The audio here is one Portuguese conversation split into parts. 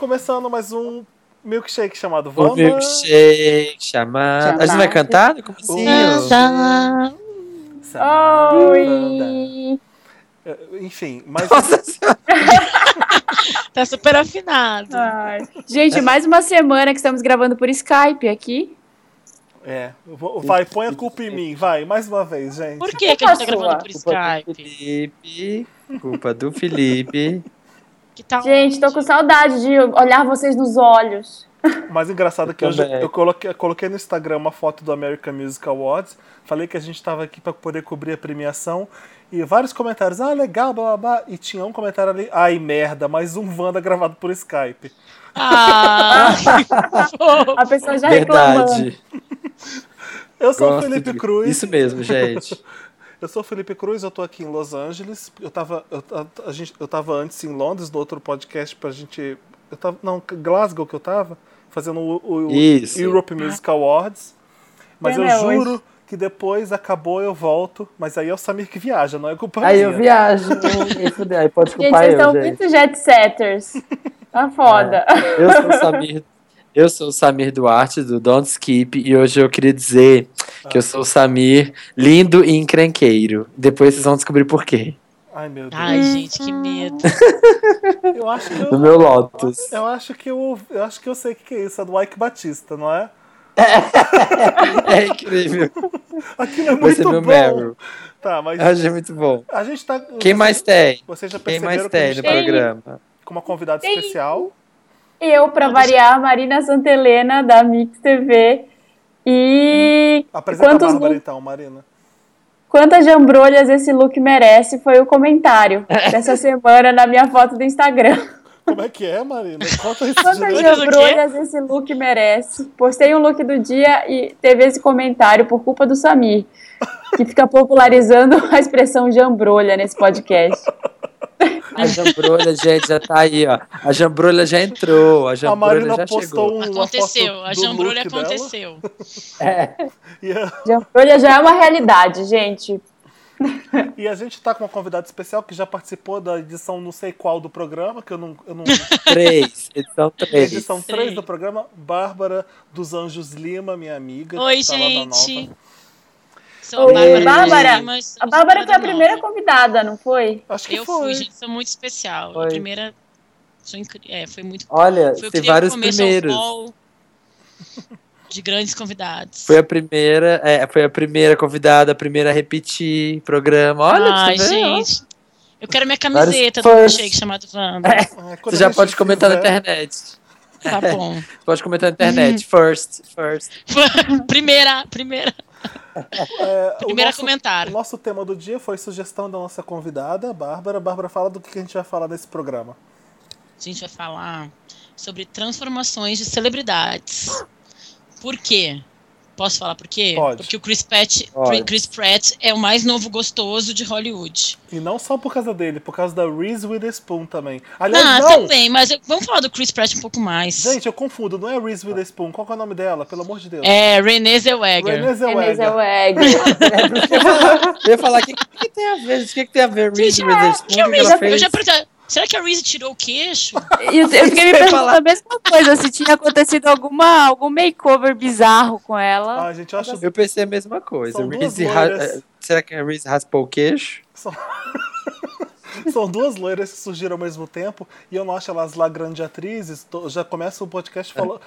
Começando mais um milkshake chamado O Wanda. milkshake chamado. A gente vai cantar no comecinho? Oi! Enfim, mas Nossa senhora. Tá super afinado. Ai. Gente, mais uma semana que estamos gravando por Skype aqui. é, vai, põe a culpa em mim, vai, mais uma vez, gente. Por que, que a gente tá gravando por Culpa do Skype? Felipe. Culpa do Felipe. Que tal? Gente, tô com saudade de olhar vocês nos olhos. Mais engraçado é que hoje Também. eu coloquei, coloquei no Instagram uma foto do American Music Awards, falei que a gente estava aqui para poder cobrir a premiação e vários comentários, ah, legal, blá blá blá, e tinha um comentário ali, ai merda, mais um Wanda gravado por Skype. Ah, A pessoa já reclamando. Verdade. Eu sou o Felipe de- Cruz. Isso mesmo, gente. Eu sou o Felipe Cruz, eu tô aqui em Los Angeles. Eu tava, eu, a- a gente, eu tava antes em Londres, no outro podcast pra gente. Eu tava. Não, Glasgow que eu tava, fazendo o, o- o. Europe Music Awards. Mas eu Pena juro hoje. que depois acabou, eu volto. Mas aí é o Samir que viaja, não é culpa Aí minha. eu viajo. Aí aí pode Gente, culpar vocês eu, estão gente. muito jet setters. Tá foda. Eu sou o Samir. Eu sou o Samir Duarte do Don't Skip e hoje eu queria dizer que eu sou o Samir lindo e encrenqueiro. Depois vocês vão descobrir por quê. Ai, meu Deus. Ai, gente, que medo. Eu acho que No eu, meu Lotus. eu acho que eu, eu acho que eu sei o que que é isso. É do Ike Batista, não é? É incrível. Aquilo é muito meu bom. Meryl. Tá, mas Eu achei muito bom. a gente tá. Quem mais tem? Vocês já Quem perceberam mais que a tem gente no tá Tem. programa? com uma convidada Tem. especial. Eu, pra variar, Marina Santelena, da Mix TV. E Apresenta Quantos a Bárbara então, Marina. quantas jambrolhas esse look merece foi o comentário dessa semana na minha foto do Instagram. Como é que é, Marina? Conta isso Quantas jambrolhas esse look merece? Postei um look do dia e teve esse comentário por culpa do Samir, que fica popularizando a expressão jambrolha nesse podcast. A jambrolha, gente, já tá aí, ó. A jambrolha já entrou. A A jambrolha Marina já postou chegou. um, Aconteceu, a dela, aconteceu. e, a, Jambrolha já é uma realidade, gente. e a gente tá com uma convidada especial que já participou da edição não sei qual do programa, que eu não. Eu não Três. Edição três. edição 3 Três. do programa, Bárbara dos Anjos Lima, minha amiga. Oi, que tá lá da gente. Nova. Sou Oi, a Bárbara. Bárbara. Lima, A Bárbara foi a primeira Nova. convidada, não foi? Acho que Eu foi. fui, gente, sou muito especial. Foi. A primeira. Sou incri... É, foi muito. Olha, Foi tem vários primeiros. de grandes convidados. Foi a primeira, é, foi a primeira convidada, a primeira a repetir programa. Olha, Ai, você gente. Eu quero minha camiseta do chamado Wanda. Ah, quando Você já gente pode comentar na internet. Tá bom. Você pode comentar na internet. First, first. primeira, primeira, É, o primeira nosso- O comentário. nosso tema do dia foi sugestão da nossa convidada, Bárbara. Bárbara, fala do que a gente vai falar nesse programa. A gente vai falar sobre transformações de celebridades. Por quê? Posso falar por quê? Pode. Porque o Chris Pratt, Pode. Chris Pratt é o mais novo gostoso de Hollywood. E não só por causa dele, por causa da Reese Witherspoon também. Aliás, Ah, não! também, mas eu- vamos falar do Chris Pratt um pouco mais. Gente, eu confundo, não é Reese Witherspoon. Qual que é o nome dela? Pelo amor de Deus. É, Renée Zellweger. Renée Renée Zellweger. Zellweger. Eu ia falar, o que, que tem a ver? O que, que tem a ver Reese Witherspoon? Que que, Reese- eu fez? já perguntei, será que a Reese tirou o queixo? Eu, eu fiquei me perguntando a mesma coisa, se tinha acontecido alguma, algum makeover bizarro com ela. Ah, gente, eu acho. Eu pensei a mesma coisa. São Reese ra- eh, Será que a Reese raspou o queixo? São duas loiras que surgiram ao mesmo tempo e eu não acho elas lá grandes atrizes. Tô- já começa o podcast falando,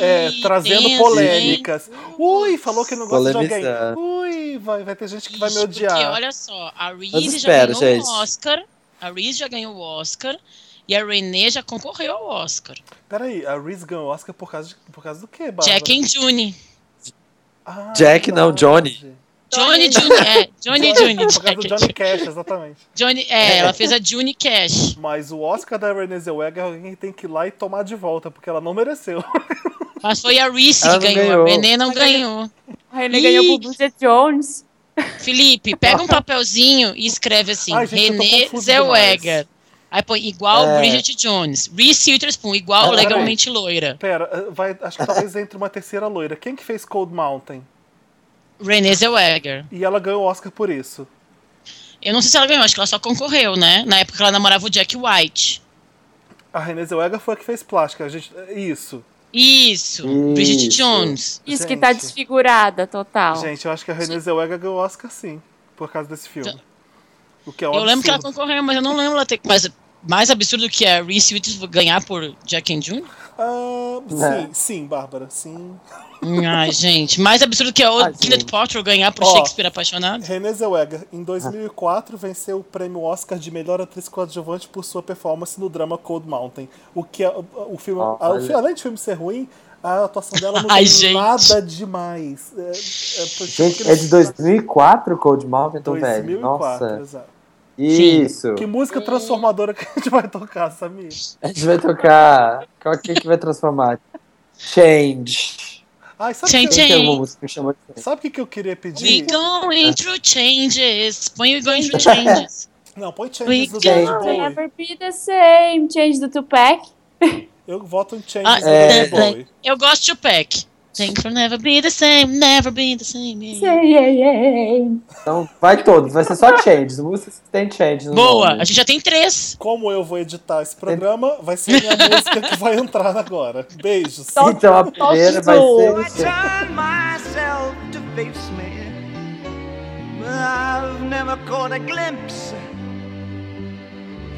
é, Ih, trazendo tenso, polêmicas. Ui, falou que não gosta de alguém. Polemizar. Ui, vai, vai ter gente que vai me odiar. Porque, olha só, a Reese já ganhou gente. o Oscar. A Reese já ganhou o Oscar. E a Renée já concorreu ao Oscar. Peraí, a Reese ganhou o Oscar por causa, de, por causa do quê, Bárbara? Jack and June. Ah, Jack, não, verdade. Johnny. Johnny June, é. Johnny June. Por causa do. Johnny Cash, exatamente. Johnny, é, ela fez a June Cash. Mas o Oscar da Renée Zellweger é alguém que tem que ir lá e tomar de volta, porque ela não mereceu. Mas foi a Reese que não ganhou. ganhou. A Renée não ganhou. A Renée ganhou por Bridget Jones. Felipe, pega um papelzinho e escreve assim: Ai, gente, confuso Zellweger. Aí põe igual É. Bridget Jones. Reese Witherspoon, igual Ah, legalmente loira. Pera, eh, vai, acho que talvez entre uma terceira loira. Quem que fez Cold Mountain? Renée Zellweger. E ela ganhou o Oscar por isso. Eu não sei se ela ganhou, acho que ela só concorreu, né? Na época que ela namorava o Jack White. A Renée Zellweger foi a que fez plástica. A gente, isso. Isso, Isso. Bridget Jones. Isso que tá Gente. desfigurada total. Gente, eu acho que a Renée Zellweger ganhou o Oscar sim, por causa desse filme. O que é um Eu lembro que ela concorreu, mas eu não lembro ela ter. Mas mais absurdo que a Reese Witherspoon ganhar por Jack and June? Ah, sim, É. sim, Bárbara, sim. Ai, gente. Mais absurdo que a Ah, Gwyneth gente. Paltrow ganhar por Ó. Shakespeare Apaixonado? Renée Zellweger, em 2004, venceu o prêmio Oscar de melhor atriz coadjuvante por sua performance no drama Cold Mountain. O que é, o filme, Olha. a- o fi- além de filme ser ruim, a atuação dela não Ai, tem gente. nada demais. É, é, Gente, é de 2004 Cold Mountain, então, velho. 2004, Nossa. exato. Isso. Que música transformadora que a gente vai tocar, Samir? A gente vai tocar. Qual que, que vai transformar? Change. Ai, sabe o Change, que, eu- change. que chama de Change? sabe o que, que eu queria We pedir? going through changes. Põe we going through changes. Não, põe We Changes do go- David Bowie. never be the same. Change do Tupac. Eu voto em Ah, Changes do é, Bowie. Eu gosto de Tupac. Things will never be the same, never be the same. Say, yeah, yeah. Então, vai todos. Vai ser só Change. Músicas que tem Change no Boa, nome. a gente já tem três. Como eu vou editar esse programa, vai ser a minha música que vai entrar agora. Beijos. Então a primeira vai ser. turn myself to face me. But I've never caught a glimpse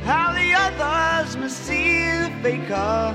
how the others must see the faker.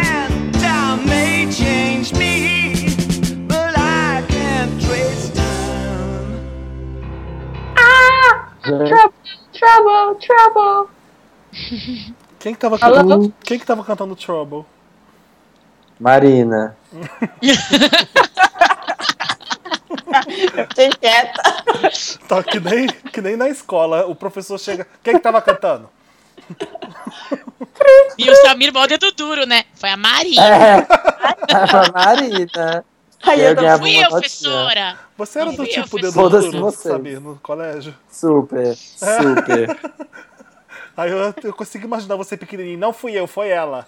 Trouble, trouble, trouble. Quem que tava Alô? cantando, quem que tava cantando Trouble? Marina. Fiquei quieta. Tá que nem, que nem na escola. O professor chega. Quem que tava cantando? E o Samir bota dedo duro, né? Foi a Maria. É. A Marina. Aí Eu ganhava Fui uma eu, professora. Você era do tipo dedo sabia, no colégio? Super, super. Aí eu, eu consigo imaginar você pequenininho. Não fui eu, foi ela.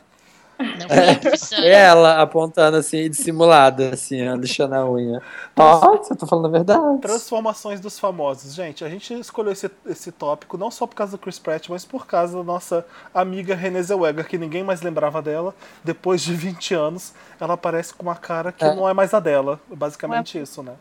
Não fui eu, professora. Foi ela apontando assim, dissimulada, assim, ó, lixando a unha. Nossa, eu tô falando a verdade. Transformações dos famosos. Gente, a gente escolheu esse, esse tópico não só por causa do Chris Pratt, mas por causa da nossa amiga Renée Zellweger, que ninguém mais lembrava dela. Depois de 20 anos, ela aparece com uma cara que É. não é mais a dela. Basicamente isso, né?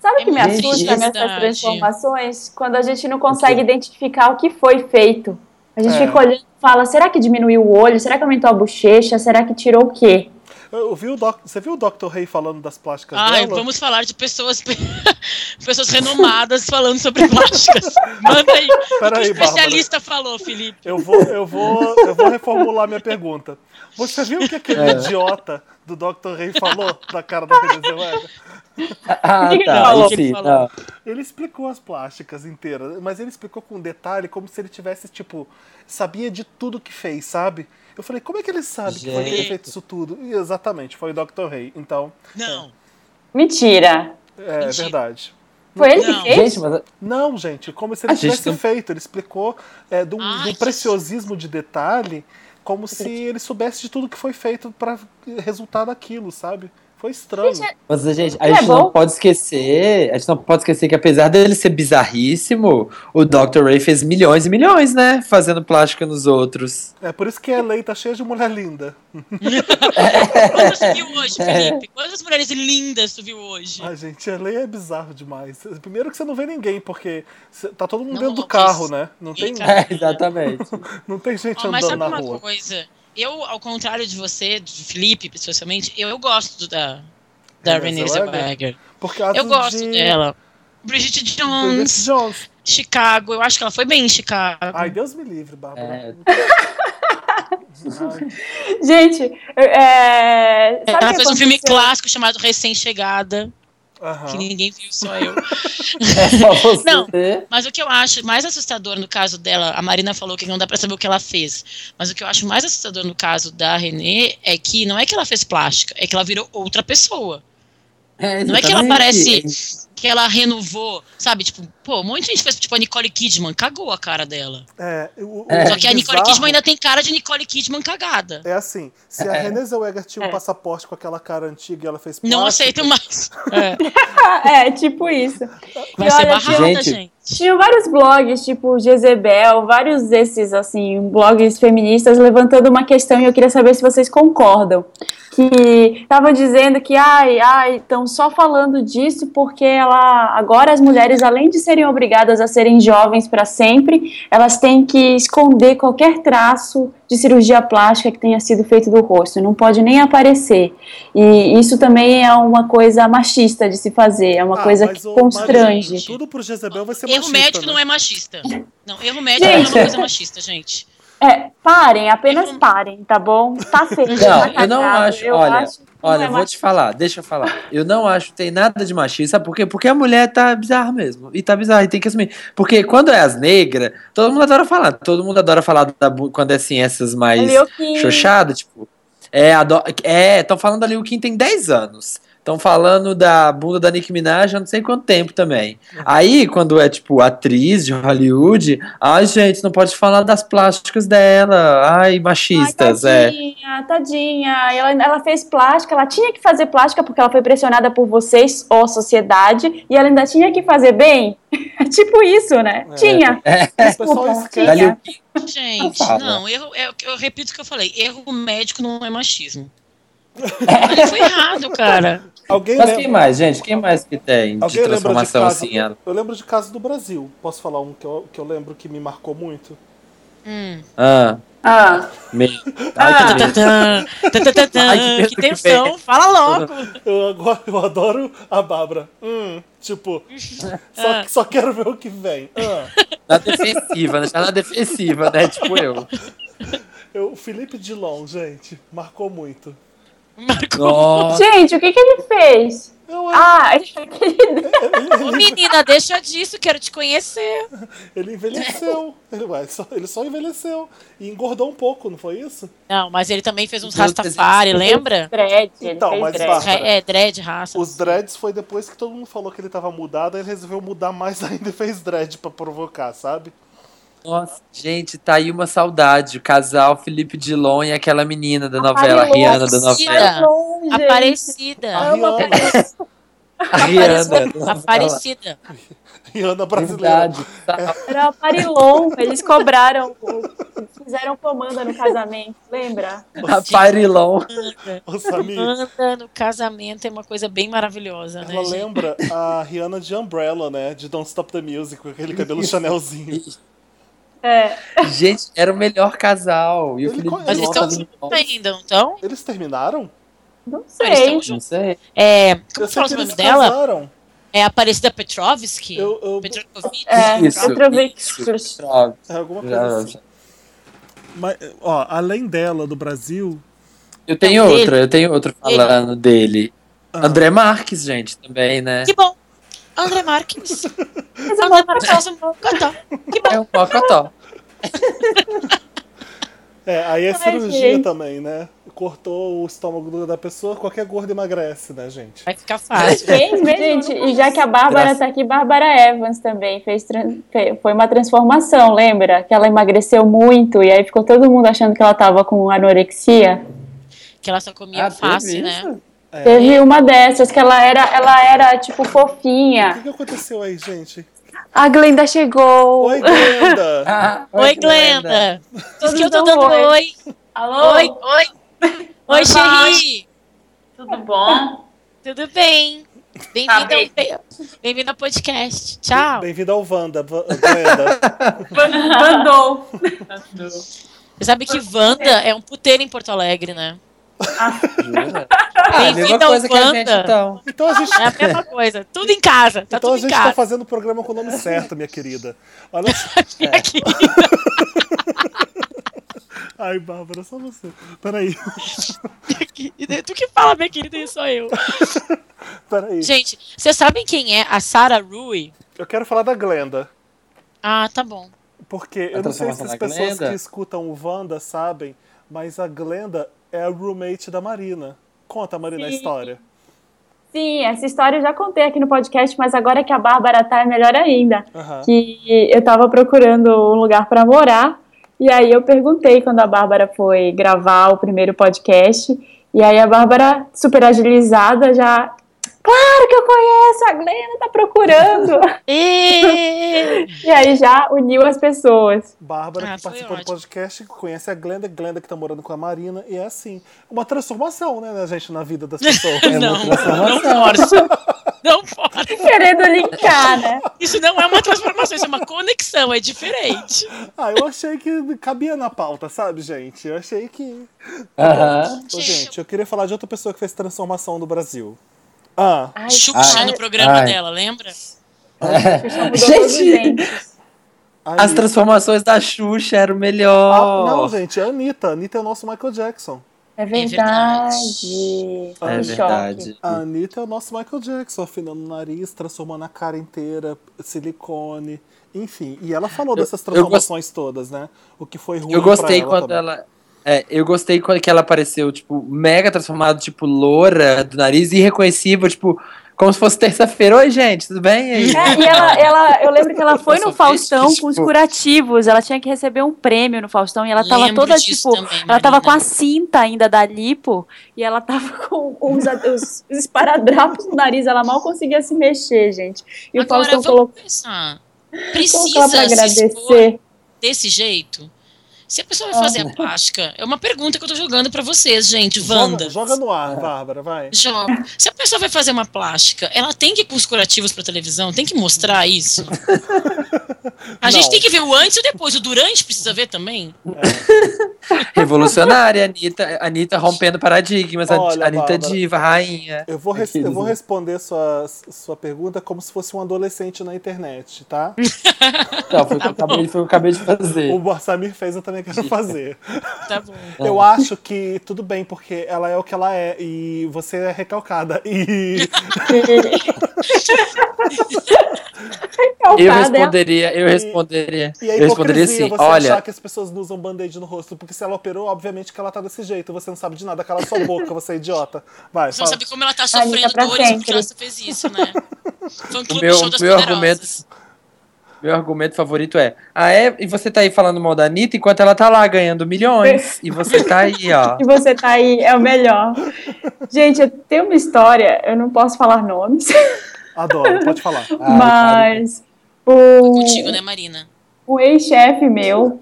Sabe o que me É assusta nessas verdade. transformações? Quando a gente não consegue identificar o que foi feito. A gente É. fica olhando e fala, será que diminuiu o olho? Será que aumentou a bochecha? Será que tirou o quê? Eu vi o doc... Você viu o Dr. Rey falando das plásticas Ai, dela? vamos falar de pessoas, pessoas renomadas falando sobre plásticas. Manda aí. o que o aí, especialista falou, Felipe. Eu vou, eu vou, eu vou reformular minha pergunta. Você viu o que aquele idiota do Dr. Rey falou da cara da Zellweger? Ah, que ele tá. falou? Enfim, Ele falou. não. Ele explicou as plásticas inteiras, mas ele explicou com detalhe, como se ele tivesse, tipo, sabia de tudo que fez, sabe? Eu falei, como é que ele sabe que foi ele que Gente. fez isso tudo? E exatamente, foi o Dr. Rey. Então, Não. Mentira. é Mentira. verdade. Foi ele Não. que fez? Gente, mas Não, gente, como se ele A gente tivesse não- feito. Ele explicou é, de um, preciosismo de detalhe, como se ele soubesse de tudo que foi feito para resultar daquilo, sabe? Foi estranho. Mas, gente, a Ele é gente não pode esquecer. A gente não pode esquecer que, apesar dele ser bizarríssimo, o Dr. Ray fez milhões e milhões, né? Fazendo plástica nos outros. É por isso que a lei tá cheia de mulher linda. Quantas tu viu hoje, É. Felipe? Quantas mulheres lindas tu viu hoje? Ai, gente, a lei é bizarro demais. Primeiro que você não vê ninguém, porque tá todo mundo Não, dentro do não, carro, isso. né? Não tem, É, exatamente. não tem gente mas andando sabe na uma rua. coisa? Eu, ao contrário de você, de Felipe, especialmente, eu, eu gosto da, da Renée Zellweger? Por causa Eu gosto de... dela. Bridget Bridget Jones, Jones. Chicago, eu acho que ela foi bem em Chicago. Ai, Deus me livre, Bárbara. É, Gente, é... ela que fez um filme aconteceu? clássico chamado Recém-Chegada, aham. que ninguém viu, só eu. é só você. Não. Mas o que eu acho mais assustador no caso dela, a Marina falou que não dá pra saber o que ela fez. Mas o que eu acho mais assustador no caso da Renée é que não é que ela fez plástica, é que ela virou outra pessoa. É, Não é que ela parece que ela renovou, sabe? Tipo, pô, um monte de gente fez, tipo, a Nicole Kidman, cagou a cara dela. É, o, É. Só que a Nicole bizarro Kidman ainda tem cara de Nicole Kidman cagada. É assim, se a É. Renée Zellweger tinha um É. passaporte com aquela cara antiga e ela fez Não plástico, aceito mais. É, É, tipo isso. vai E ser olha, barrada, gente, gente. Tinha vários blogs, tipo Jezebel, vários desses, assim, blogs feministas levantando uma questão e eu queria saber se vocês concordam. Que estavam dizendo que, ai, ai, estão só falando disso porque ela, agora as mulheres, além de serem obrigadas a serem jovens para sempre, elas têm que esconder qualquer traço de cirurgia plástica que tenha sido feito do rosto, não pode nem aparecer. E isso também é uma coisa machista de se fazer, é uma Ah, coisa que o- constrange. mas Tudo pro Jezebel vai ser Erro machista, médico né? não é machista. Não, erro médico Gente. não é uma coisa machista, gente. É, parem, apenas Eu- parem, tá bom? Tá feio. Não, tá eu não acho. eu olha, acho olha, é vou te falar, deixa eu falar. Eu não acho que tem nada de machista, sabe por quê? Porque a mulher tá bizarra mesmo. E tá bizarra, e tem que assumir. Porque quando é as negras, todo mundo adora falar. Todo mundo adora falar da, quando é assim, essas mais Kim. xoxadas, tipo. É, ado- é, estão falando da Liu Kim tem 10 anos. Estão falando da bunda da Nicki Minaj há não sei quanto tempo também. Aí, quando é, tipo, atriz de Hollywood, ai, gente, não pode falar das plásticas dela. Ai, machistas, Ai, é. tadinha, tadinha. Ela, ela fez plástica, ela tinha que fazer plástica porque ela foi pressionada por vocês, ó, sociedade, e ela ainda tinha que fazer bem. É tipo isso, né? É. Tinha. Pessoal Desculpa, Liu tinha. Gente, não, erro, é, eu repito o que eu falei, erro médico não é machismo. Ali foi errado, cara. Alguém Mas lembra- quem mais, gente? Quem mais que tem de Alguém lembra de transformação caso, assim? ela? Eu lembro de caso do Brasil. Posso falar um que eu, que eu lembro que me marcou muito? Hum. Ah, Ah, me... Ai, que Ai, que tensão, fala logo. Eu, agora, eu adoro a Bárbara. Hum, tipo, só, só quero ver o que vem. Ah. Na defensiva, né? Na defensiva, né? Tipo eu. Eu, o Felipe Dilon, gente, marcou muito. Marcou. Gente, o que, que ele fez? Eu, Ah, aquele- Ô, menina, deixa disso, quero te conhecer. ele envelheceu. Ele, ué, só, ele só envelheceu. E engordou um pouco, não foi isso? Não, mas ele também fez uns Rastafari, lembra? dread, ele Então, mas dread. Bárbara, É, dread, raça. Os dreads foi depois que todo mundo falou que ele tava mudado, aí ele resolveu mudar mais ainda e fez dread pra provocar, sabe? Nossa, gente, tá aí uma saudade. O casal Felipe Dilon e aquela menina da novela, a. Rihanna da novela. Gente. Aparecida. A Rihanna, A da novela. Aparecida. Rihanna brasileira. Verdade. tá. Era Parilon, eles cobraram, fizeram comanda no casamento, lembra? A Parilon. Ô, Samir, Manda no casamento é uma coisa bem maravilhosa, né, ela gente? lembra a Rihanna de Umbrella, né? De Don't Stop the Music, com aquele cabelo Chanelzinho. É. Gente, era o melhor casal. E o Ele Felipe co- Mas eles estão juntos ainda, não estão? Eles terminaram? Não Eles sei. estão Não juntos. sei. É, como fala o nome eles dela? casaram. É Aparecida Petrovski? Eu- eu- Petrovic? É. Prova. É alguma coisa Já- assim. Mas, ó, além dela, do Brasil, Eu tenho Não, outra, dele. eu tenho outra falando dele. Ah. André Marques, gente, também, né? Que bom. André Marques. Mas é André Marques faz um bom cotó. Que bom. É um mocotó. É, aí é Ai, cirurgia gente. também, né? Cortou o estômago da pessoa, qualquer gordo emagrece, né, gente? Vai ficar fácil. Fez mesmo, gente, e já que a Bárbara Graças- tá aqui, Bárbara Evans também fez foi uma transformação, lembra? Que ela emagreceu muito e aí ficou todo mundo achando que ela tava com anorexia. Que ela só comia Ah, fácil, né? É. Teve uma dessas que ela era, ela era tipo O fofinha. que, que aconteceu aí, gente? A Glenda chegou. Oi, Glenda! Ah, Oi, Glenda. Diz que eu tô dando dão oi. Alô? Oi, oi. Oi, Oi, Xerri. Tudo bom? Tudo bem? Tá Bem-vindo ao, bem ao podcast. Tchau. Bem-vindo ao Wanda, Glenda. Mandou. Você sabe que Wanda é um puteiro em Porto Alegre, né? Ah, é a mesma ao coisa que a gente, Wanda. então. Então a gente, É a mesma coisa. Tudo em casa. Tá então a gente tá casa. fazendo o programa com o nome certo, minha querida. Olha só. Aqui. Ai, Bárbara, só você. Peraí, Tu que fala, minha querida, e sou eu. peraí. Gente, vocês sabem quem é a Sarah Rui? Eu quero falar da Glenda. Ah, tá bom. Porque eu não sei se as pessoas Glenda? que escutam o Wanda sabem, mas a Glenda é a roommate da Marina. Conta, Marina, a Sim. história. Sim, essa história eu já contei aqui no podcast, mas agora que a Bárbara tá, é melhor ainda. Aham. Que eu tava procurando um lugar pra morar, e aí eu perguntei quando a Bárbara foi gravar o primeiro podcast, e aí a Bárbara, super agilizada, já. Claro que eu conheço, a Glenda tá procurando. Ê! e aí já uniu as pessoas. Bárbara, Ah, que participou do ótimo. podcast, conhece a Glenda, Glenda que tá morando com a Marina, e é assim, uma transformação, né, né, gente, na vida das pessoas. É não, uma transformação. não força. Não força. Querendo linkar, né? Isso não é uma transformação, isso é uma conexão, é diferente. ah, eu achei que cabia na pauta, sabe, gente? Eu achei que. Aham. Ô, gente, eu queria falar de outra pessoa que fez transformação no Brasil. Ah, Ai, Xuxa Ai. no programa Ai. dela, lembra? Os Gente, as transformações da Xuxa eram Ah, melhor. não, gente, é a Anitta. A Anitta é o nosso Michael Jackson. É verdade. verdade. É verdade. A Anitta é o nosso Michael Jackson, afinando o nariz, transformando a cara inteira, silicone, enfim. E ela falou dessas eu gost- transformações todas, né? O que foi ruim Eu gostei pra ela quando também. ela. É, eu gostei quando que ela apareceu, tipo, mega transformada, tipo, loura do nariz, irreconhecível, tipo, como se fosse terça-feira. Oi, gente, tudo bem? E? É, e ela, ela, eu lembro que ela foi no Faustão tipo, com os curativos. Ela tinha que receber um prêmio no Faustão e ela tava Lembro toda, tipo. também, ela tava com a cinta ainda da lipo e ela tava com os, os, os esparadrapos no nariz. Ela mal conseguia se mexer, gente. E o Agora, Faustão vamos colocou, pensar. pra Precisa se agradecer. desse jeito? Se a pessoa vai fazer a plástica, é uma pergunta que eu tô jogando pra vocês, gente, Joga, Wanda. joga no ar, Bárbara, vai. Joga. Se a pessoa vai fazer uma plástica, ela tem que ir com os curativos pra televisão, tem que mostrar isso. A gente Não. tem que ver o antes e o depois. O durante precisa ver também. Revolucionária, Anitta, Anitta rompendo paradigmas, a Olha, Anitta Bárbara. diva, rainha. Eu vou, res- eu vou responder sua, sua pergunta como se fosse um adolescente na internet, tá? Foi o que eu acabei, foi o que eu acabei de fazer. O Samir fez, eu também quero fazer. Tá bom. Eu acho que tudo bem, porque ela é o que ela é e você é recalcada. E Eu responderia, eu responderia, E a eu responderia assim, você olha, achar que as pessoas não usam band-aid no rosto, porque se ela operou, obviamente que ela tá desse jeito, você não sabe de nada, cala sua boca, você é idiota. Vai, Você não fala. sabe como ela tá sofrendo dores porque ela fez isso, né? Fã o clube meu, show das meu poderosas. argumento, meu argumento favorito é, ah é, e você tá aí falando mal da Anitta enquanto ela tá lá ganhando milhões, e você tá aí, ó. E você tá aí, é o melhor. Gente, eu tenho uma história, eu não posso falar nomes, Adoro, pode falar. Ai, mas o, contigo, né, Marina? um ex-chefe meu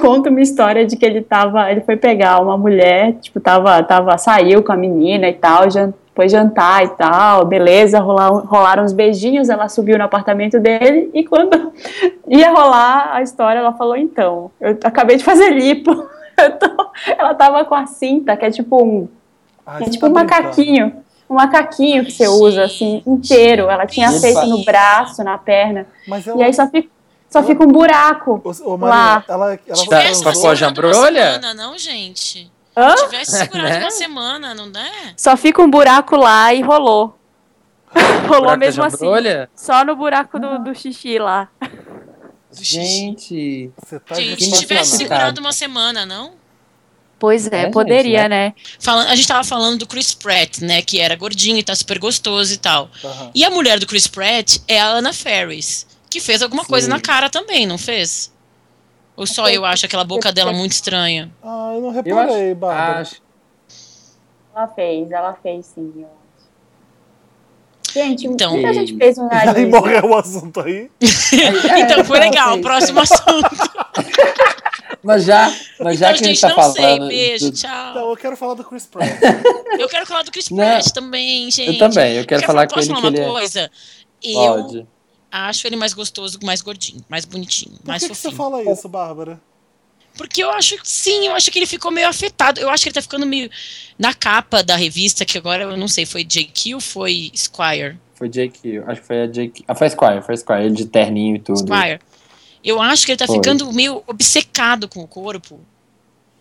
conta uma história de que ele tava, ele foi pegar uma mulher, tipo, tava, tava, saiu com a menina e tal, jan- foi jantar e tal, beleza, rolar, rolaram uns beijinhos, ela subiu no apartamento dele e quando ia rolar a história, ela falou, então, eu acabei de fazer lipo, Eu tô- ela tava com a cinta, que é tipo um Ai, é tipo tá um brincando. macaquinho. Um macaquinho que você usa, assim, inteiro. Ela tinha feito faz- no braço, na perna. Mas ela, E aí só fica, só fica um buraco. Ô, ô, lá. Marina, ela, ela Tá, Tivesse com a uma jambrolha? semana, não, gente. Hã? Tivesse segurado Né? uma semana, não é? Só fica um buraco lá e rolou. rolou mesmo assim. Só no buraco do, do xixi lá. Gente, Você tá Gente, que tivesse segurado uma semana, não? Pois É, é, gente, poderia, né? Falando, a gente tava falando do Chris Pratt, né? Que era gordinho e tá super gostoso e tal. Aham. E a mulher do Chris Pratt é a Anna Ferris, que fez alguma coisa Sim. na cara também, não fez? Ou só eu acho aquela boca dela muito estranha? Ah, eu não eu reparei, acho, Bárbara. acho Ela fez, ela fez sim, eu acho. Gente, Então- muita gente fez um E aí nariz. morreu o assunto aí. então foi legal, próximo assunto. Mas já, mas já então, que a gente gente, tá não falando. sei. Beijo, do- tchau. Então, eu quero falar do Chris Pratt. Eu quero falar do Chris Não. Pratt também, gente. Eu também, eu quero Quer falar com posso ele falar que uma ele é. coisa? Eu Pode. Acho ele mais gostoso, mais gordinho, mais bonitinho, Por mais que, que você fofinho. fala isso, Bárbara? Porque eu acho que sim, eu acho que ele ficou meio afetado. Eu acho que ele tá ficando meio. Na capa da revista, que agora eu não sei, foi JQ ou foi Squire? Foi Jake, acho que foi a Jake. Ah, foi a Squire, foi Squire, ele de terninho e tudo. Squire. Eu acho que ele tá Foi. ficando meio obcecado com o corpo.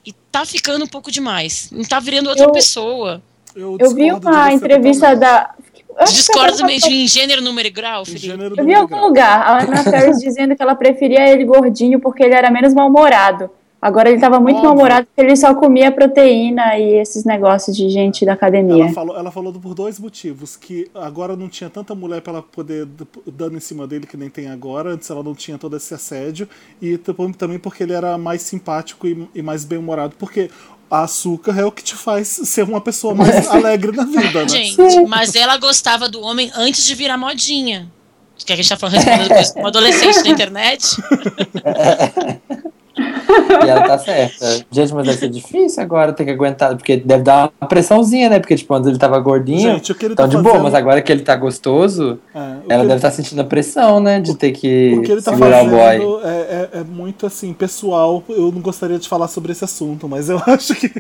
E tá ficando um pouco demais. Não tá virando outra Eu- pessoa. Eu vi discordo de uma entrevista da. Ela- mesmo em gênero, número e grau, Felipe. gênero Eu vi em algum grau. lugar a Anna Ferris dizendo que ela preferia ele gordinho porque ele era menos mal-humorado. Agora ele tava muito mal-humorado porque ele só comia proteína e esses negócios de gente da academia. Ela falou, ela falou por dois motivos. Que agora não tinha tanta mulher pra ela poder dando em cima dele que nem tem agora. Antes ela não tinha todo esse assédio. E também porque ele era mais simpático e, e mais bem-humorado. Porque açúcar é o que te faz ser uma pessoa mais alegre na vida, né? Gente, mas ela gostava do homem antes de virar modinha. Que a gente tá falando respondendo coisa como adolescente na internet. E ela tá certa. Gente, mas deve ser difícil agora ter que aguentar, porque deve dar uma pressãozinha, né? Porque, tipo, antes ele tava gordinho, Gente, o que ele tá de boa, fazendo- mas agora que ele tá gostoso, É, ela deve ele- estar sentindo a pressão, né? De ter que O que ele tá segurar o boy. fazendo é, é- é muito assim, pessoal. Eu não gostaria de falar sobre esse assunto, mas eu acho que.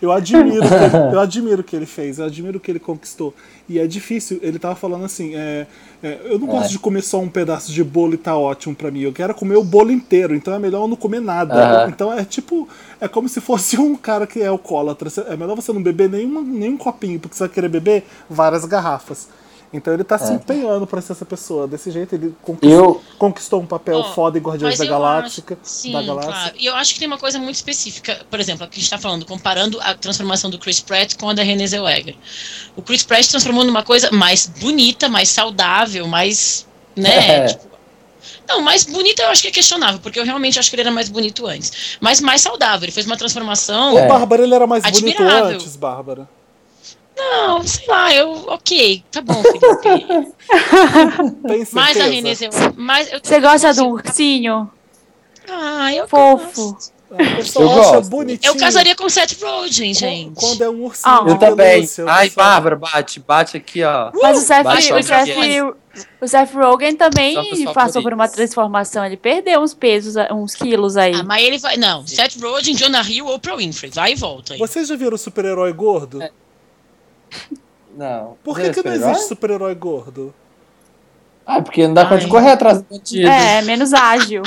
Eu admiro que ele, eu admiro o que ele fez, eu admiro o que ele conquistou. E é difícil, ele tava falando assim, é, é, eu não gosto É. de comer só um pedaço de bolo e tá ótimo pra mim. Eu quero comer o bolo inteiro, então é melhor eu não comer nada. Aham. Então é tipo, é como se fosse um cara que é alcoólatra. É melhor você não beber nenhum, nenhum copinho, porque você vai querer beber várias garrafas. Então ele tá se É. empenhando pra ser essa pessoa. Desse jeito ele conquistou, Eu, conquistou um papel Ó, foda em Guardiões da Galáxia. acho- sim, da Galáxia. claro. E eu acho que tem uma coisa muito específica. Por exemplo, aqui a gente está falando, comparando a transformação do Chris Pratt com a da Renée Zellweger. O Chris Pratt transformou numa coisa mais bonita, mais saudável, mais. né? É. tipo, não, mais bonita eu acho que é questionável, porque eu realmente acho que ele era mais bonito antes. Mas mais saudável. Ele fez uma transformação. O É. Bárbara, ele era mais bonito Admirável. antes, Bárbara. Não, sei lá, eu. Ok, tá bom, Felipe. Tem mais a? Renée Zellweger. mais- eu- Você gosta do eu- ursinho? Ah, eu Fofo. gosto. A pessoa Eu acha gosto. bonitinho. Eu casaria com Seth Rogen, gente. Quando é um ursinho. Ah. eu também. Ai, pessoal- Bárbara, bate, bate aqui, ó. Mas o Seth, Baixa o, o Seth, Rogen. o Seth Rogen também passou por por uma transformação. Ele perdeu uns pesos, uns quilos aí. Ah, mas ele vai. Não, Seth Rogen, Jonah Hill ou Oprah Winfrey. Vai e volta aí. Vocês já viram o super-herói gordo? É. Não. Por que, é que não existe super-herói gordo? Ah, porque não dá conta de Ai. correr atrás do bandido. É, menos ágil.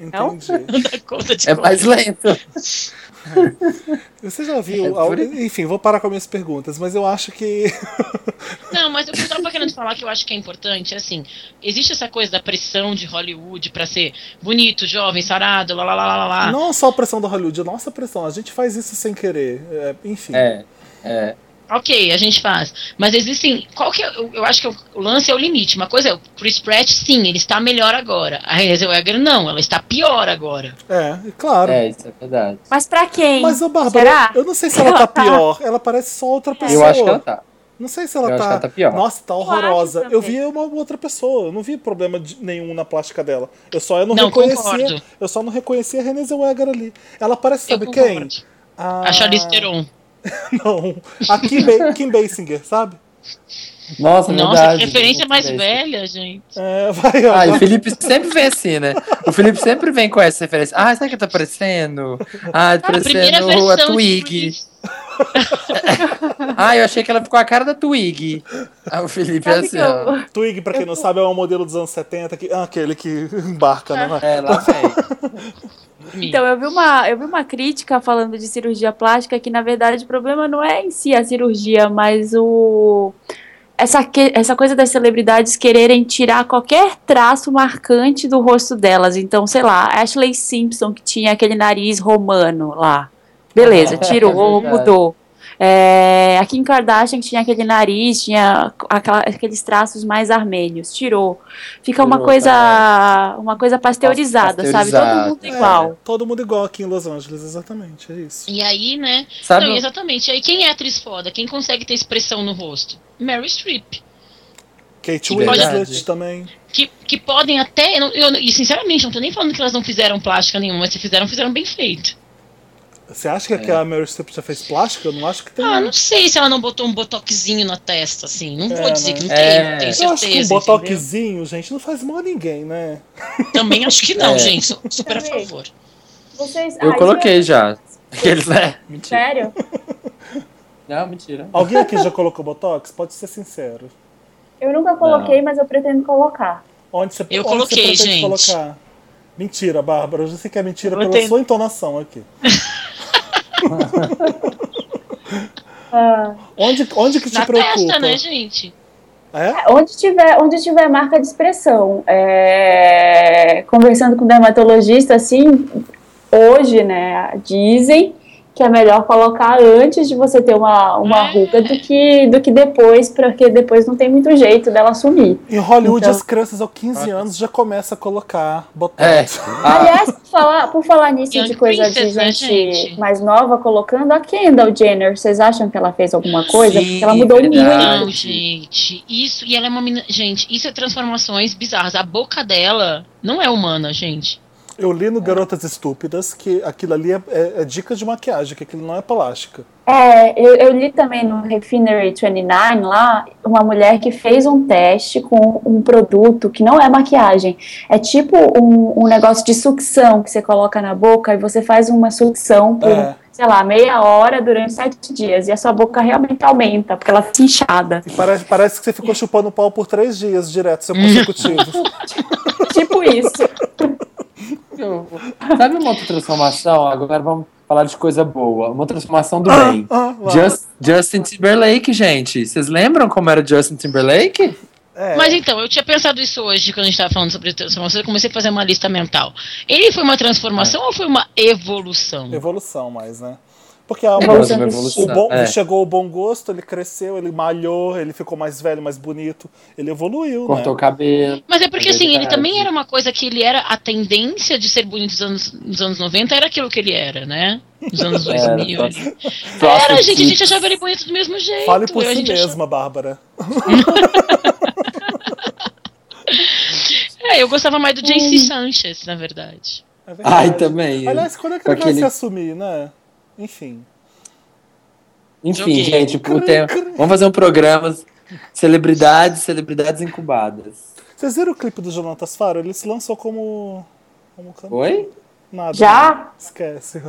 Entendi. Não dá conta de É correr. mais lento. Você já viu. É por. Enfim, vou parar com as minhas perguntas, mas eu acho que. Não, mas o que eu tava querendo falar que eu acho que é importante é assim: existe essa coisa da pressão de Hollywood pra ser bonito, jovem, sarado, lá lá lá lá lá. Não só a pressão da Hollywood, a nossa pressão. A gente faz isso sem querer. É, enfim. É, é. Ok, a gente faz. Mas existem. Qual que é. Eu, eu acho que o, o lance é o limite. Uma coisa é o Chris Pratt, sim, ele está melhor agora. A Renée Zellweger, não, ela está pior agora. É, claro. É, isso é verdade. Mas pra quem? Mas a Bárbara, Será? eu não sei se ela tá pior. Ela parece só outra pessoa. Eu acho que ela tá. Não sei se ela Eu tá. acho que ela tá pior. Nossa, tá horrorosa. Eu, também. vi uma outra pessoa. Eu não vi problema de- nenhum na plástica dela. Eu só eu não, Não, reconhecia. concordo. Eu só não reconhecia a Renée Zellweger ali. Ela parece, Eu sabe quem? A, A Charlize Theron. Não. A Kim, ba Kim Basinger, sabe? Nossa, Nossa, verdade. que referência mais velha, gente. É, vai, ó. Ah, o Felipe sempre vem assim, né? O Felipe sempre vem com essa referência. Ah, sabe o que tá parecendo? Ah, tá A parecendo a versão de Twig. Ah, eu achei que ela ficou a cara da Twig. Ah, o Felipe é Sabe assim, que ó. eu, Twig, pra quem não sabe, é um modelo dos anos 70, que, ah, aquele que embarca, né? É, lá vem. então, eu vi, uma, eu vi uma crítica falando de cirurgia plástica que, na verdade, o problema não é em si a cirurgia, mas o. Essa, que- essa coisa das celebridades quererem tirar qualquer traço marcante do rosto delas. Então, sei lá, Ashley Simpson, que tinha aquele nariz romano lá. Beleza, tirou, É mudou. É, a Kim Kardashian, que tinha aquele nariz, tinha aquela- aqueles traços mais armênios, tirou. Fica uma Tirou, coisa, uma coisa pasteurizada, sabe? Todo mundo é. igual. Todo mundo igual aqui em Los Angeles, exatamente, é isso. E aí, né? Sabe? Não, exatamente. E aí, quem é atriz foda? Quem consegue ter expressão no rosto? Mary Streep. Kate. Winslet também. Que, que podem até. eu eu e sinceramente, não tô nem falando que elas não fizeram plástica nenhuma, mas se fizeram, fizeram bem feito. Você acha que É. a Meryl Streep já fez plástica? Eu não acho que tem. Ah, não sei se ela não botou um botoxinho na testa, assim. Não vou É, dizer né? que não É. tem, não tenho Eu acho que um certeza. botoxinho, gente, não faz mal a ninguém, né? entendeu? Também acho que não, É. gente. Super a favor. Vocês, Eu Ah, coloquei já. Aqueles, né? Mentira. Sério? Não, mentira. Alguém aqui já colocou botox? Pode ser sincero. Eu nunca coloquei, mas eu pretendo colocar. Onde você, Eu onde coloquei, você pretende gente. colocar? Mentira, Bárbara. Eu já sei que é mentira Eu pela tenho- sua entonação aqui. Ah, Onde, onde que te Na preocupa? testa, né, gente? É? onde tiver, onde tiver marca de expressão, é, conversando com o dermatologista, assim, hoje, né, dizem que é melhor colocar antes de você ter uma, uma É. ruga do que, do que depois, porque depois não tem muito jeito dela sumir. Em Hollywood, Então- as crianças aos 15 anos já começam a colocar botox. É. Ah, Aliás, por falar, por falar nisso de coisa de né, gente, gente? mais nova colocando, a Kendall Jenner, vocês acham que ela fez alguma coisa? Sim, Porque ela mudou verdade. muito. Não, gente. Isso, e ela é uma menina. Gente, isso é transformações bizarras. A boca dela não é humana, gente. Eu li no Garotas Estúpidas que aquilo ali é, é- é dica de maquiagem, que aquilo não é plástica. É, eu, eu li também no Refinery 29 lá, uma mulher que fez um teste com um produto que não é maquiagem. É tipo um, um negócio de sucção que você coloca na boca e você faz uma sucção por, É. sei lá, meia hora durante sete dias. E a sua boca realmente aumenta, porque ela fica inchada. E parece, parece que você ficou chupando pau por três dias direto, seu consecutivo. tipo isso. Sabe uma outra transformação? Agora vamos falar de coisa boa. Uma transformação do Ah, bem. ah. Just- Justin Timberlake, gente. Vocês lembram como era Justin Timberlake? É. Mas então, eu tinha pensado isso hoje, quando a gente estava falando sobre transformação, eu comecei a fazer uma lista mental. Ele foi uma transformação ou foi uma evolução? Evolução mais, né? Porque a, do evolução. o bom, É. chegou o bom gosto, ele cresceu, ele malhou, ele ficou mais velho, mais bonito. Ele evoluiu, Cortou o né? cabelo. Mas é porque É assim, ele também era uma coisa que ele era a tendência de ser bonito nos anos, nos anos 90, era aquilo que ele era, né? Nos anos 2000. Era, ele- Frosted Era, gente, a gente achava ele bonito do mesmo jeito. Fale por si gente achava- mesma, Bárbara. É, eu gostava mais do JC Sanchez, na verdade. É verdade. Ai, também. Aliás, quando é que ele vai aquele- se assumir, né? Enfim. Enfim, Joguei. gente, o tema- vamos fazer um programa celebridades, celebridades incubadas. Vocês viram o clipe do Jonatas Faro? Ele se lançou como. como cantor. Oi? Nada. Já? Esquece.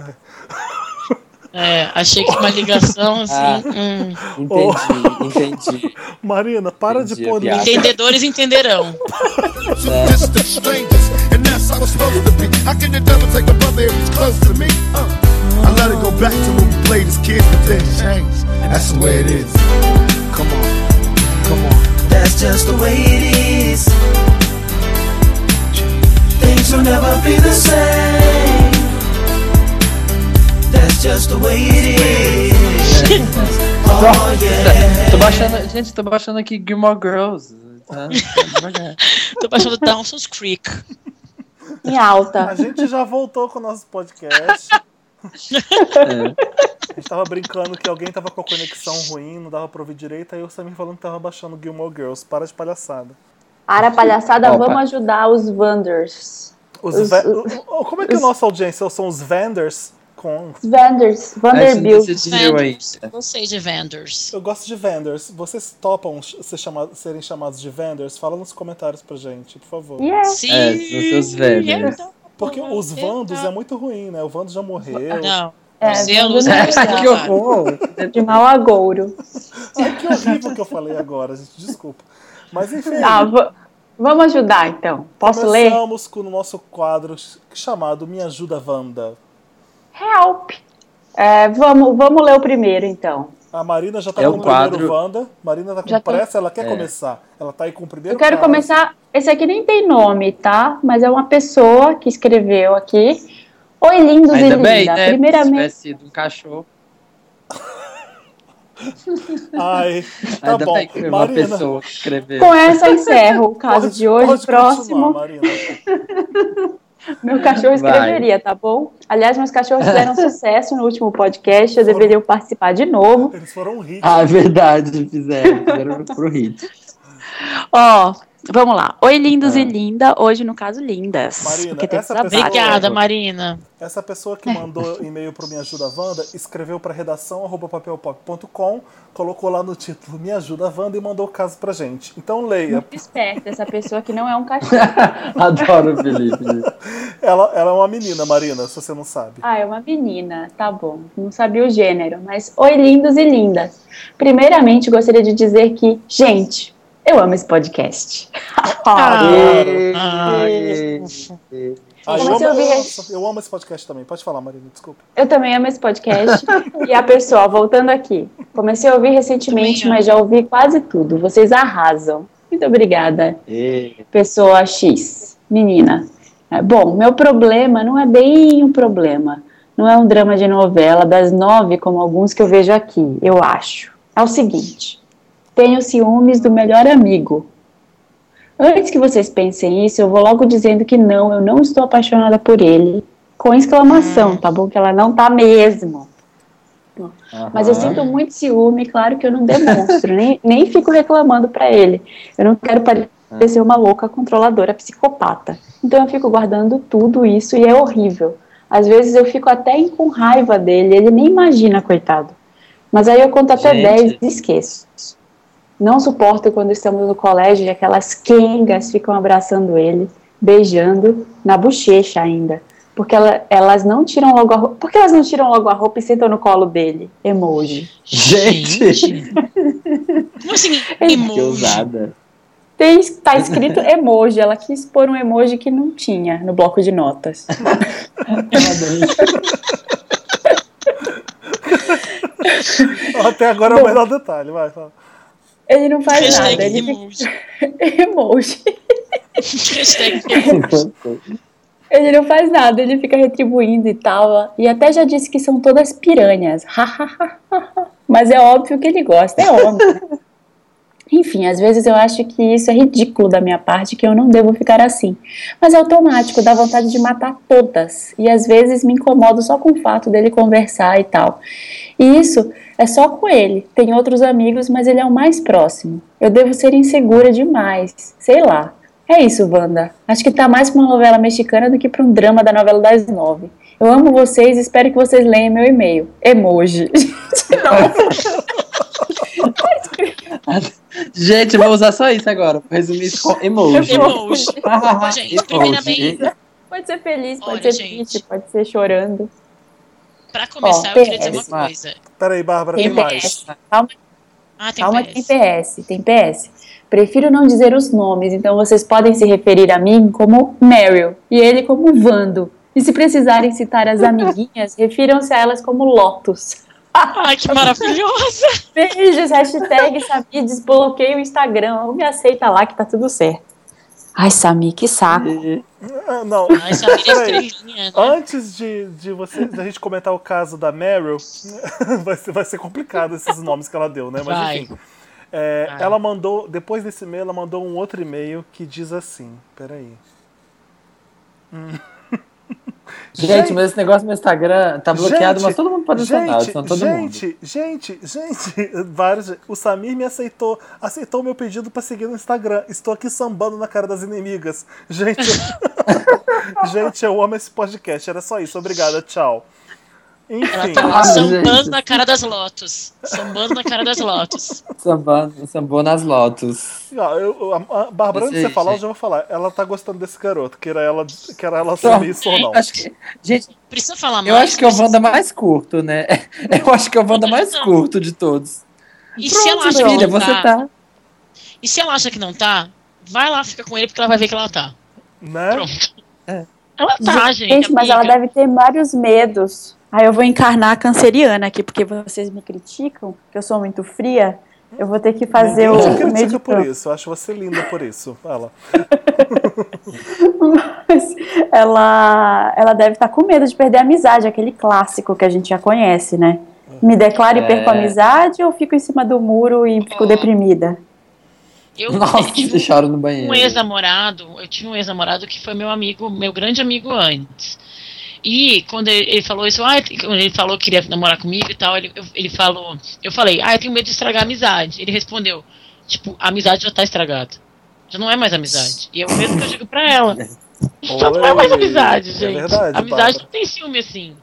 É, achei que uma ligação assim. Ah. hum. Entendi, entendi. Marina, para de Entendi pôr a piada. Entendedores entenderão. distant let it go back to when we played as kids, but then changed. That's the way it is. Come on, come on. That's just the way it is. Things will never be the same. That's just the way it is. Oh yeah. Tô baixando, gente, tô baixando aqui Gilmore Girls. Tá? Tô baixando Dawson's Creek. Em alta. A gente já voltou com o nosso podcast. É. A gente tava brincando que alguém tava com a conexão ruim, não dava pra ouvir direito, aí o Samir falando que tava baixando Gilmore Girls. Para de palhaçada. Para palhaçada, Opa. vamos ajudar os Wanders. Os Os- Como é que a nossa audiência são os vendors? Com... Os gente Vanderbilt. decidiu aí. Gostei de Vendors. Eu gosto de vendors. Vocês topam ser chama- serem chamados de vendors? Fala nos comentários pra gente, por favor. Yeah. Sim. É, são seus velhos. Porque os Vandos é muito ruim, né? O Vando já morreu. Não. É, é a luz não é do céu, que horror! De mau agouro. Ai, que horrível que eu falei agora, gente. Desculpa. Mas enfim. Ah, va- vamos ajudar então. Posso ler? Começamos com o nosso quadro chamado Me Ajuda Wanda. Help! É, vamos, vamos ler o primeiro então. A Marina já tá É com o o primeiro quadro- Wanda. Marina tá com Já tô. pressa, ela quer É. começar. Ela tá aí com o primeiro Eu quero caso. começar. Esse aqui nem tem nome, tá? Mas é uma pessoa que escreveu aqui. Oi, lindos Ainda e bem, linda. né? Se Primeiramente, tivesse sido um cachorro. Ai, tá Ainda bom. bem que uma Marina, pessoa que escreveu. com essa encerro o caso pode- de hoje. pode Próximo. meu cachorro Vai. escreveria, tá bom? Aliás, meus cachorros fizeram sucesso no último podcast. Eu deveria participar de novo. Eles foram um hit. Ah, é verdade, fizeram. Fizeram pro hit. Ó, vamos lá. Oi, lindos Ah. e linda. Hoje, no caso, lindas. Marina, essa pessoa-. Obrigada, Marina. Essa pessoa que mandou e-mail pro Me Ajuda Wanda escreveu para redação arroba papelpop.com, colocou lá no título Me Ajuda Wanda e mandou o caso pra gente. Então leia. Muito esperta essa pessoa que não é um cachorro. Adoro o Felipe. Ela, ela é uma menina, Marina, se você não sabe. Ah, é uma menina, tá bom. Não sabia o gênero, mas oi, lindos e lindas. Primeiramente, gostaria de dizer que, gente, eu amo esse podcast. Ah, Ai, Ah, eu, Comecei amo, a ouvir- eu, amo esse podcast também. Pode falar, Marina, desculpa. Eu também amo esse podcast. e a pessoa, voltando aqui, comecei a ouvir recentemente, mas já ouvi quase tudo. Vocês arrasam. Muito obrigada, e- pessoa X, menina. É, Bom, meu problema não é bem um problema. Não é um drama de novela das nove, como alguns que eu vejo aqui, eu acho. É o seguinte: tenho ciúmes do melhor amigo. Antes que vocês pensem isso, eu vou logo dizendo que não, eu não estou apaixonada por ele. Com exclamação, tá bom? Que ela não tá mesmo. Mas eu sinto muito ciúme, claro que eu não demonstro, nem, nem fico reclamando pra ele. Eu não quero parecer uma louca controladora, psicopata. Então eu fico guardando tudo isso e é horrível. Às vezes eu fico até com raiva dele, ele nem imagina, coitado. Mas aí eu conto até Gente. 10 e esqueço. Não suporto quando estamos no colégio e aquelas quengas ficam abraçando ele, beijando, na bochecha ainda. Porque ela- elas não tiram logo a roupa. Por que elas não tiram logo a roupa e sentam no colo dele? Emoji. Gente, Como assim? que Emoji. ousada. Tem, tá escrito emoji. Ela quis pôr um emoji que não tinha no bloco de notas. Até agora é o melhor detalhe, vai. fala. Ele não faz Hashtag nada. Ele emoji. fica... emoji. Hashtag emoji. Ele não faz nada, ele fica retribuindo e tal. E até já disse que são todas piranhas. Mas é óbvio que ele gosta, é óbvio. Enfim, às vezes eu acho que isso é ridículo da minha parte, que eu não devo ficar assim. Mas é automático, dá vontade de matar todas. E às vezes me incomodo só com o fato dele conversar e tal. E isso é só com ele. Tem outros amigos, mas ele é o mais próximo. Eu devo ser insegura demais. Sei lá. É isso, Wanda. Acho que tá mais pra uma novela mexicana do que pra um drama da novela das nove. Eu amo vocês e espero que vocês leiam meu e-mail. Emoji. Gente, vou usar só isso agora. Vou resumir isso com emoji. Emoji. Gente, primeiramente, Pode ser feliz, pode Olha, ser gente. triste, pode ser chorando. pra começar, Ó, eu queria dizer uma PS. coisa. Peraí, Bárbara, tem Tem mais. PS. Calma, Ah, tem calma que tem PS. PS, tem PS. Prefiro não dizer os nomes, então vocês podem se referir a mim como Meryl e ele como Vando. E se precisarem citar as amiguinhas, refiram-se a elas como Lotus. Ai, que maravilhosa. Beijos, hashtag Samir desbloqueia o Instagram. Ou me aceita lá que tá tudo certo. Ai, Samir, que saco. Ah, Não, Ai, Samir é né? Antes de, de você, da gente comentar o caso da Meryl, vai ser, vai ser complicado esses nomes que ela deu, né? Mas Vai. enfim. É, Vai. ela mandou, depois desse e-mail, ela mandou um outro e-mail que diz assim: peraí. Gente, mas esse negócio no Instagram tá bloqueado, Gente, mas todo mundo pode adicionar, gente, todo mundo. gente, gente, gente, vários. O Samir me aceitou, aceitou o meu pedido pra seguir no Instagram. Estou aqui sambando na cara das inimigas. Gente, gente, eu amo esse podcast. Era só isso. Obrigada, tchau. Ela tá lá Ah, sambando gente. na cara das Lotus. Sambando na cara das Lotus. Sambando, sambou nas lotos. ó, eu, a, a Bárbara, antes de você Gente. falar, eu já vou falar. Ela tá gostando desse garoto, queira ela, queira ela assumir isso ou não. Acho que, gente, Precisa falar mais. eu acho que é o Wanda mais curto, né? Eu acho que é o Wanda mais Não. curto de todos. E se ela Pronto, acha que filha, não você tá, tá. E se ela acha que não tá, vai lá, fica com ele, porque ela vai ver que ela tá. Né? Pronto. É. Ela tá, gente. Gente, mas ela deve ter vários medos. Aí eu vou encarnar a canceriana aqui, porque vocês me criticam, que eu sou muito fria. Eu vou ter que fazer Ninguém o te meio critica de por isso. Eu acho você linda por isso. Fala. Mas ela, ela deve estar com medo de perder a amizade, aquele clássico que a gente já conhece, né? Me declaro e É. perco a amizade ou fico em cima do muro e fico Ó. deprimida? Eu Nossa, tive você chora no um banheiro. ex-namorado, eu tive um ex-namorado que foi meu amigo, meu grande amigo antes. E quando ele, ele falou isso, ah, quando ele falou que queria namorar comigo e tal, ele, eu- ele falou, eu falei, ah, eu tenho medo de estragar a amizade. Ele respondeu, tipo, a amizade já tá estragada. Já não é mais amizade. E é o mesmo que eu digo pra ela. Já não é mais amizade, É gente. verdade, amizade Bárbara. não tem ciúme assim.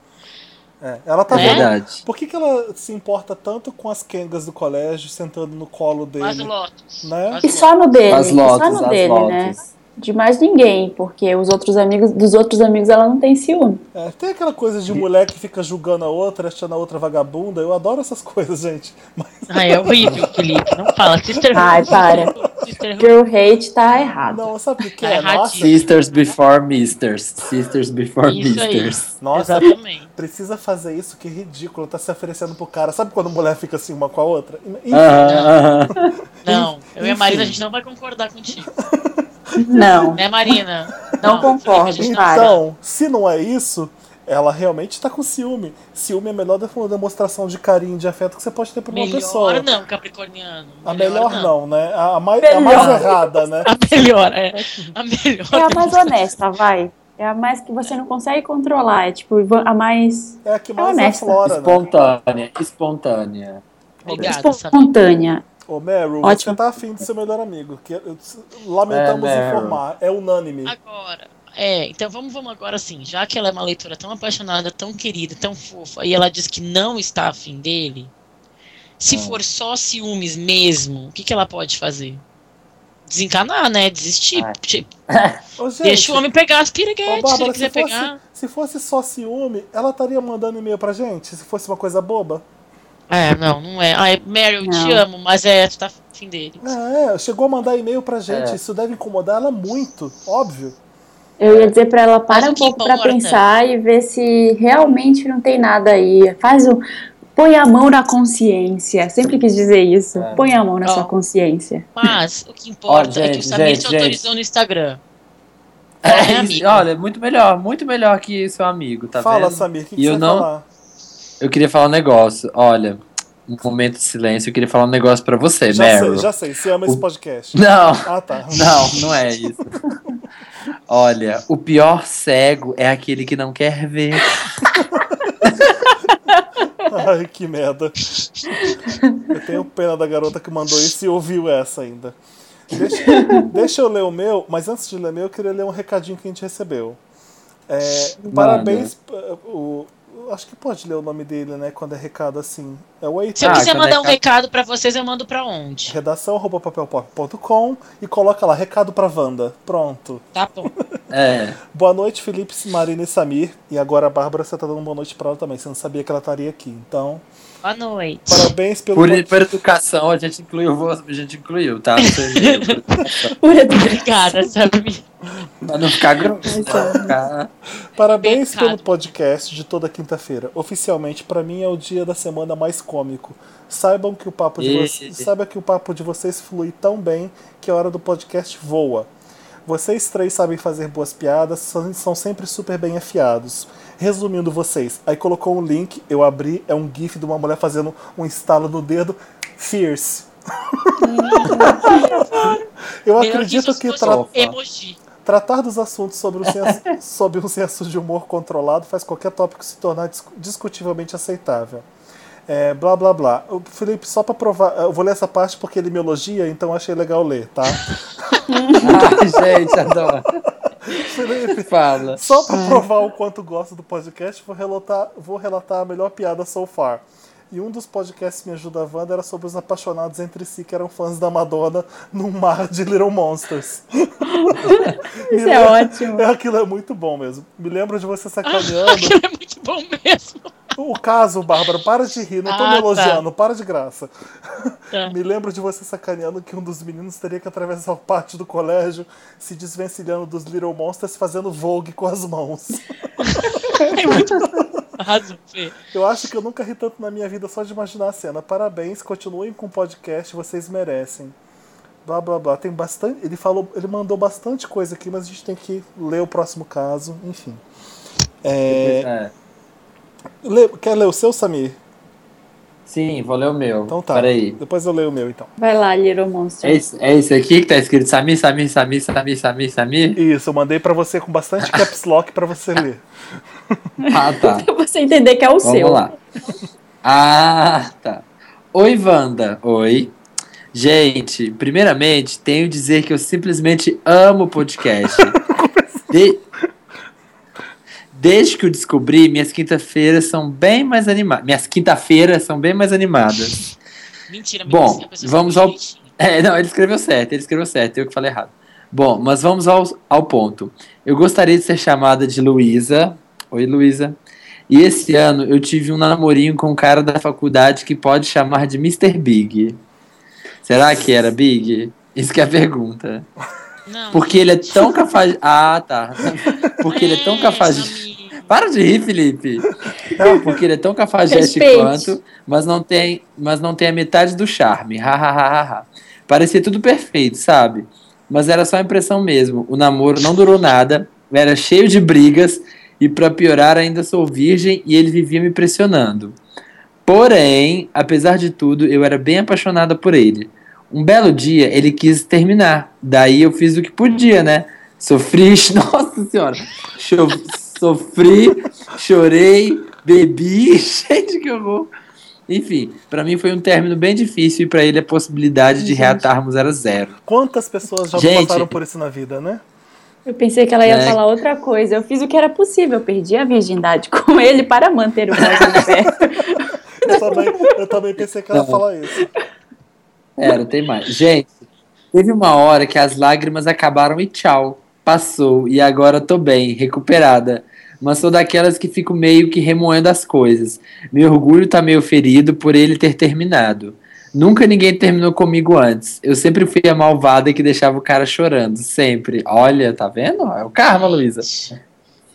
É, ela tá É Né? vendo. verdade. Por que, que ela se importa tanto com as Kengas do colégio sentando no colo dele? As Lotus. Né? As E só no dele, As lotos, só no as dele, lotos. né? De mais ninguém, porque os outros amigos, dos outros amigos ela não tem ciúme. É, tem aquela coisa de mulher que fica julgando a outra, achando a outra vagabunda. Eu adoro essas coisas, gente. Mas Ai, é horrível, Felipe. Não fala. Sister Ai, para. Sister Girl hate tá errado. não, sabe o que Tá é? Sisters before misters. Sisters before Isso aí. misters. nossa Exatamente. precisa fazer isso, que ridículo. Tá se oferecendo pro cara. Sabe quando a mulher fica assim uma com a outra? Enfim, aham. Não, eu e a. Marina, a gente não vai concordar contigo. Não, Né, Marina? não concordo, gente para. Então, se não é isso, ela realmente tá com ciúme. Ciúme é a melhor de- demonstração de carinho e de afeto que você pode ter por uma Melhor pessoa. não, Capricorniano. A melhor não, né? A, a mais, a Melhor. mais errada, né? A melhor, é. A melhor. É a mais honesta, vai. É a mais que você não consegue controlar. É tipo, a mais É a que mais honesta. aflora, né? Espontânea, espontânea. Obrigada, espontânea. Ô, Meryl, Ótimo. você tá afim de seu melhor amigo. Que, lamentamos É, informar. É unânime. Agora, é, então vamos, vamos agora assim, já que ela é uma leitora tão apaixonada, tão querida, tão fofa, e ela diz que não está afim dele, se for só ciúmes mesmo, o que, que ela pode fazer? Desencanar, né? Desistir. Ah. Tipo, Ô, gente, deixa o homem pegar as piriguetes, se ele Bárbara, se quiser fosse, pegar. se fosse só ciúme, ela estaria mandando e-mail pra gente? Se fosse uma coisa boba? É, não, não é. Ai, Mary, eu te Não. amo, mas é, tu tá afim dele. É, chegou a mandar e-mail pra gente. É. Isso deve incomodar ela muito, óbvio. Eu ia dizer pra ela, para um pouco pra importa? pensar e ver se realmente não tem nada aí. Faz o. Põe a mão na consciência. Sempre quis dizer isso. É. Põe a mão na Ó. sua consciência. Mas o que importa Ó, é que o gente, Samir gente, te gente. autorizou no Instagram. É, É, amigo. olha, muito melhor, muito melhor que seu amigo, tá Fala, vendo? Samir, o que, E que eu você não- falar? Eu queria falar um negócio, olha, um momento de silêncio, eu queria falar um negócio pra você, Já Meryl. sei, já sei. Você ama esse O- podcast. Não, Ah, tá. não, não é isso. Olha, o pior cego é aquele que não quer ver. Ai, que merda. Eu tenho pena da garota que mandou isso e ouviu essa ainda. Deixa, deixa eu ler o meu, mas antes de ler o meu, eu queria ler um recadinho que a gente recebeu. É, parabéns. O, acho que pode ler o nome dele, né? Quando é recado assim. É o Heitor. Se eu Ah, quiser é mandar um ca- recado pra vocês, eu mando pra onde? Redação papelpop.com e coloca lá, recado pra Wanda. Pronto. Tá bom. É, Boa noite, Felipe, Marina e Samir. E agora a Bárbara, você tá dando boa noite pra ela também. Você não sabia que ela estaria aqui. Então, Boa noite. parabéns pelo. por, por educação a gente incluiu, a gente incluiu, tá? Por educação. Obrigada, Samir. pra não ficar grosso, ficar... Parabéns Pecado. pelo podcast de toda quinta-feira. Oficialmente, pra mim é o dia da semana mais cômico. Saibam que o papo de vocês, saiba que o papo de vocês flui tão bem que a hora do podcast voa. Vocês três sabem fazer boas piadas, são, são sempre super bem afiados. Resumindo vocês, aí colocou um link, eu abri, é um gif de uma mulher fazendo um estalo no dedo. Fierce. eu acredito que tra- um emoji. Tratar dos assuntos sobre, o senso, sob um senso de humor controlado faz qualquer tópico se tornar dis- discutivelmente aceitável. É, blá blá blá. O Felipe, só pra provar, eu vou ler essa parte porque ele me elogia, então eu achei legal ler, tá? Ai, gente, adoro. Felipe, Fala. só pra provar o quanto gosto do podcast, vou relatar, vou relatar a melhor piada so far. E um dos podcasts que me ajuda a Wanda era sobre os apaixonados entre si que eram fãs da Madonna num mar de Little Monsters. Isso é ótimo. É, aquilo é muito bom mesmo. Me lembro de você sacaneando. Aquilo é muito bom mesmo. O caso, Bárbara, para de rir, não tô Ah, me tá. elogiando, para de graça. Tá. Me lembro de você sacaneando que um dos meninos teria que atravessar o pátio do colégio, se desvencilhando dos Little Monsters, fazendo vogue com as mãos. É muito bom. Arrasou, Fê. Eu acho que eu nunca ri tanto na minha vida só de imaginar a cena. Parabéns, continuem com o podcast, vocês merecem. Blá blá blá. Tem bastante. Ele falou. Ele mandou bastante coisa aqui, mas a gente tem que ler o próximo caso, enfim. É, É. lê- quer ler o seu, Samir? Sim, vou ler o meu. Então tá. Peraí. Depois eu leio o meu então. Vai lá, Little Monster. É esse, é esse aqui que tá escrito Samir, Samir, Samir, Samir, Samir, Samir? Isso, eu mandei pra você com bastante caps lock pra você ler. Ah, tá. Pra você entender que é o Vamos seu. lá. Ah, tá. Oi, Wanda. Oi. Gente, primeiramente, tenho que dizer que eu simplesmente amo o podcast. De- Desde que eu descobri, minhas quinta-feiras são bem mais animadas. Minhas quinta-feiras são bem mais animadas. Mentira, Bom, pessoa vamos ao-. É, não, ele escreveu certo, ele escreveu certo, eu que falei errado. Bom, mas vamos ao, ao ponto. Eu gostaria de ser chamada de Luísa. Oi, Luísa. E esse ano eu tive um namorinho com um cara da faculdade que pode chamar de Mr. Big. Será que era Big? Isso que é a pergunta. Não. Porque ele é tão cafajeste. Ah, tá. Porque ele é tão cafajeste. Para de rir, Felipe. Porque ele é tão cafajeste Respeite. quanto, mas não tem, mas não tem a metade do charme. Ha, ha, ha, ha, ha. Parecia tudo perfeito, sabe? Mas era só impressão mesmo. O namoro não durou nada, era cheio de brigas e pra piorar ainda sou virgem e ele vivia me pressionando. Porém, apesar de tudo, eu era bem apaixonada por ele. Um belo dia ele quis terminar. Daí eu fiz o que podia, né? Sofri, nossa senhora. Cho- sofri, chorei, bebi, gente que horror. Enfim, pra mim foi um término bem difícil e pra ele a possibilidade de reatarmos era zero. Quantas pessoas já Gente. passaram por isso na vida, né? Eu pensei que ela ia É. falar outra coisa. Eu fiz o que era possível. Eu perdi a virgindade com ele para manter o caso. Eu também, eu também pensei que ela ia falar isso. Era, tem mais. Gente, teve uma hora que as lágrimas acabaram e tchau. Passou e agora tô bem, recuperada. Mas sou daquelas que fico meio que remoendo as coisas. Meu orgulho tá meio ferido por ele ter terminado. Nunca ninguém terminou comigo antes. Eu sempre fui a malvada que deixava o cara chorando, sempre. Olha, tá vendo? É o karma, Luísa.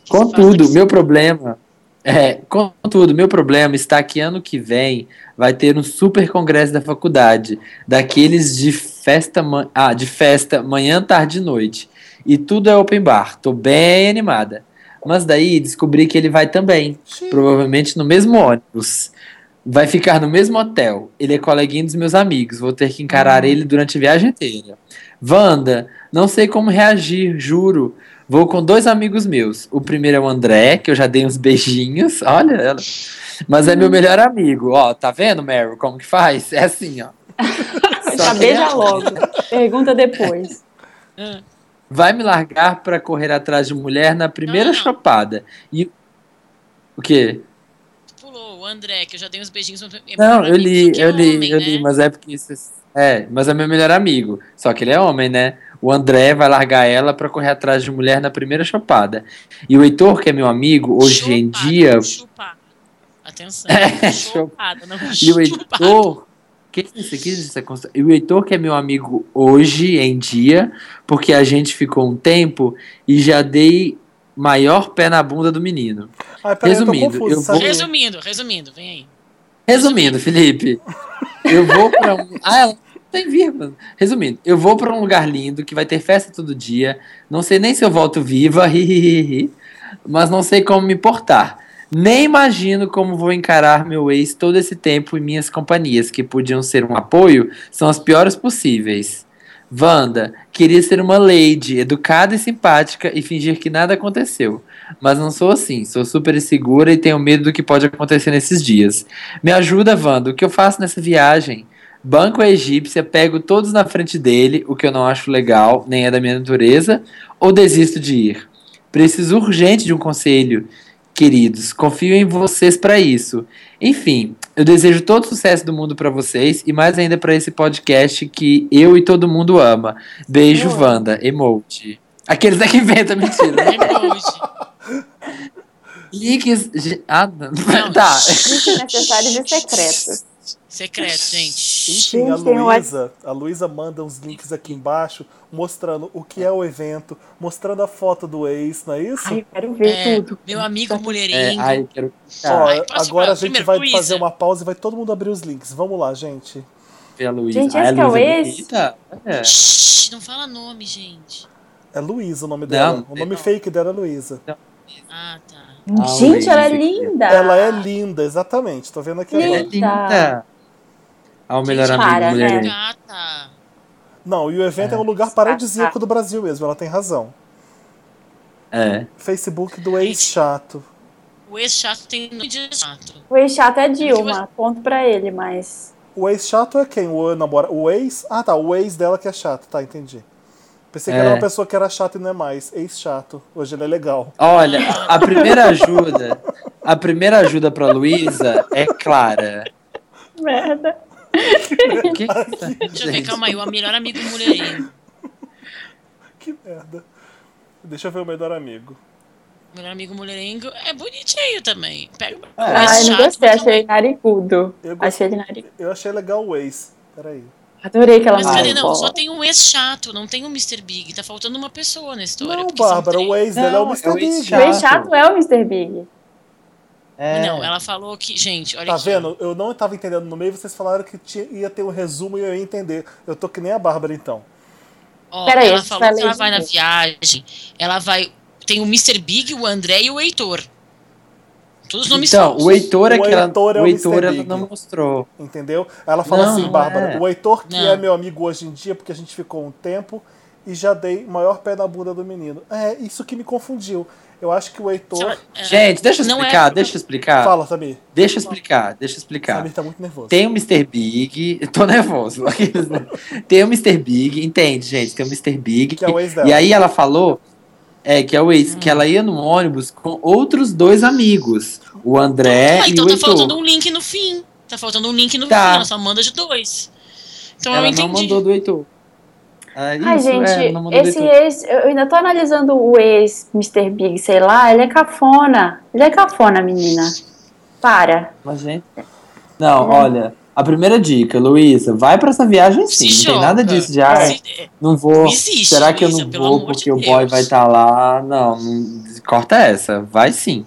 Contudo, meu problema é, contudo, meu problema está que ano que vem vai ter um super congresso da faculdade, daqueles de festa, ah, de festa manhã, tarde e noite. E tudo é open bar. Tô bem animada. Mas daí descobri que ele vai também, provavelmente no mesmo ônibus. Vai ficar no mesmo hotel. Ele é coleguinha dos meus amigos. Vou ter que encarar ele durante a viagem inteira. Wanda, não sei como reagir, juro. Vou com dois amigos meus. O primeiro é o André, que eu já dei uns beijinhos. Olha ela. Mas é meu melhor amigo. Ó, tá vendo, Meryl, como que faz? É assim, ó. Já beija logo. Pergunta depois. Vai me largar pra correr atrás de mulher na primeira Não, não, não. chopada. E o quê? Pulou o André, que eu já dei uns beijinhos. é Não, eu li, que eu li, homem, eu né? li, mas é porque isso é, mas é meu melhor amigo. Só que ele é homem, né? O André vai largar ela pra correr atrás de mulher na primeira chopada. E o Heitor, que é meu amigo, hoje em Chupada, dia, Chupada. Atenção. É, chupada, não E o. Heitor. Que que é isso consta- E o Heitor, que é meu amigo hoje em dia, porque a gente ficou um tempo e já dei maior pé na bunda do menino. Eu tô Resumindo, confuso, eu sabe? vou- Resumindo, resumindo, vem aí. Resumindo, Felipe, eu vou pra um. Ah, ela tem vírgula. Resumindo, eu vou pra um lugar lindo que vai ter festa todo dia. Não sei nem se eu volto viva, mas não sei como me portar. Nem imagino como vou encarar meu ex todo esse tempo em minhas companhias, que podiam ser um apoio, são as piores possíveis. Wanda, queria ser uma lady, educada e simpática e fingir que nada aconteceu. Mas não sou assim, sou super insegura e tenho medo do que pode acontecer nesses dias. Me ajuda, Wanda, o que eu faço nessa viagem? Banco a egípcia, pego todos na frente dele, o que eu não acho legal, nem é da minha natureza, ou desisto de ir? Preciso urgente de um conselho, queridos. Confio em vocês para isso. Enfim, eu desejo todo o sucesso do mundo para vocês e mais ainda para esse podcast que eu e todo mundo ama. Beijo, Eu amo. Wanda. Emoji. Aqueles é que inventa, mentira. Emoji. Links. Ah, não. Não. tá. Desnecessários e secretos. Secreto, gente. Enfim, a Gente, um Luísa, a Luísa manda uns links aqui embaixo mostrando o que é o evento, mostrando a foto do ex, não é isso? Ai, quero ver É, tudo. meu amigo É, mulherengo. ai, quero. Ó, Ai, agora falar? a gente Primeiro, vai Luísa. fazer uma pausa e vai todo mundo abrir os links. Vamos lá, gente. ver a Luísa. Gente, Ah, esse que é o Luísa ex? É. Shhh, não fala nome, gente. É Luísa o nome dela. Não, o nome não. fake dela é Luísa. Ah, tá. Ah, Gente, ela é linda. Ela é linda, exatamente. Tô vendo aqui é agora. linda. Ah, o melhor Gente, amigo para, mulher. né? Não, e o evento é, um lugar paradisíaco do Brasil mesmo, ela tem razão. É. Facebook do ex chato. O ex-chato tem nome de chato. O ex chato é Dilma. Ponto pra ele, mas. O ex chato é quem? O namora... O ex? Ah, tá. O ex dela que é chato. Tá, entendi. Pensei que É. era uma pessoa que era chata e não é mais. Ex chato. Hoje ele é legal. Olha, a primeira ajuda, a primeira ajuda pra Luísa é Clara. Merda. O que que tá- Deixa eu ver, calma aí. O melhor amigo mulherengo. Que merda. Deixa eu ver o melhor amigo. O melhor amigo mulherengo é bonitinho também. Pega o Ai, não ex-chato, gostei. mas Achei narigudo. Eu gostei. Achei ele narigudo. Eu achei legal o ex. Peraí. Adorei que ela Mas cadê? Não, só tem um ex-chato, não tem um Mr. Big. Tá faltando uma pessoa na história. Não, Bárbara, o ex dela é o Não, Mr. é Big. ex O ex chato é o Mr. Big. É. Não, ela falou que. Gente, olha Tá aqui. vendo? Eu não tava entendendo no meio, vocês falaram que tinha- ia ter um resumo e eu ia entender. Eu tô que nem a Bárbara então. Ó, Pera aí, ela falou vai que ela vai na viagem. Ela vai. Tem o Mr. Big, o André e o Heitor. Todos os nomes Então, falsos. o Heitor é O que ela, Heitor é o o Heitor ela Big. não mostrou. Entendeu? Ela fala Não, assim, não Bárbara, é. o Heitor, que Não. é meu amigo hoje em dia, porque a gente ficou um tempo, e já dei maior pé na bunda do menino. É, isso que me confundiu. Eu acho que o Heitor. É, Gente, deixa eu Não é explicar, porque- deixa eu explicar. Fala, Samir. Deixa eu explicar, deixa eu explicar. Samir tá muito nervoso. Tem o Mr. Big, eu tô nervoso. tem o Mr. Big, entende, gente? Tem o Mr. Big. Que é o ex dela. E aí ela falou é, que é o ex, que ela ia no ônibus com outros dois amigos, o André Ah, e então o tá Heitor. faltando um link no fim. Tá faltando um link no Tá. fim, ela só manda de dois. Então ela eu não entendi. mandou do Heitor. Ah, Ai, isso, gente, é, não mandou do esse ex, eu ainda tô analisando o ex Mr. Big, sei lá, ele é cafona. Ele é cafona, menina. Para. Mas, gente. Não, Uhum. olha. A primeira dica, Luísa, vai pra essa viagem sim. Se não tem nada disso de, ah, não vou. Não existe, será que eu não vou porque de o boy vai estar lá? Não, não, corta essa. Vai sim.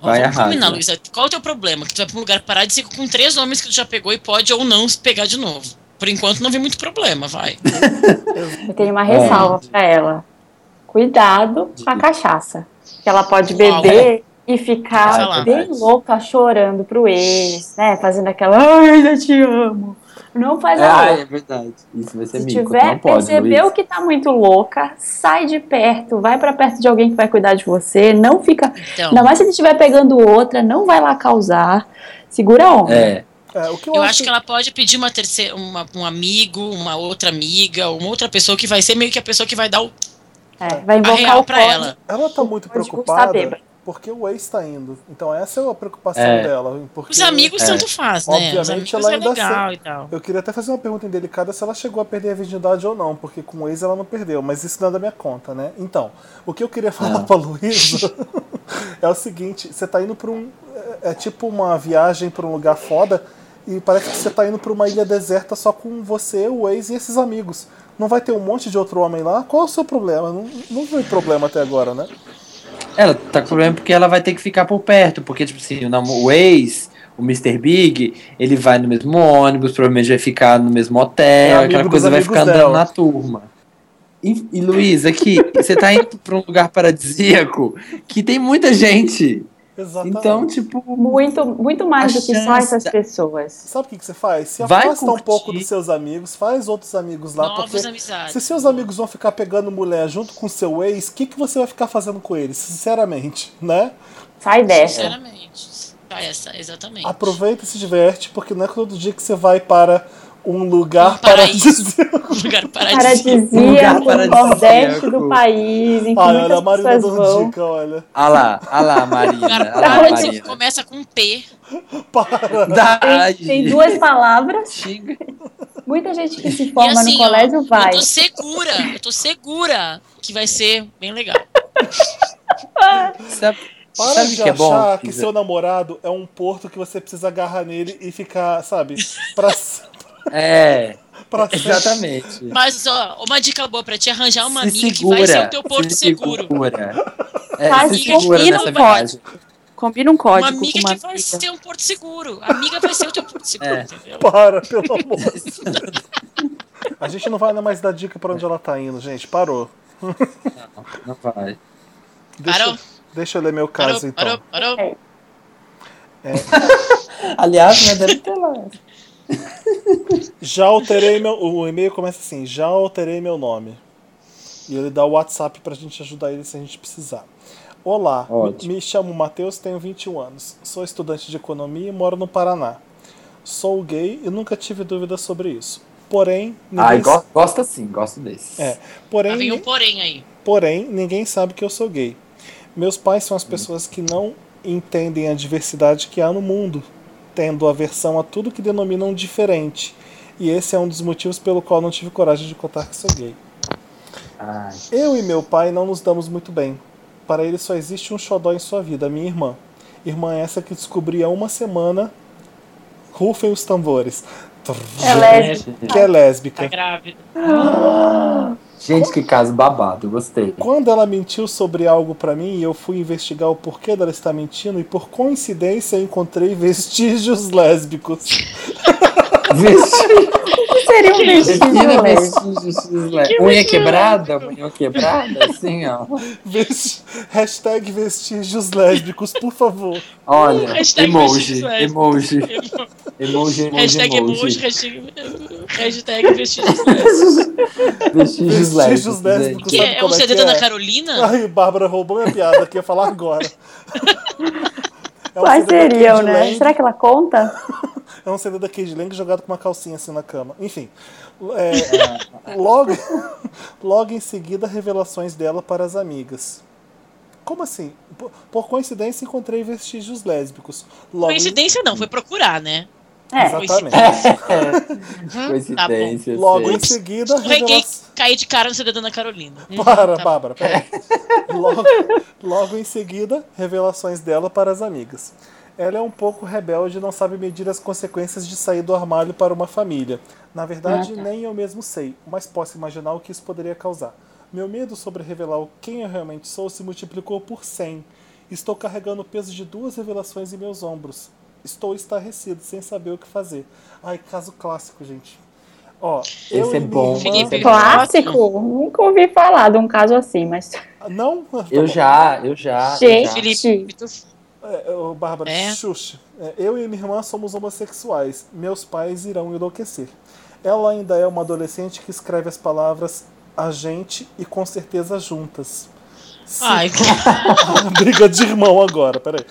Ó, Vai vamos arrasa. combinar, Luísa. Qual é o teu problema? Que tu vai pra um lugar paradisíaco com três homens que tu já pegou e pode ou não se pegar de novo. Por enquanto não vi muito problema, vai. Eu tenho uma ressalva pra ela. Cuidado com a cachaça. Que ela pode Uau. beber e ficar bem louca chorando pro ex, né? Fazendo aquela, ai, eu te amo. Não faz É, a ah, é verdade. Isso vai ser Se mico. tiver, não pode, percebeu que tá muito louca, sai de perto, vai pra perto de alguém que vai cuidar de você, não fica. Então, Ainda mais se ele estiver pegando outra, não vai lá causar. Segura a onda. É. É, o que eu, eu acho que ela pode pedir uma terceira, uma- um amigo, uma outra amiga, uma outra pessoa que vai ser meio que a pessoa que vai dar o É, vai a invocar real o pra código. ela. Ela tá muito preocupada porque o ex tá indo. Então essa é a preocupação É. dela. Porque Os amigos É. tanto faz, né? Obviamente, ela é ainda legal e tal. Eu queria até fazer uma pergunta indelicada se ela chegou a perder a virgindade ou não, porque com o ex ela não perdeu, mas isso não é da minha conta, né? Então, o que eu queria falar Ah. pra Luísa é o seguinte: você tá indo pra um. É, é tipo uma viagem pra um lugar foda e parece que você tá indo pra uma ilha deserta só com você, o ex e esses amigos. Não vai ter um monte de outro homem lá? Qual é o seu problema? Não, não foi problema até agora, né? Ela tá com problema porque ela vai ter que ficar por perto. Porque, tipo assim, o, o ex, o Mr. Big, ele vai no mesmo ônibus, provavelmente vai ficar no mesmo É hotel, amigo aquela coisa vai ficar andando dela. na turma. E, e Luiz, aqui, você tá indo pra um lugar paradisíaco que tem muita gente. Exatamente. Então, tipo. Muito, muito mais do que só essas pessoas. Sabe o que, que você faz? Se Vai afasta um curtir. pouco dos seus amigos, faz outros amigos lá, Novas porque amizades. se seus amigos vão ficar pegando mulher junto com seu ex, o que, que você vai ficar fazendo com eles? Sinceramente, né? Sai dessa. Sinceramente. Essa, exatamente. Aproveita e se diverte, porque não é todo dia que você vai para um lugar Um paraíso. Um lugar paradisíaco. Um lugar Paradisíaco, no. Nordeste do país, em que Ai, olha, a muitas Marina olha. Olha lá, olha lá, Marina. Lugar Olha lá, Marina. começa com P. Para. Tem, tem duas palavras. Xinga. Muita gente que se E forma assim, no colégio ó, vai. eu tô segura, eu tô segura que vai ser bem legal. Sabe, Para sabe de que é bom? achar que seu namorado é um porto que você precisa agarrar nele e ficar, sabe, pra, É, exatamente. Mas, ó, uma dica boa pra é arranjar uma Se amiga que segura, vai ser o teu porto se seguro. Segura. É, Faz se segura combina nessa um código. viagem. Combina um Uma código amiga com uma que vai amiga. ser um porto seguro. A amiga vai ser o teu porto seguro, É. entendeu? Para, pelo amor. A gente não vai mais dar dica pra onde ela tá indo, gente. Parou. Não, não vai. Deixa, Parou? deixa eu ler meu Parou, caso, então. parou, parou. Aliás, né, deve ter lá. Já alterei meu. O e-mail começa assim: já alterei meu nome. E ele dá o WhatsApp pra gente ajudar ele se a gente precisar. Olá, me, Ótimo. me chamo Matheus, tenho 21 anos. Sou estudante de economia e moro no Paraná. Sou gay e nunca tive dúvidas sobre isso. Porém, ninguém, Ai, go gosta sim, gosto desse. é, porém, vem um porém aí. Porém, ninguém sabe que eu sou gay. Meus pais são as pessoas que não entendem a diversidade que há no mundo, tendo aversão a tudo que denominam diferente. E esse é um dos motivos pelo qual não tive coragem de contar que sou gay. Ai, Eu e meu pai não nos damos muito bem. Para ele só existe um xodó em sua vida, minha irmã. Irmã essa que descobri há uma semana. Rufem os tambores. É lésbica. Que é lésbica. Tá grávida. Gente, que caso babado, gostei. Quando ela mentiu sobre algo pra mim e eu fui investigar o porquê dela estar mentindo e por coincidência encontrei vestígios lésbicos. Vestígios. O que seria um vestígio lésbico? vestígios lésbicos. Unha quebrada? Unha quebrada? Assim, ó. Vesti- Hashtag vestígios lésbicos, por favor. Olha, Hashtag emoji, lésbicos. emoji, emoji, emoji, Hashtag emoji, emoji. hashtag, hashtag vestígios lésbicos. Vestígios Vestígios lésbicos, lésbicos. Que é, é um é CD que da Ana é? Carolina? Ai, Bárbara roubou minha piada que ia falar agora. É um Quais seriam, né? Lang. Será que ela conta? É um CD da Cage Lang jogado com uma calcinha assim na cama. Enfim. é, logo, logo em seguida, revelações dela para as amigas. Como assim? Por, por coincidência, encontrei vestígios lésbicos. Logo em- Coincidência não, foi procurar, né? É. Exatamente. Hum, Coincidência. Logo sei. em seguida, Escorreguei, revelações. caí de cara no CD da Ana Carolina. Para, tá. Bárbara, peraí. Logo, logo em seguida, revelações dela para as amigas. Ela é um pouco rebelde e não sabe medir as consequências de sair do armário para uma família. Na verdade, nem eu mesmo sei, mas posso imaginar o que isso poderia causar. Meu medo sobre revelar o quem eu realmente sou se multiplicou por 100. Estou carregando o peso de duas revelações em meus ombros. Estou estarrecido, sem saber o que fazer. Ai, caso clássico, gente. Ó, eu Esse é e minha bom, irmã- Clássico? Nunca ouvi falar de um caso assim, mas. Não? Tá Eu bom. já, eu já. eu Gente. já. Felipe, tu- É, Bárbara, É? Xuxa, é, eu e minha irmã somos homossexuais. Meus pais irão enlouquecer. Ela ainda é uma adolescente que escreve as palavras a gente e com certeza juntas. Ai, Briga de irmão agora, peraí.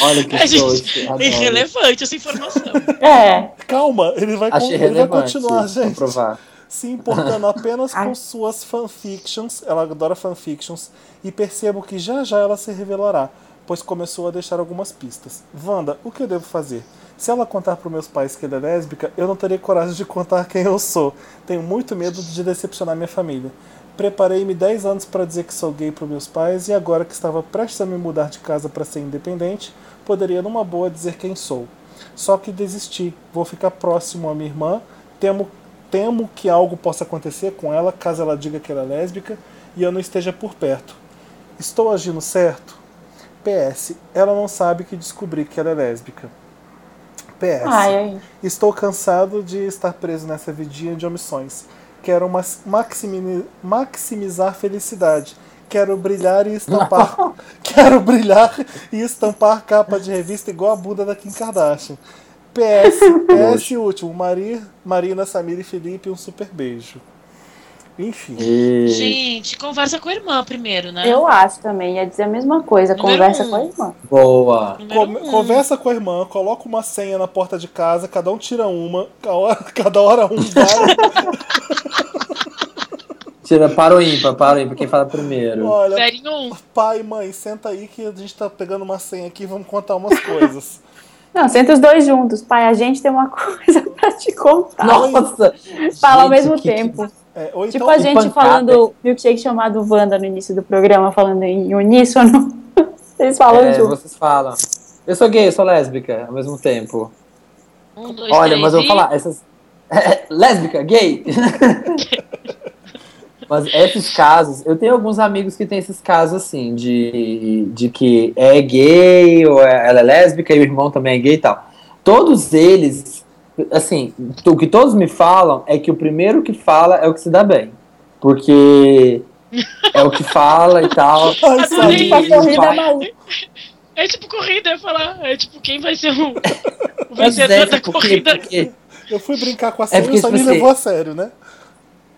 Olha que gente, é irrelevante essa informação. É. Calma, ele vai, Achei ele vai continuar, gente. comprovar. se importando apenas com suas fanfictions, ela adora fanfictions, e percebo que já já ela se revelará, pois começou a deixar algumas pistas. Wanda, o que eu devo fazer? Se ela contar para meus pais que ela é lésbica, eu não terei coragem de contar quem eu sou. Tenho muito medo de decepcionar minha família. Preparei-me 10 anos para dizer que sou gay para meus pais e agora que estava prestes a me mudar de casa para ser independente, poderia numa boa dizer quem sou. Só que desisti. Vou ficar próximo à minha irmã. Temo, temo que algo possa acontecer com ela caso ela diga que ela é lésbica e eu não esteja por perto. Estou agindo certo? PS. Ela não sabe que descobri que ela é lésbica. PS. Ai, ai. Estou cansado de estar preso nessa vidinha de omissões. Quero maximi- maximizar felicidade. Quero brilhar e estampar. Quero brilhar e estampar capa de revista igual a Buda da Kim Kardashian. PS, PS último. Mari, Marina, Samira e Felipe, um super beijo. Enfim. E... Gente, conversa com a irmã primeiro, né? Eu acho também, ia dizer a mesma coisa. Número Conversa um. com a irmã. Boa. Come- um. Conversa com a irmã, coloca uma senha na porta de casa, cada um tira uma, cada hora um. Tira para o ímpar, para o ímpar, quem fala primeiro. Olha, um. pai, mãe, senta aí que a gente tá pegando uma senha aqui e vamos contar umas coisas. Não, senta os dois juntos. Pai, a gente tem uma coisa pra te contar. Nossa! Fala ao mesmo que- tempo. É, ou Tipo então, a gente pancada. falando milkshake chamado Wanda no início do programa, falando em uníssono. Vocês falam É, juntos. vocês falam. Eu sou gay, eu sou lésbica ao mesmo tempo. Um, dois, Olha, três mas eu vou falar, essas. lésbica, gay! Mas esses casos, eu tenho alguns amigos que têm esses casos assim, de, de que é gay, ou é- ela é lésbica e o irmão também é gay e tal. Todos eles, assim, o que todos me falam é que o primeiro que fala é o que se dá bem. Porque é o que fala e tal. Ai, Adorei. Tipo. É tipo corrida, eu ia falar. É tipo quem vai ser o, o vencedor é, da porque, corrida. porque eu fui brincar com a senha e porque, o Samir tipo assim, levou a sério, né?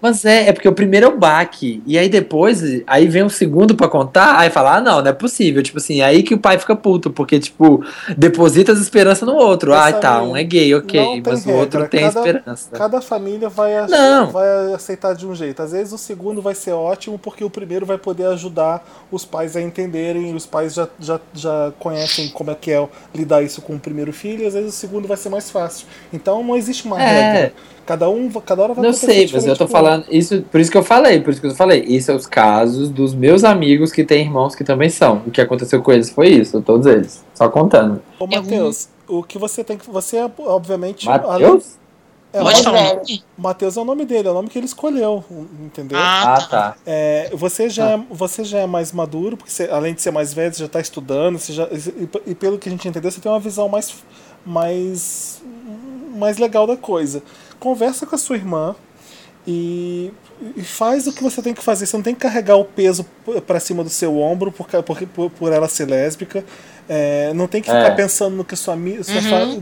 Mas é, é porque o primeiro é o baque. E aí depois, aí vem o segundo pra contar, aí fala, ah, não, não é possível. Tipo assim, aí que o pai fica puto, porque, tipo, deposita as esperanças no outro. Ah, tá, um é gay, ok, mas o regra, outro tem cada- esperança. Cada família vai, Não. vai aceitar de um jeito. Às vezes o segundo vai ser ótimo porque o primeiro vai poder ajudar os pais a entenderem. Os pais já, já, já conhecem como é que é lidar isso com o primeiro filho. E às vezes o segundo vai ser mais fácil. Então não existe uma É. regra. Cada um, cada hora vai Não sei, mas eu tô falando isso, por isso que eu falei, por isso que eu falei. Isso é os casos dos meus amigos que têm irmãos que também são. O que aconteceu com eles foi isso, todos eles. Só contando. Ô, Matheus, o que você tem que. Você, é, obviamente. Matheus? É, Pode o falar? Matheus é o nome dele, é o nome que ele escolheu, entendeu? Ah, Ah, tá. tá. É, você, já é, você já é mais maduro, porque você, além de ser mais velho, você já está estudando, você já, e, e pelo que a gente entendeu, você tem uma visão mais, mais mais legal da coisa. Conversa com a sua irmã e, e faz o que você tem que fazer. Você não tem que carregar o peso p- pra cima do seu ombro por, por, por, ela ser lésbica. É, não tem que ficar É. pensando no que sua amiga. Sua fa-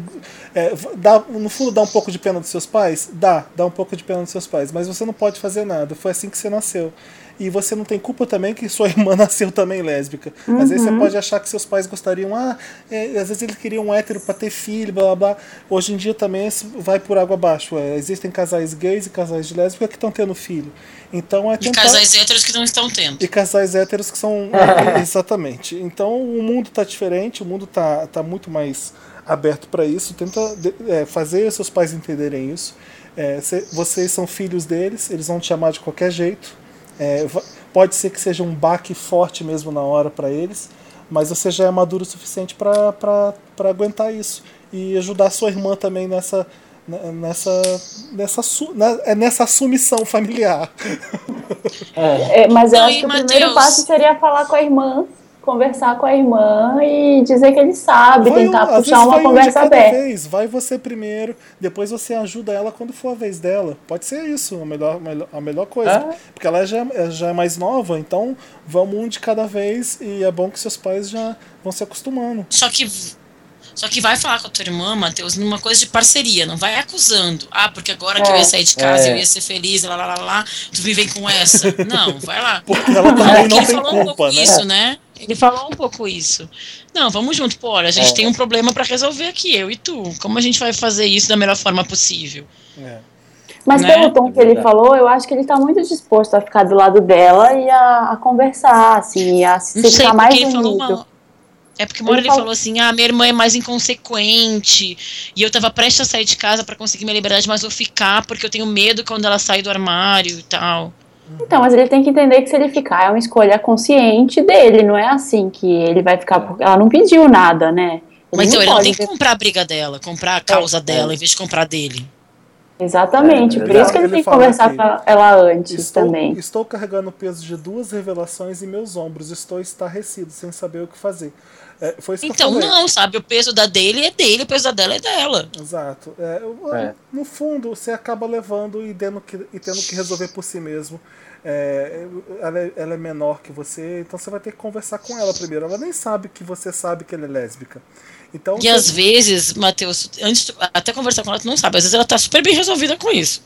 é, dá, no fundo, dá um pouco de pena dos seus pais? Dá, dá um pouco de pena dos seus pais. Mas você não pode fazer nada. Foi assim que você nasceu. E você não tem culpa também que sua irmã nasceu também lésbica. Às vezes você pode achar que seus pais gostariam, ah, é, às vezes eles queriam um hétero pra ter filho, blá blá blá. Hoje em dia também isso vai por água abaixo. É, existem casais gays e casais de lésbica que estão tendo filho. Então é E tentar. casais héteros que não estão tendo. E casais héteros que são. exatamente. Então o mundo tá diferente, o mundo tá, tá muito mais aberto para isso. Tenta é, fazer seus pais entenderem isso. É, cê- vocês são filhos deles, eles vão te chamar de qualquer jeito. É, pode ser que seja um baque forte mesmo na hora para eles, mas você já é maduro o suficiente para aguentar isso. E ajudar sua irmã também nessa. ne- Nessa, nessa, su- na- é nessa assumição familiar. É, mas eu acho que o primeiro passo seria falar com a irmã, conversar com a irmã e dizer que ele sabe, Vai um- tentar puxar uma um conversa aberta. vez. Vai você primeiro, depois você ajuda ela quando for a vez dela. Pode ser isso, a melhor, a melhor coisa. É. Porque ela já, é- já é mais nova, então vamos um de cada vez e é bom que seus pais já vão se acostumando. Só que. Só que vai falar com a tua irmã, Matheus, numa coisa de parceria, não vai acusando. Ah, porque agora que eu ia sair de casa, É. eu ia ser feliz, lá, lá, lá, lá, tu me vem com essa. Não, vai lá. Porque ela também não tem falou um culpa, pouco né? isso, né? Ele falou um pouco isso. Não, vamos junto. Pô, olha, a gente É. tem um problema pra resolver aqui, eu e tu. Como a gente vai fazer isso da melhor forma possível? É. Mas Né? pelo tom que ele Verdade. falou, eu acho que ele tá muito disposto a ficar do lado dela e a, a conversar, assim, e a se Não sei, ficar mais porque ele falou unido. uma. É porque uma hora Ele ele falou- falou assim: ah, minha irmã é mais inconsequente. E eu tava prestes a sair de casa pra conseguir minha liberdade, mas vou ficar porque eu tenho medo quando ela sair do armário e tal. Então, mas ele tem que entender que se ele ficar é uma escolha consciente dele, não é assim que ele vai ficar porque ela não pediu nada, né? Mas então, ele não pode tem que comprar a briga dela, comprar a causa dela, em vez de comprar a dele. Exatamente, É, por isso que ele, ele tem que conversar com ela antes Estou, também. estou carregando o peso de duas revelações em meus ombros. Estou estarrecido, sem saber o que fazer. É, foi Então, não, sabe? O peso da dele é dele, o peso da dela é dela. Exato. É, É. No fundo, você acaba levando e tendo que, e tendo que resolver por si mesmo. É, ela, é, ela é menor que você, então você vai ter que conversar com ela primeiro. Ela nem sabe que você sabe que ela é lésbica. Então, E você- às vezes, Matheus, antes até conversar com ela, tu não sabe. Às vezes ela tá super bem resolvida com isso.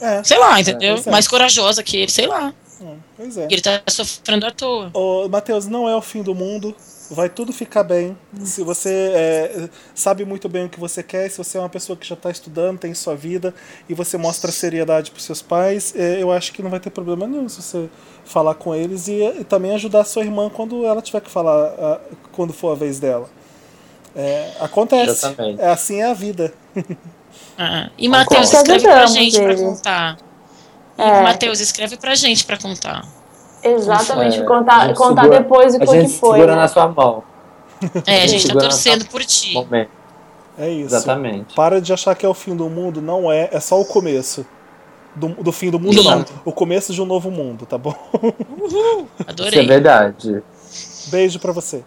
É, Sei lá, entendeu? é. Mais corajosa que ele, sei lá. hum, pois é. E ele tá sofrendo à toa. Ô, Matheus, não é o fim do mundo. Vai tudo ficar bem. Se você é, sabe muito bem o que você quer, se você é uma pessoa que já está estudando, tem sua vida e você mostra seriedade para seus pais, é, eu acho que não vai ter problema nenhum se você falar com eles e, e também ajudar a sua irmã quando ela tiver que falar, ah, quando for a vez dela. É, acontece. Exatamente. É assim é a vida. Ah, e Matheus, escreve pra Ajudamos gente pra ele. contar. É. Matheus, escreve pra gente pra contar. Exatamente, É, a contar, gente contar segura- depois o A que gente foi. segura né? na sua mão. É, a gente tá Segura na torcendo por ti. Momento. É isso. Exatamente. Para de achar que é o fim do mundo, não é, é só o começo. Do, do fim do mundo, não. O começo de um novo mundo, tá bom? Isso é Adorei. verdade. Beijo pra você.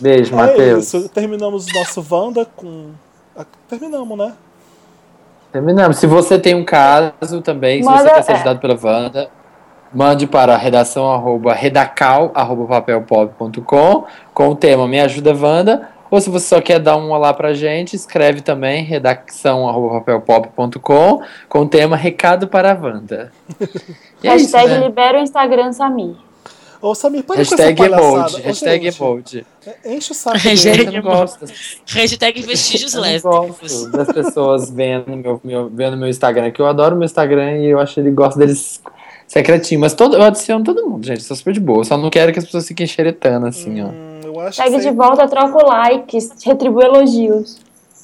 Beijo, É Matheus. isso, terminamos o nosso Wanda com. Terminamos, né? Terminamos. Se você tem um caso também, se você quer ser é. ajudado pela Wanda, mande para redação arroba, redacal arroba papelpop.com com o tema Me Ajuda Wanda. Ou se você só quer dar um olá pra gente, escreve também redação arroba papelpop.com com o tema Recado para a Wanda. E é isso, Hashtag né? libera o Instagram Samir. Ô, Samir, para Hashtag com essa palhaçada. emoji. Ô, Hashtag gente, emoji. Enche o saco Hashtag dele. Gosto. Hashtag vestígios lésbicos. das pessoas vendo meu, meu, vendo meu Instagram, que eu adoro meu Instagram e eu acho que ele gosta deles secretinho. Mas todo, eu adiciono todo mundo, gente. Sou super de boa. Só não quero que as pessoas fiquem xeretando assim, ó. Hum, eu acho Segue de volta, troca o like, retribui elogios.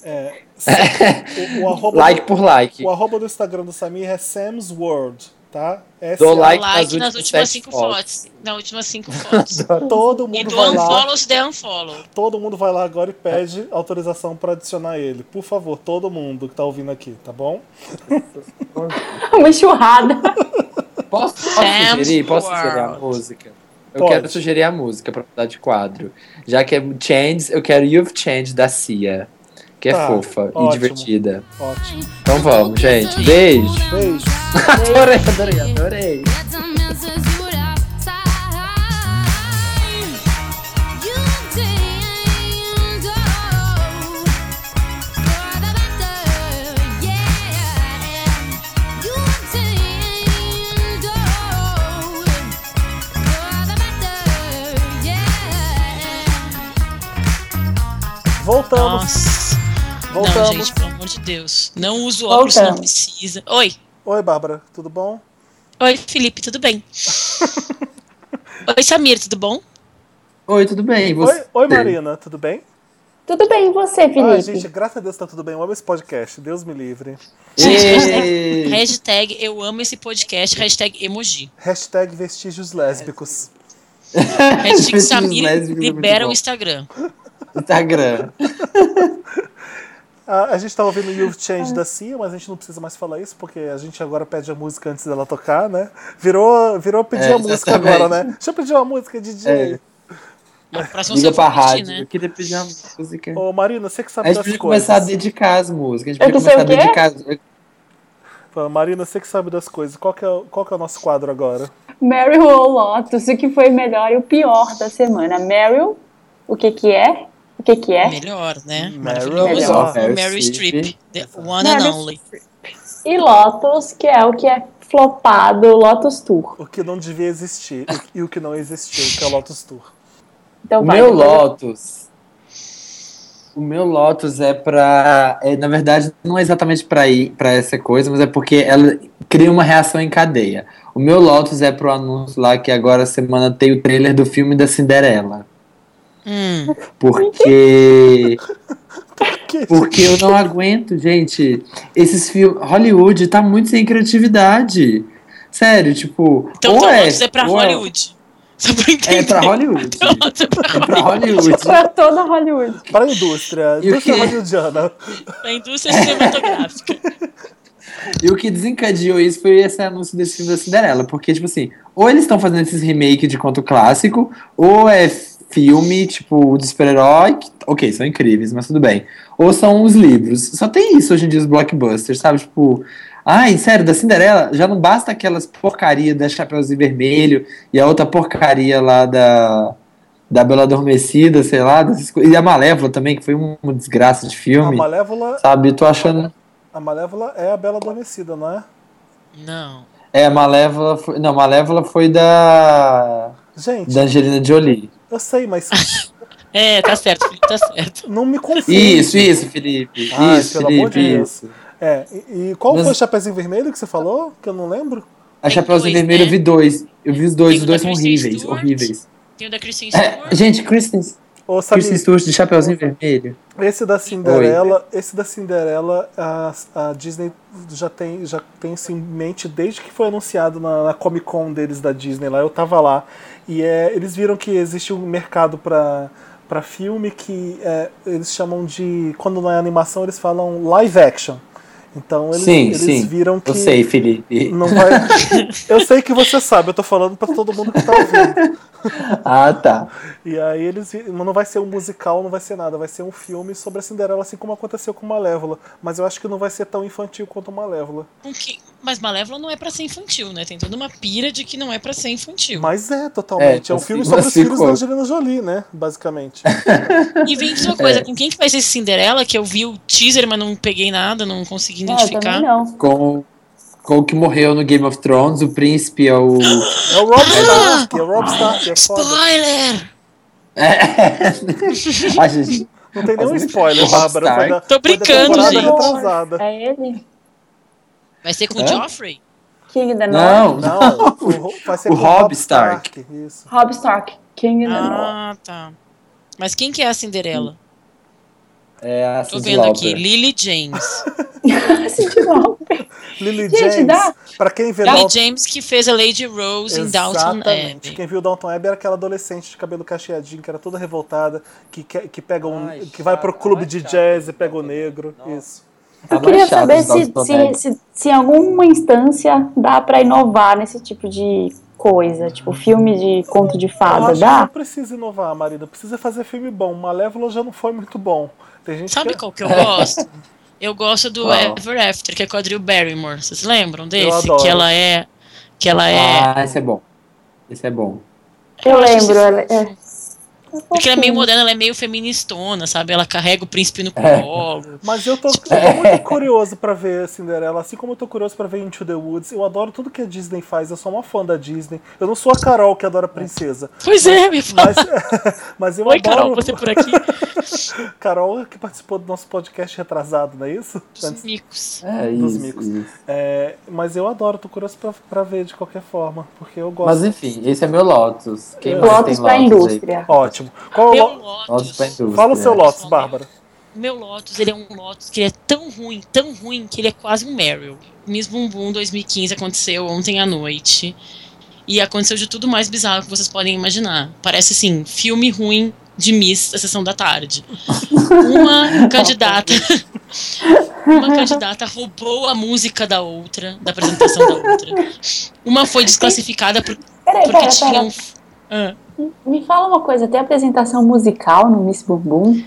é, o, o arroba Like por like. o arroba do Instagram do Samir é Sam's World, tá? S Dou like Like nas nas últimas cinco fotos. fotos. Nas últimas cinco fotos. Todo E mundo do vai lá. unfollow se der unfollow. Todo mundo vai lá agora e pede autorização pra adicionar ele. Por favor, todo mundo que tá ouvindo aqui, tá bom? Uma enxurrada. Posso, posso sugerir? Posso World. sugerir a música? Eu Pode. quero sugerir a música pra mudar de quadro. Já que é Change, eu quero You've Changed da Cia. que é Tá, fofa ótimo. e divertida. Ótimo. Então vamos, gente. Beijo. Beijo. Adorei, adorei, adorei. Voltamos. Nossa. Voltamos. Não, gente, pelo amor de Deus. Não uso óculos se não Voltamos. precisa. Oi. Oi, Bárbara, tudo bom? Oi, Felipe, tudo bem? Oi, Samir, tudo bom? Oi, tudo bem? E Oi, Você? oi, Marina, tudo bem? Tudo bem, e você, Ah, Felipe? gente, graças a Deus tá tudo bem. Eu amo esse podcast. Deus me livre. Ê! Hashtag eu amo esse podcast, hashtag emoji. Hashtag vestígios lésbicos. Hashtag Samir é libera o. Instagram. Instagram. Ah, a gente tá ouvindo You Change da Cia, mas a gente não precisa mais falar isso, porque a gente agora pede a música antes dela tocar, né? Virou, virou pedir É, a música agora, né? Deixa eu pedir uma música, DJ. É. A Liga você pra rádio. né? Eu queria pedir uma música. Ô, Marina, você que A sabe gente das podia coisas. começar a dedicar as músicas. A Eu gente podia sei começar a dedicar. Fala, Marina, você que sabe das coisas. Qual que é, o- qual que é o nosso quadro agora? Meryl ou Lotus, o que foi melhor e o pior da semana? Meryl, o que que é? O que que é? Melhor, né? Meryl Maravilhoso. Mary Meryl Streep, the one and Meryl only. E Lotus, que é o que é flopado, Lotus Tour. O que não devia existir e o que não existiu, que é o Lotus Tour. Então O vai. meu Lotus. O meu Lotus é pra. É, na verdade, não é exatamente pra ir pra essa coisa, mas é porque ela cria uma reação em cadeia. O meu Lotus é pro anúncio lá que agora semana tem o trailer do filme da Cinderela. Hum. Porque. Que- Porque eu não aguento, gente. Esses filmes. Hollywood tá muito sem criatividade. Sério, tipo. Então, ou teu é, é pra ou é- Hollywood. Só pra entender. É pra Hollywood. É pra É pra Hollywood. Pra toda Hollywood. Para a indústria, E indústria hollywoodiana. pra indústria cinematográfica. E o que desencadeou isso foi esse anúncio desse filme da Cinderela. Porque, tipo assim, ou eles estão fazendo esses remake de conto clássico, ou é filme, tipo, de super-herói, ok, são incríveis, mas tudo bem. Ou são os livros. Só tem isso hoje em dia, os blockbusters, sabe? Tipo, ai, sério, da Cinderela, já não basta aquelas porcaria da Chapeuzinho Vermelho e a outra porcaria lá da. Da Bela Adormecida, sei lá, dessas coisas. E a Malévola também, que foi um- uma desgraça de A filme. Malévola, Sabe, tô achando. a Malévola é a Bela Adormecida, não é? Não. É, a Malévola foi. Não, Malévola foi da. Gente, Da Angelina Jolie. Eu sei, mas É, tá certo, Felipe, tá certo. não me confunde. Isso, isso, Felipe. Ai, isso, pelo amor de Felipe, Deus. isso. É, e, e qual Mas- foi o Chapeuzinho Vermelho que você falou? Que eu não lembro? A Chapeuzinho dois, Vermelho né? eu vi dois. Eu vi os dois, os dois são Kristen horríveis, Stewart. horríveis. Tem o da Kristen É, Stewart. gente, Kristen, Ô, Kristen Samir, Stewart de Chapeuzinho Vermelho. esse da Cinderela, esse da Cinderela, a, a Disney já tem, já tem isso em mente desde que foi anunciado na, na Comic Con deles da Disney lá. Eu tava lá e é, eles viram que existe um mercado para para filme que é, eles chamam de quando não é animação eles falam live action. Então eles, sim, eles sim. viram que Eu sei, Felipe. não vai. Eu sei que você sabe, eu tô falando pra todo mundo que tá ouvindo. Ah, tá. E aí eles não vai ser um musical, não vai ser nada, vai ser um filme sobre a Cinderela, assim como aconteceu com Malévola. Mas eu acho que não vai ser tão infantil quanto Malévola. Mas Malévola não é pra ser infantil, né? Tem toda uma pira de que não é pra ser infantil. Mas é, totalmente. É, É, um filme sobre os filhos da Angelina Jolie, né? Basicamente. E vem uma coisa, É. com quem que vai ser esse Cinderela? Que eu vi o teaser, mas não peguei nada, não consegui identificar. também não. Com, com o que morreu no Game of Thrones, o príncipe é o. É o Rob Stark, é o Rob Stark, é foda. Spoiler! É. A gente. Não tem nenhum spoiler, o Bárbara. Foi da, Tô da brincando, gente. retrasada. É ele? Vai ser com o Hã? Joffrey? King the North. Não, Não, o, Ro- vai ser O com Rob Stark. Isso. Rob Stark. King the North. Ah, tá. Mas quem que é a Cinderela? É a Tô Cyndi vendo Lauper. aqui, Lily James. Cindy Lauper. Lily Gente, James, dá. pra quem vê Lily Downton- James que fez a Lady Rose em Downton. Abbey. Quem viu Downton Abbey era aquela adolescente de cabelo cacheadinho, que era toda revoltada, que, quer- que pega um. Ai, que vai pro clube de jazz e pega o negro. Isso. Tá Eu queria saber se, se, se, se em alguma instância dá pra inovar nesse tipo de coisa, tipo filme de conto de Eu fada, que dá? não precisa inovar, Marina. Precisa fazer filme bom. Malévola já não foi muito bom. Tem gente Sabe que... qual que eu gosto? Eu gosto do Qual? Ever After, que é com a Drew Barrymore. Vocês lembram desse? adoro. Que ela é. Que ela é. Ah, esse é bom. Esse é bom. Eu acho lembro, esse- ela é. Porque ela é meio moderna, ela é meio feministona, sabe? Ela carrega o príncipe no É. colo. Mas eu tô, eu tô muito curioso pra ver Cinderela, assim como eu tô curioso pra ver Into the Woods. Eu adoro tudo que a Disney faz, eu sou uma fã da Disney. Eu não sou a Carol que adora princesa. Pois é, me fala. Mas, mas eu Oi, adoro. Carol, você por aqui? Carol que participou do nosso podcast retrasado, não é isso? Dos Antes- micos. É Dos isso, micos. isso. É, mas eu adoro, tô curioso pra, pra ver de qualquer forma, porque eu gosto. Mas enfim, esse é meu Lotus. Quem mais Lotus tem pra Lotus aí? indústria. Ótimo. Qual é o Meu lo- Lotus indústria. Fala o seu Lotus, Bárbara. Meu Lotus, ele é um Lotus que ele é tão ruim, tão ruim, que ele é quase um Meryl. Miss Bumbum 2015 aconteceu ontem à noite. E aconteceu de tudo mais bizarro que vocês podem imaginar. Parece assim, filme ruim de Miss da sessão da tarde. Uma candidata. Uma candidata roubou a música da outra, da apresentação da outra. Uma foi desclassificada por- Peraí, porque pera, tinha pera. um. Ah, Me fala uma coisa, tem apresentação musical no Miss Bumbum?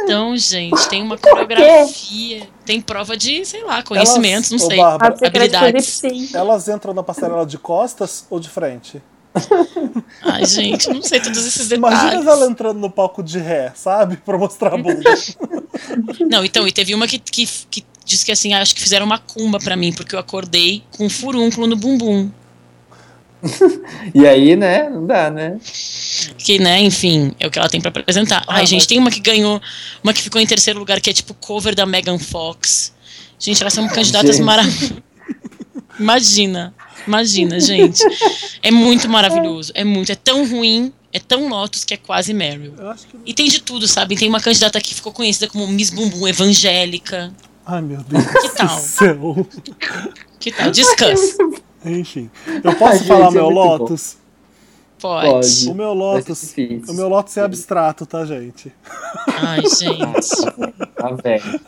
então, gente, tem uma coreografia, tem prova de, sei lá, conhecimentos, não Ô, sei. Bárbara, habilidades. Elas entram na passarela de costas ou de frente? Ai, gente, não sei todos esses Imagina detalhes. ela entrando no palco de ré, sabe? Pra mostrar a bunda. Não, então, e teve uma que, que, que disse que assim, acho que fizeram uma cumba pra mim, porque eu acordei com um furúnculo no bumbum. E aí, né? Não dá, né? Que, né, enfim, é o que ela tem pra apresentar. Ah, Ai, mas- gente, tem uma que ganhou, uma que ficou em terceiro lugar, que é tipo cover da Megan Fox. Gente, elas são candidatas maravilhosas. Imagina, imagina, gente. É muito maravilhoso, é muito, é tão ruim, é tão Lotus que é quase Meryl. Eu acho que. E tem de tudo, sabe? Tem uma candidata que ficou conhecida como Miss Bumbum evangélica. Ai, meu Deus Que tal? do céu. Que tal? Discuss. Enfim. Eu posso gente, falar é meu Lotus? Pode. Pode. O meu Lotus. O meu Lotus é abstrato, tá, gente? Ai, gente. Tá velho.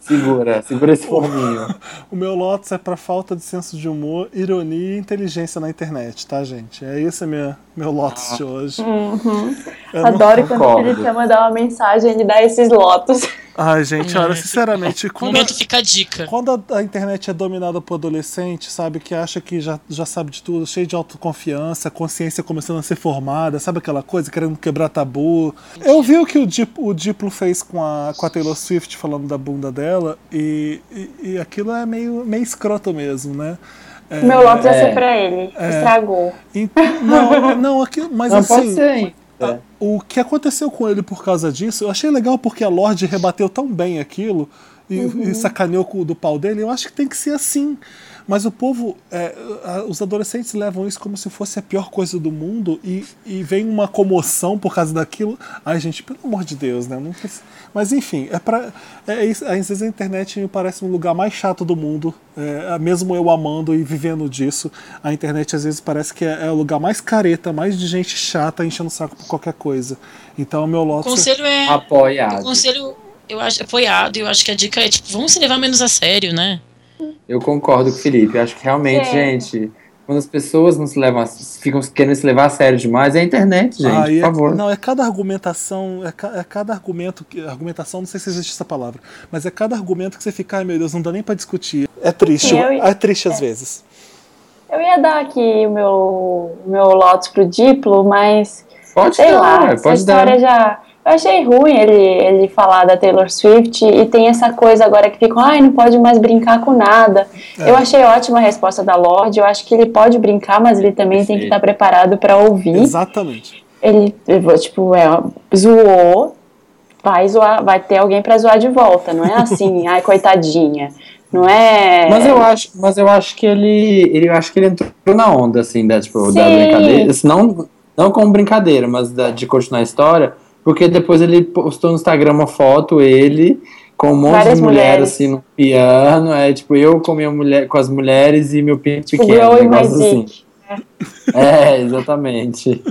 Segura, segura esse forminho. O meu Lotus é pra falta de senso de humor, ironia e inteligência na internet, tá, gente? É esse é minha, meu Lotus de hoje. Uhum. Eu não- Adoro quando o. Felipe quer mandar uma mensagem e dar esses lotos. Ai, gente, olha, sinceramente, No quando, momento fica a dica. quando a, a internet é dominada por adolescente, sabe, que acha que já, já sabe de tudo, cheio de autoconfiança, consciência começando a ser formada, sabe aquela coisa, querendo quebrar tabu. Eu vi o que o, Dip, o Diplo fez com a, com a Taylor Swift falando da bunda dela, e, e, e aquilo é meio, meio escroto mesmo, né? É, Meu lotus ia é. ser pra ele. Estragou. e- não, não, aquilo, mas Não assim. pode ser ainda. A- o que aconteceu com ele por causa disso, eu achei legal porque a Lorde rebateu tão bem aquilo e, e sacaneou com do pau dele. Eu acho que tem que ser assim. Mas o povo, é, a- os adolescentes levam isso como se fosse a pior coisa do mundo e, e vem uma comoção por causa daquilo. Ai, gente, pelo amor de Deus, né? Não precisa- Mas enfim, é pra, é isso, às vezes a internet me parece um lugar mais chato do mundo. É, mesmo eu amando e vivendo disso, a internet às vezes parece que é, é o lugar mais careta, mais de gente chata enchendo o saco por qualquer coisa. Então o meu O Lotus. conselho é. O Apoiado. conselho, eu acho, apoiado, e eu acho que a dica é, tipo, vamos se levar menos a sério, né? Eu concordo com o Felipe. Eu acho que realmente, É. gente, quando as pessoas não se levam, a- ficam querendo se levar a sério demais, é a internet, gente, Ah, por é- favor. não, é cada argumentação, é, ca- é cada argumento, que, argumentação, não sei se existe essa palavra, mas é cada argumento que você fica, ai meu Deus, não dá nem pra discutir. É triste, Eu- é triste às vezes. Eu ia dar aqui o meu, o meu lotus pro Diplo, mas Pode sei dar, lá, ué, essa pode história dar. já. Eu achei ruim ele, ele falar da Taylor Swift e tem essa coisa agora que ficam, ai, não pode mais brincar com nada. É. Eu achei ótima a resposta da Lorde, eu acho que ele pode brincar, mas ele também tem que Perfeito. estar preparado para ouvir. Exatamente. Ele, tipo, é, zoou, vai zoar, vai ter alguém pra zoar de volta, não é assim, ai, coitadinha. Não é. Mas eu acho, mas eu acho que ele, ele eu acho que ele entrou na onda assim, da tipo da Sim. brincadeira, assim, não não como brincadeira, mas da- de continuar a história, porque depois ele postou no Instagram uma foto ele com um monte Várias de mulheres mulheres. assim no piano, é tipo eu com minha mulher, com as mulheres e meu pinto Tipo, pequeno, Grow um My negócio assim. Dick. É, exatamente.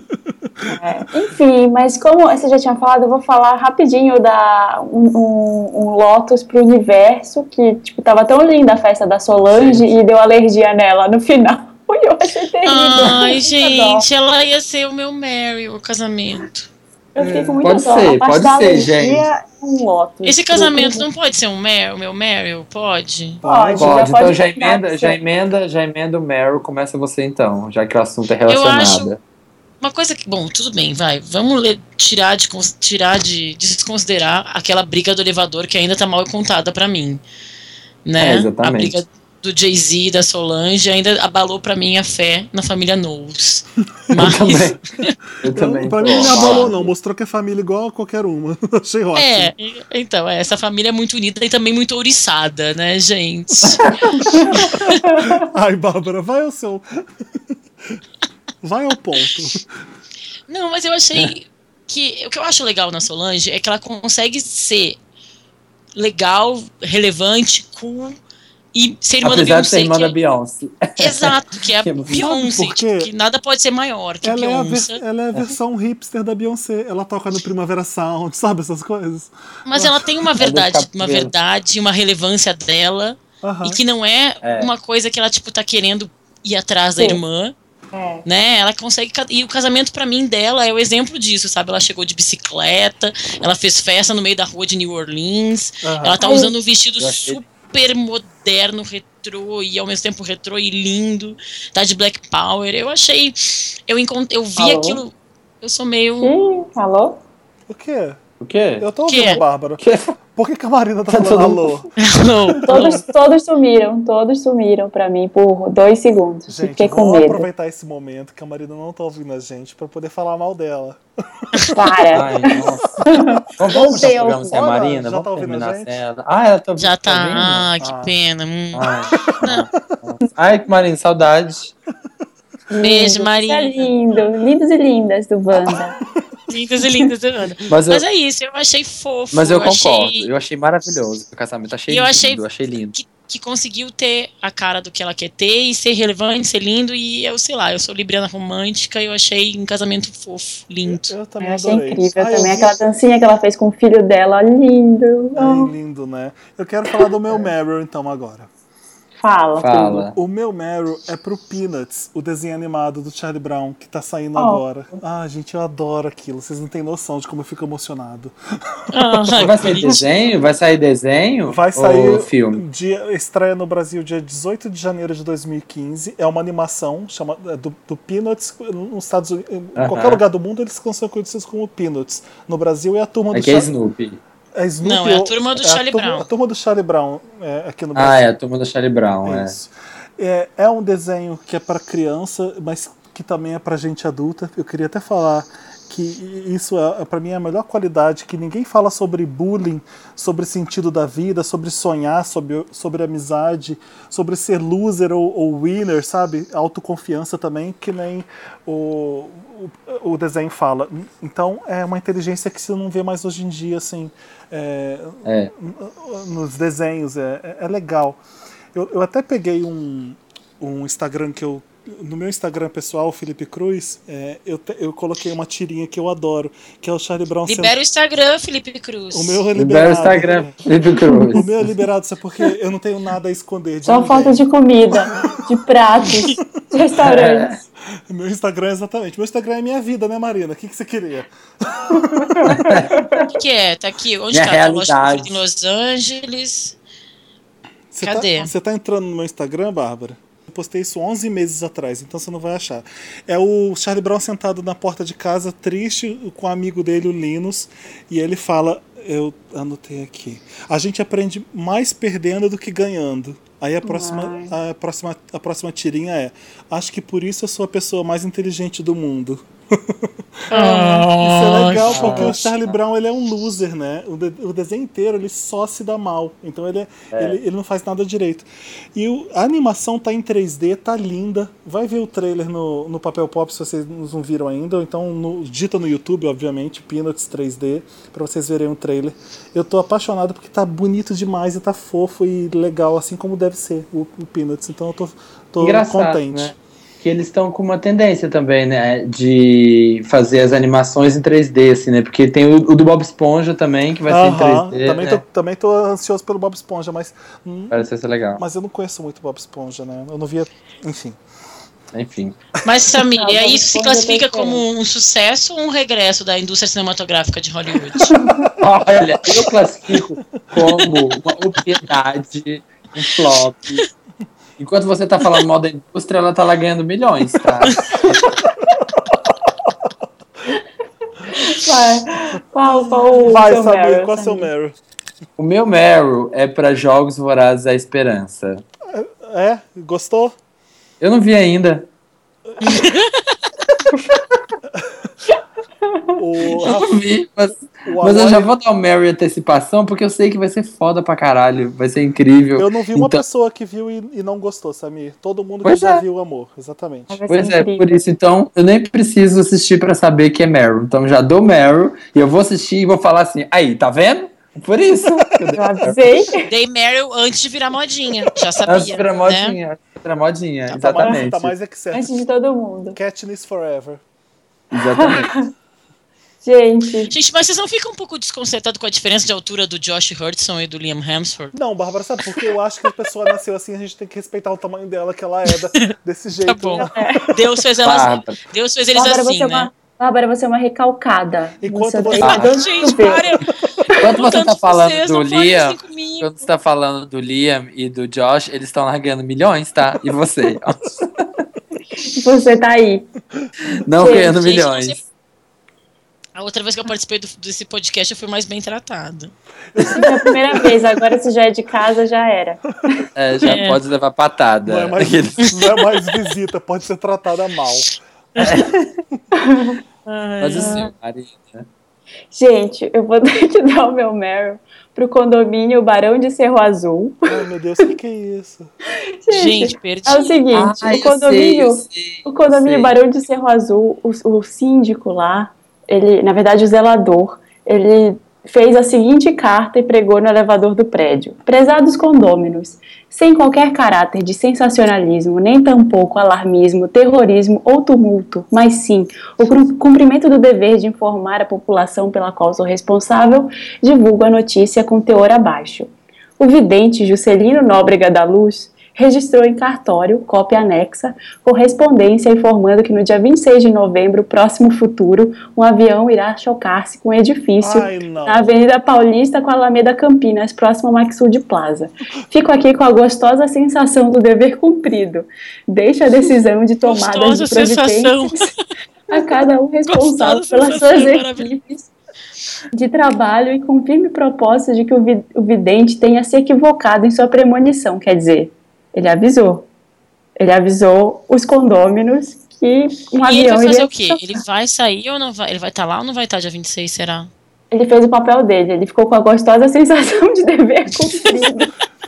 É, Enfim, mas como você já tinha falado, eu vou falar rapidinho da um, um, um Lotus pro universo, que tipo, tava tão linda a festa da Solange Gente. e deu alergia nela no final. Eu achei terrível. Ai, gente, ela ia ser o meu Mary, o casamento. Eu fiquei com muita Pode ser, pode ser, gente. é Um. Esse casamento não pode ser um Mer, o meu Meryl? Pode? Pode, Pode, já então pode já emenda, já emenda, já emenda o Meryl, começa você então, já que o assunto é Eu relacionado. acho- Uma coisa que, bom, tudo bem, vai. Vamos ler- tirar de tirar de desconsiderar aquela briga do elevador que ainda tá mal contada pra mim, né? É, exatamente. A briga do Jay-Z e da Solange ainda abalou pra mim a fé na família Knowles. Eu Mas também. Eu também. pra tô mim não abalou, não. Mostrou que é família igual a qualquer uma. Achei ótimo. é, então, é, essa família é muito unida e também muito ouriçada, né, gente? Ai, Bárbara, vai ao seu. Vai ao ponto. Não, mas eu achei que o que eu acho legal na Solange é que ela consegue ser legal, relevante, cool e ser irmã da Apesar ser Beyoncé. irmã que da é- Beyoncé. Exato, que é a Sabe Beyoncé, tipo, que nada pode ser maior que a Ela é, a Beyoncé. ela é a versão hipster da Beyoncé. Ela toca no Primavera Sound, sabe essas coisas? Mas ela tem uma verdade, uma verdade, uma relevância dela Aham. e que não é, É. uma coisa que ela tipo tá querendo ir atrás da Sim. irmã. É. né? Ela consegue. E o casamento, pra mim, dela é o exemplo disso, sabe? Ela chegou de bicicleta, ela fez festa no meio da rua de New Orleans, Aham. ela tá usando um vestido achei- super moderno, retrô e ao mesmo tempo retrô e lindo, tá de Black Power. Eu achei. Eu, encont... eu vi Alô? aquilo. Eu sou meio. Ih, alô? O quê? O quê? Eu tô Que ouvindo a Bárbara. Que- Por que, que a Marina tá Tá falando todo alô? Não, Todos, todos sumiram, todos sumiram pra mim por dois segundos. Gente, Fiquei com vamos medo. aproveitar esse momento que a Marina não tá ouvindo a gente pra poder falar mal dela. Para. Ai, nossa. Então vamos ao- programa sem a Marina? já Vamos tá ouvindo a terminar gente? sem ela. Ah, ela tá Já tá. ouvindo? Ah, que Ah. pena. Hum. Ai, nossa. Ai, Marina, saudades. Beijo, Lindo, Maria. Isso é lindo. Lindos e lindas do Wanda. Lindas e lindas, Ana. Mas eu, Mas é isso, eu achei fofo. mas eu concordo. Achei... Eu achei maravilhoso o casamento. Achei eu lindo, achei achei lindo. que, que conseguiu ter a cara do que ela quer ter e ser relevante, ser lindo. E eu sei lá, eu sou libriana romântica e eu achei um casamento fofo, lindo. Eu também Eu achei adorei. incrível eu também. Aquela dancinha que ela fez com o filho dela. Lindo. Ai, lindo, né? Eu quero falar do meu Meryl, então, agora. Fala, Fala. O meu Meryl é pro Peanuts, o desenho animado do Charlie Brown, que tá saindo Oh. agora. Ah, gente, eu adoro aquilo. Vocês não têm noção de como eu fico emocionado. Ah, Vai sair desenho? Vai sair desenho? Vai sair Ou filme? Dia, estreia no Brasil dia 18 de janeiro de 2015. É uma animação chama, é do, do Peanuts. Nos Estados Unidos, em Aham. qualquer lugar do mundo, eles são conhecidos como Peanuts. No Brasil é a turma do Aqui é Snoopy. É Snoopy Não, é a turma do a Charlie turma- Brown. A turma do Charlie Brown é, aqui no Brasil. Ah, é a turma do Charlie Brown, é. Isso. É, é um desenho que é para criança, mas que também é para gente adulta. Eu queria até falar que isso é, para mim é a melhor qualidade, que ninguém fala sobre bullying, sobre sentido da vida, sobre sonhar, sobre, sobre amizade, sobre ser loser ou, ou winner, sabe? Autoconfiança também, que nem o, o, o desenho fala. Então é uma inteligência que você não vê mais hoje em dia, assim, é, É. nos desenhos, é, é- é legal. Eu, eu até peguei um, um Instagram que eu. No meu Instagram pessoal, Felipe Cruz, é, eu, te- eu coloquei uma tirinha que eu adoro, que é o Charlie Brown sendo- Libera o Instagram, Felipe Cruz. O meu é Libera liberado. o Instagram, Felipe Cruz. O meu é liberado, sabe por quê? Eu não tenho nada a esconder de Só ninguém. falta de comida, de pratos, de restaurantes. O Meu Instagram é exatamente. Meu Instagram é minha vida, né, Marina? O que, que você queria? O que, que é? Tá aqui. Onde Minha tá? Tá realidade. em Los Angeles. Você Cadê? Tá, você tá entrando no meu Instagram, Bárbara? Postei isso 11 meses atrás, então você não vai achar. É o Charlie Brown sentado na porta de casa, triste, com o amigo dele, o Linus, e ele fala: Eu anotei aqui. A gente aprende mais perdendo do que ganhando. Aí a próxima, a próxima, a próxima tirinha é: Acho que por isso eu sou a pessoa mais inteligente do mundo. Isso é legal porque o Charlie Brown ele é um loser, né? O, de- o desenho inteiro ele só se dá mal. Então ele, é- ele, ele não faz nada direito. E o- a animação tá em 3D, tá linda. Vai ver o trailer no, no Papel Pop se vocês não viram ainda. Ou então no, dita no YouTube, obviamente, Peanuts 3D, pra vocês verem o trailer. Eu tô apaixonado porque tá bonito demais e tá fofo e legal, assim como deve ser o, o Peanuts. Então eu tô, tô Engraçado, contente. né? Que eles estão com uma tendência também, né? De fazer as animações em 3D, assim, né? Porque tem o, o do Bob Esponja também, que vai ser em Aham, 3D. também, né? tô, também tô ansioso pelo Bob Esponja, mas hum, Parece ser legal. Mas eu não conheço muito Bob Esponja, né? Eu não via. Enfim. Enfim. Mas, Samir, Ah, e isso se classifica como um sucesso ou um regresso da indústria cinematográfica de Hollywood? Olha, eu classifico como uma obviedade, um flop. Enquanto você tá falando mal da indústria, ela tá lá ganhando milhões, tá? Vai. Qual, qual o Vai, seu Samir, Meryl, qual é o seu? Meryl? O meu Meryl é pra Jogos Vorazes à Esperança. É? Gostou? Eu não vi ainda. O, Eu vi, mas, o mas eu já vou dar o em antecipação, porque eu sei que vai ser foda pra caralho. Vai ser incrível. Eu não vi uma Então- pessoa que viu e, e não gostou, Samir. Todo mundo Pois que já é. viu amor, exatamente. Pois é, incrível. por isso, então, eu nem preciso assistir pra saber que é Meryl. Então, já dou Meryl e eu vou assistir e vou falar assim, aí, tá vendo? Por isso. Eu avisei. Dei Meryl antes de virar modinha. Já sabia. Antes pra né? modinha, antes pra modinha, Tá mais, exatamente. tá mais é que certo. Antes de todo mundo. Katniss Forever. Exatamente. Gente, Gente, mas vocês não ficam um pouco desconcertados com a diferença de altura do Josh Hudson e do Liam Hemsworth? Não, Bárbara, sabe porque eu acho que a pessoa nasceu assim, a gente tem que respeitar o tamanho dela, que ela é da- desse jeito. Tá bom. Deus fez elas. Bárbara. Deus fez eles Bárbara, assim, é né? uma. Bárbara, você é uma recalcada. Enquanto você você- tá Ah, Gente, para. Quando você tá falando vocês, do Liam, quando você tá falando do Liam e do Josh, eles estão largando milhões, tá? E você? Você tá aí. Não Gente, ganhando gente, milhões. sei- A outra vez que eu participei do- desse podcast, eu fui mais bem tratada. Isso é a primeira vez, agora se já é de casa, já era. É, já É. pode levar patada. Não é, mais, não é mais visita, pode ser tratada mal. Mas assim, Marina. Gente, eu vou ter que dar o meu Meryl pro condomínio Barão de Cerro Azul. Ai, meu Deus, o que, que é isso? Gente, perdi. É o seguinte, Ah, o condomínio, sei, sei, o condomínio. Barão de Cerro Azul, o, o síndico lá, ele, na verdade o zelador, ele fez a seguinte carta e pregou no elevador do prédio. Prezados condôminos, sem qualquer caráter de sensacionalismo, nem tampouco alarmismo, terrorismo ou tumulto, mas sim o cumprimento do dever de informar a população pela qual sou responsável, divulgo a notícia com teor abaixo. O vidente Juscelino Nóbrega da Luz registrou em cartório, cópia anexa, correspondência informando que no dia 26 de novembro, próximo futuro, um avião irá chocar-se com um edifício Ai, na Avenida Paulista com a Alameda Campinas, próximo ao Maxud Plaza. Fico aqui com a gostosa sensação do dever cumprido. Deixa a decisão de tomada Gostosa de providências a cada um responsável Gostosa pelas suas equipes de trabalho e com firme propósito de que o vidente tenha se equivocado em sua premonição. Quer dizer, ele avisou. Ele avisou os condôminos que um E ele avião vai fazer o quê? Ele vai sair ou não vai? Ele vai estar lá ou não vai estar dia 26, será? Ele fez o papel dele, ele ficou com a gostosa sensação de dever cumprido.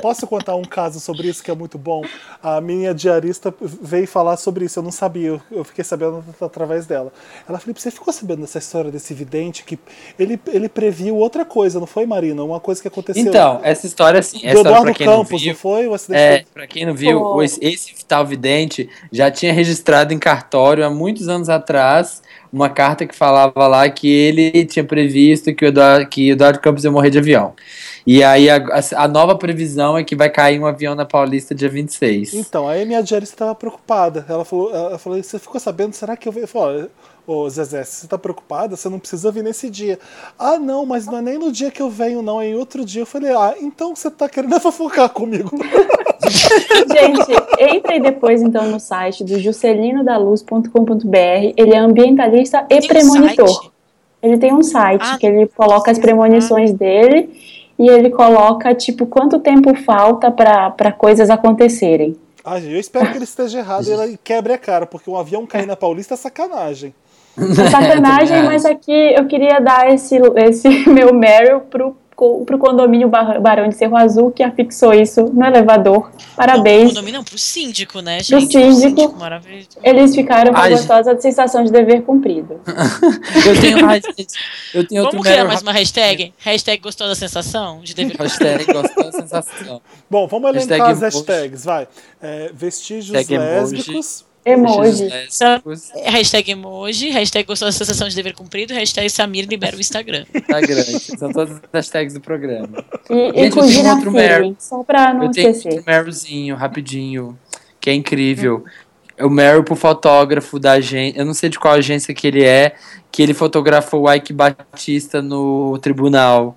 Posso contar um caso sobre isso que é muito bom? A minha diarista veio falar sobre isso, eu não sabia, eu- fiquei sabendo através dela. Ela falou: você ficou sabendo dessa história desse vidente que ele, ele previu outra coisa, não foi, Marina? Uma coisa que aconteceu. Então, essa história, assim, do essa história, pra Eduardo quem não Campos, viu, não foi? O acidente É, foi- pra quem não viu, Pô. o- esse tal vidente já tinha registrado em cartório há muitos anos atrás uma carta que falava lá que ele tinha previsto que o Eduardo, que o Eduardo Campos ia morrer de avião. E aí a, a- nova previsão é que vai cair um avião na Paulista dia 26. Então, aí minha diarista estava preocupada. Ela falou, ela falou: você ficou sabendo? Será que eu? Eu falei, Ô Zezé, você tá preocupada, você não precisa vir nesse dia. Ah, não, mas não é nem no dia que eu venho, não, é em outro dia. Eu falei, ah, então você tá querendo fofocar comigo. Gente, entrem depois então no site do juscelinodaluz.com.br. Ele é ambientalista e Tem premonitor. site? Ele tem um site Ah, que ele coloca as premonições dele e ele coloca tipo quanto tempo falta para coisas acontecerem. Ah, gente, eu espero que ele esteja errado e ele quebre a cara, porque um avião cair na Paulista é sacanagem. É sacanagem, mas aqui eu queria dar esse, esse meu Meryl pro, co- pro condomínio Bar- Barão de Cerro Azul que afixou isso no elevador. Parabéns. Não, não, pro síndico, né, gente? Pro síndico. maravilhoso. Eles ficaram com a gostosa sensação de dever cumprido. Eu tenho, ai, gente, eu tenho outro Vamos criar mero mais uma hashtag? Hashtag gostou da sensação de dever hashtag gostou da sensação. Bom, vamos elencar Hashtag as hashtags, vai. É, vestígios Hashtag lésbicos. Emoji. Lésbicos, Hashtag emoji, hashtag gostou da sensação de dever cumprido, hashtag Samir libera o Instagram. Instagram. São todas as hashtags do programa. E, e Gente, eu com tenho outro Meryl. só pra não eu tenho esquecer. outro Merylzinho, rapidinho, que é incrível. o Meryl pro fotógrafo da agência, eu não sei de qual agência que ele é, que ele fotografou o Ike Batista no tribunal.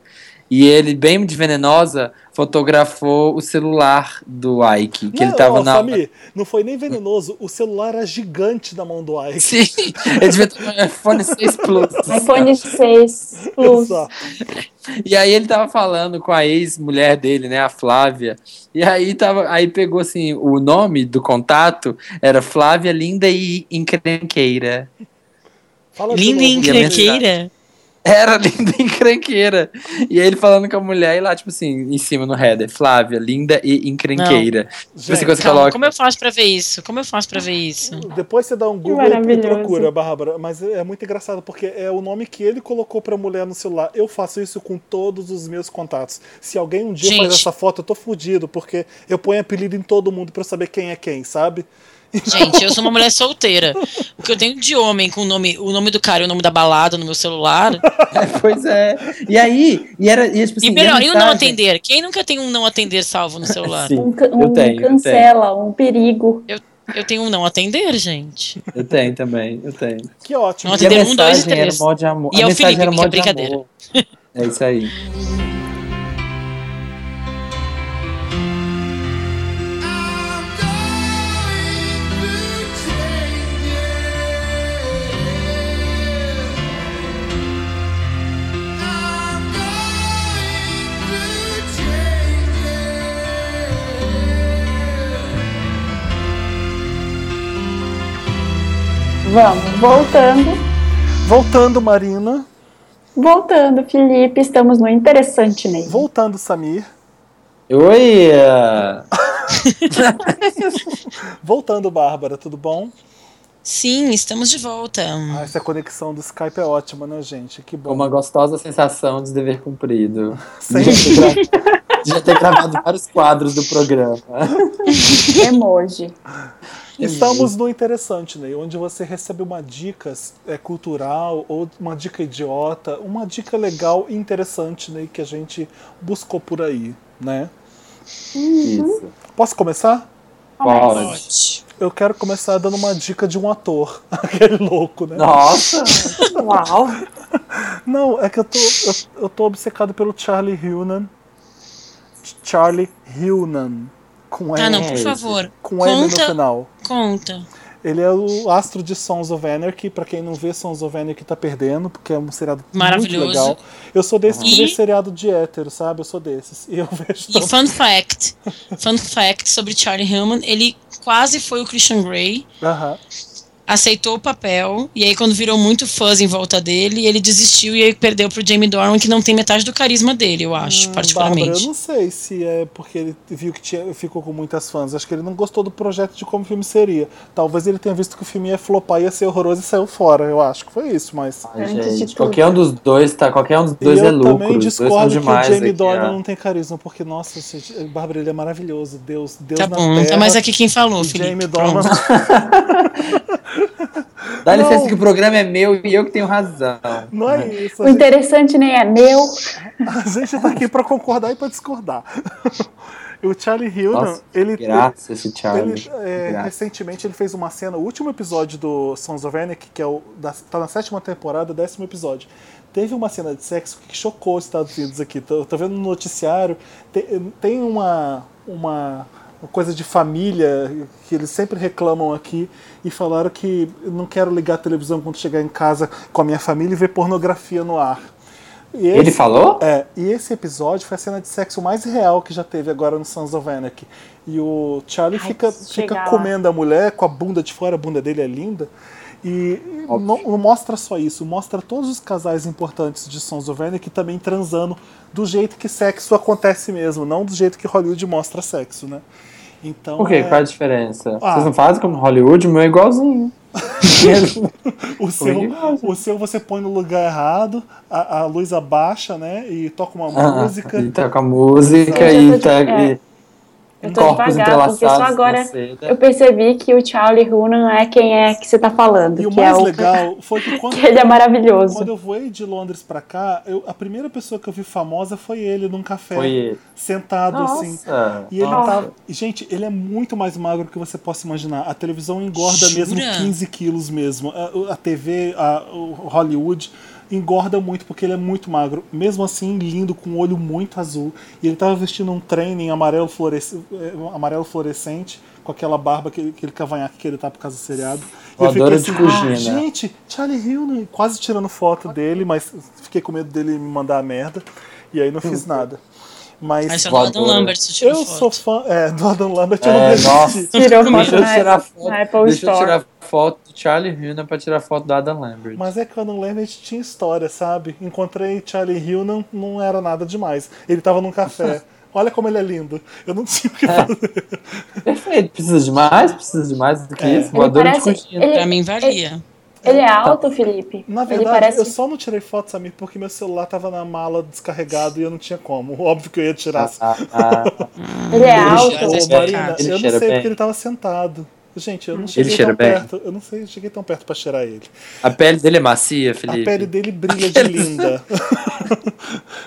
E ele, bem de venenosa, fotografou o celular do Ike, que não, ele tava ó, na. Samir, não foi nem venenoso, o celular era gigante na mão do Ike. Sim, ele devia ter um iPhone 6 Plus. iPhone 6 Plus. Exato. E aí ele tava falando com a ex-mulher dele, né, a Flávia. E aí tava, aí pegou assim, o nome do contato era Flávia Linda e Encrenqueira. Linda e encrenqueira. Era linda e encrenqueira. E aí ele falando com a mulher e lá, tipo assim, em cima no header, Flávia, linda e encrenqueira. Tipo assim, Gente, você Calma, coloca. como eu faço pra ver isso? Como eu faço pra ver isso? Depois você dá um Google e procura, Bárbara. Mas é muito engraçado, porque é o nome que ele colocou pra mulher no celular. Eu faço isso com todos os meus contatos. Se alguém um dia Gente. faz essa foto, eu tô fudido, porque eu ponho apelido em todo mundo pra eu saber quem é quem, sabe? Gente, eu sou uma mulher solteira. O que eu tenho de homem com o nome, o nome do cara e o nome da balada no meu celular. pois é. E aí, e era, e, tipo assim, E melhor, e o não atender? Quem nunca tem um não atender salvo no celular? Sim, Um, ca- eu um tenho, eu cancela, um perigo. Eu tenho um não atender, gente. Eu tenho também, eu tenho. Que ótimo. Não E a Atender um, dois e era três. mó de amor. E a é o Felipe, era que é de brincadeira. amor. É isso aí. Vamos, voltando. Voltando, Marina. Voltando, Felipe, estamos no interessante, Ney. Voltando, Samir. Oi! Voltando, Bárbara, tudo bom? Sim, estamos de volta. Ah, essa conexão do Skype é ótima, né, gente? Que bom. Uma gostosa sensação de dever cumprido. Sim. De já ter, gra- de já ter gravado vários quadros do programa. Emoji. Estamos no Interessante, Ney, onde você recebe uma dica é, cultural ou uma dica idiota, uma dica legal e interessante, Ney, que a gente buscou por aí, né? Isso. Posso começar? Pode. Eu quero começar dando uma dica de um ator, aquele louco, né? Nossa! Uau. Não, é que eu tô, eu, eu tô obcecado pelo Charlie Hunnam. Charlie Hunnam. Com Ah, não, por favor. com N no Conta, final. conta. Ele é o astro de Sons of Anarchy. Pra quem não vê, Sons of Anarchy tá perdendo, porque é um seriado muito legal. Eu sou desse que E- seriado de hétero, sabe? Eu sou desses. E eu vejo E fun fact, fun fact sobre Charlie Hunnam, ele quase foi o Christian Grey, Aham. Aceitou o papel, e aí quando virou muito fãs em volta dele, ele desistiu e aí perdeu pro Jamie Dornan, que não tem metade do carisma dele, eu acho, Hum, Bárbara, particularmente. eu não sei se é porque ele viu que tinha, ficou com muitas fãs. Acho que ele não gostou do projeto de como o filme seria. Talvez ele tenha visto que o filme ia flopar, ia ser horroroso e saiu fora. Eu acho que foi isso, mas. Ai, gente, qualquer um dos dois tá. Qualquer um dos dois eu é lucro. também dois são discordo que o Jamie Dornan não tem carisma, porque, nossa, gente, Bárbara, ele é maravilhoso. Deus, Deus Tá na bom, terra. tá mais aqui quem falou, o Felipe. Jamie Dornan. Dá Não. licença que o programa é meu e eu que tenho razão. Não é isso. O A gente, interessante nem é meu. a gente tá aqui pra concordar e pra discordar. o Charlie Hunnam, Nossa, ele. Graças, esse Charlie. Ele, é, Graças. recentemente ele fez uma cena, o último episódio do Sons of Anarchy, que é o da, tá na sétima temporada, décimo episódio. Teve uma cena de sexo que chocou os Estados Unidos aqui. Tô, tô vendo no noticiário, tem, tem uma, uma, uma coisa de família que eles sempre reclamam aqui e falaram que eu não quero ligar a televisão quando chegar em casa com a minha família e ver pornografia no ar. E Ele esse- falou? é, e esse episódio foi a cena de sexo mais real que já teve agora no Sons of Anarchy. E o Charlie Ai, fica, fica lá. comendo a mulher com a bunda de fora, a bunda dele é linda. E não, não mostra só isso, mostra todos os casais importantes de Sons of Anarchy também transando do jeito que sexo acontece mesmo, não do jeito que Hollywood mostra sexo, né? Então, Por quê? é, Qual é a diferença? Ah. Vocês não fazem como Hollywood? O meu é igualzinho. o, seu, Comigo o seu você põe no lugar errado, a, a luz abaixa, né? E toca uma Ah, música. E toca música e, tá, É. e, Eu tô Corpos devagar, porque só agora na seda. eu percebi que o Charlie Hunnam é quem é que você tá falando. E o que mais é o... legal foi que quando, que ele é maravilhoso. quando eu voei de Londres pra cá, eu- a primeira pessoa que eu vi famosa foi ele num café. Foi ele. Sentado assim. Nossa. E ele Nossa. tava. e, Gente, ele é muito mais magro que você possa imaginar. A televisão engorda Jura? mesmo 15 quilos mesmo. A, a TV, a, o Hollywood engorda muito porque ele é muito magro. Mesmo assim, lindo, com um olho muito azul. E ele tava vestindo um training amarelo, fluorescente, amarelo fluorescente, com aquela barba, aquele, aquele cavanhaque que ele tá por causa do seriado. E eu fiquei assim. "Ah, gente, Charlie Hunnam, quase tirando foto dele, mas fiquei com medo dele me mandar a merda. E aí não fiz nada. Mas só do Adam. Lambert você tirou eu foto. sou fã é, do Adam Lambert, eu não É, resisti. nossa. Tirou Deixa foto Deixa eu tirar foto. na Apple Deixa eu Store. tirar foto do Charlie Hunnam pra tirar foto do Adam Lambert. Mas é que o Adam Lambert tinha história, sabe? Encontrei Charlie Hill, não, não era nada demais. Ele tava num café. Olha como ele é lindo. Eu não tinha o que fazer. Perfeito. Precisa de mais? Precisa de mais do que É. isso? Voadora de parece- coxinha. ele- Pra mim valia. Ele é alto, Felipe? Na ele verdade, parece... eu só não tirei foto, Samir, porque meu celular tava na mala descarregado e eu não tinha como. Óbvio que eu ia tirar. Ah, ah, Ele é Ele alto. cheira Ô, Marina. Ele eu não sei bem? porque ele tava sentado. Gente, eu não cheguei cheira tão bem? perto. Eu não sei, cheguei tão perto pra cheirar ele. a pele dele é macia, Felipe. A pele dele brilha de linda.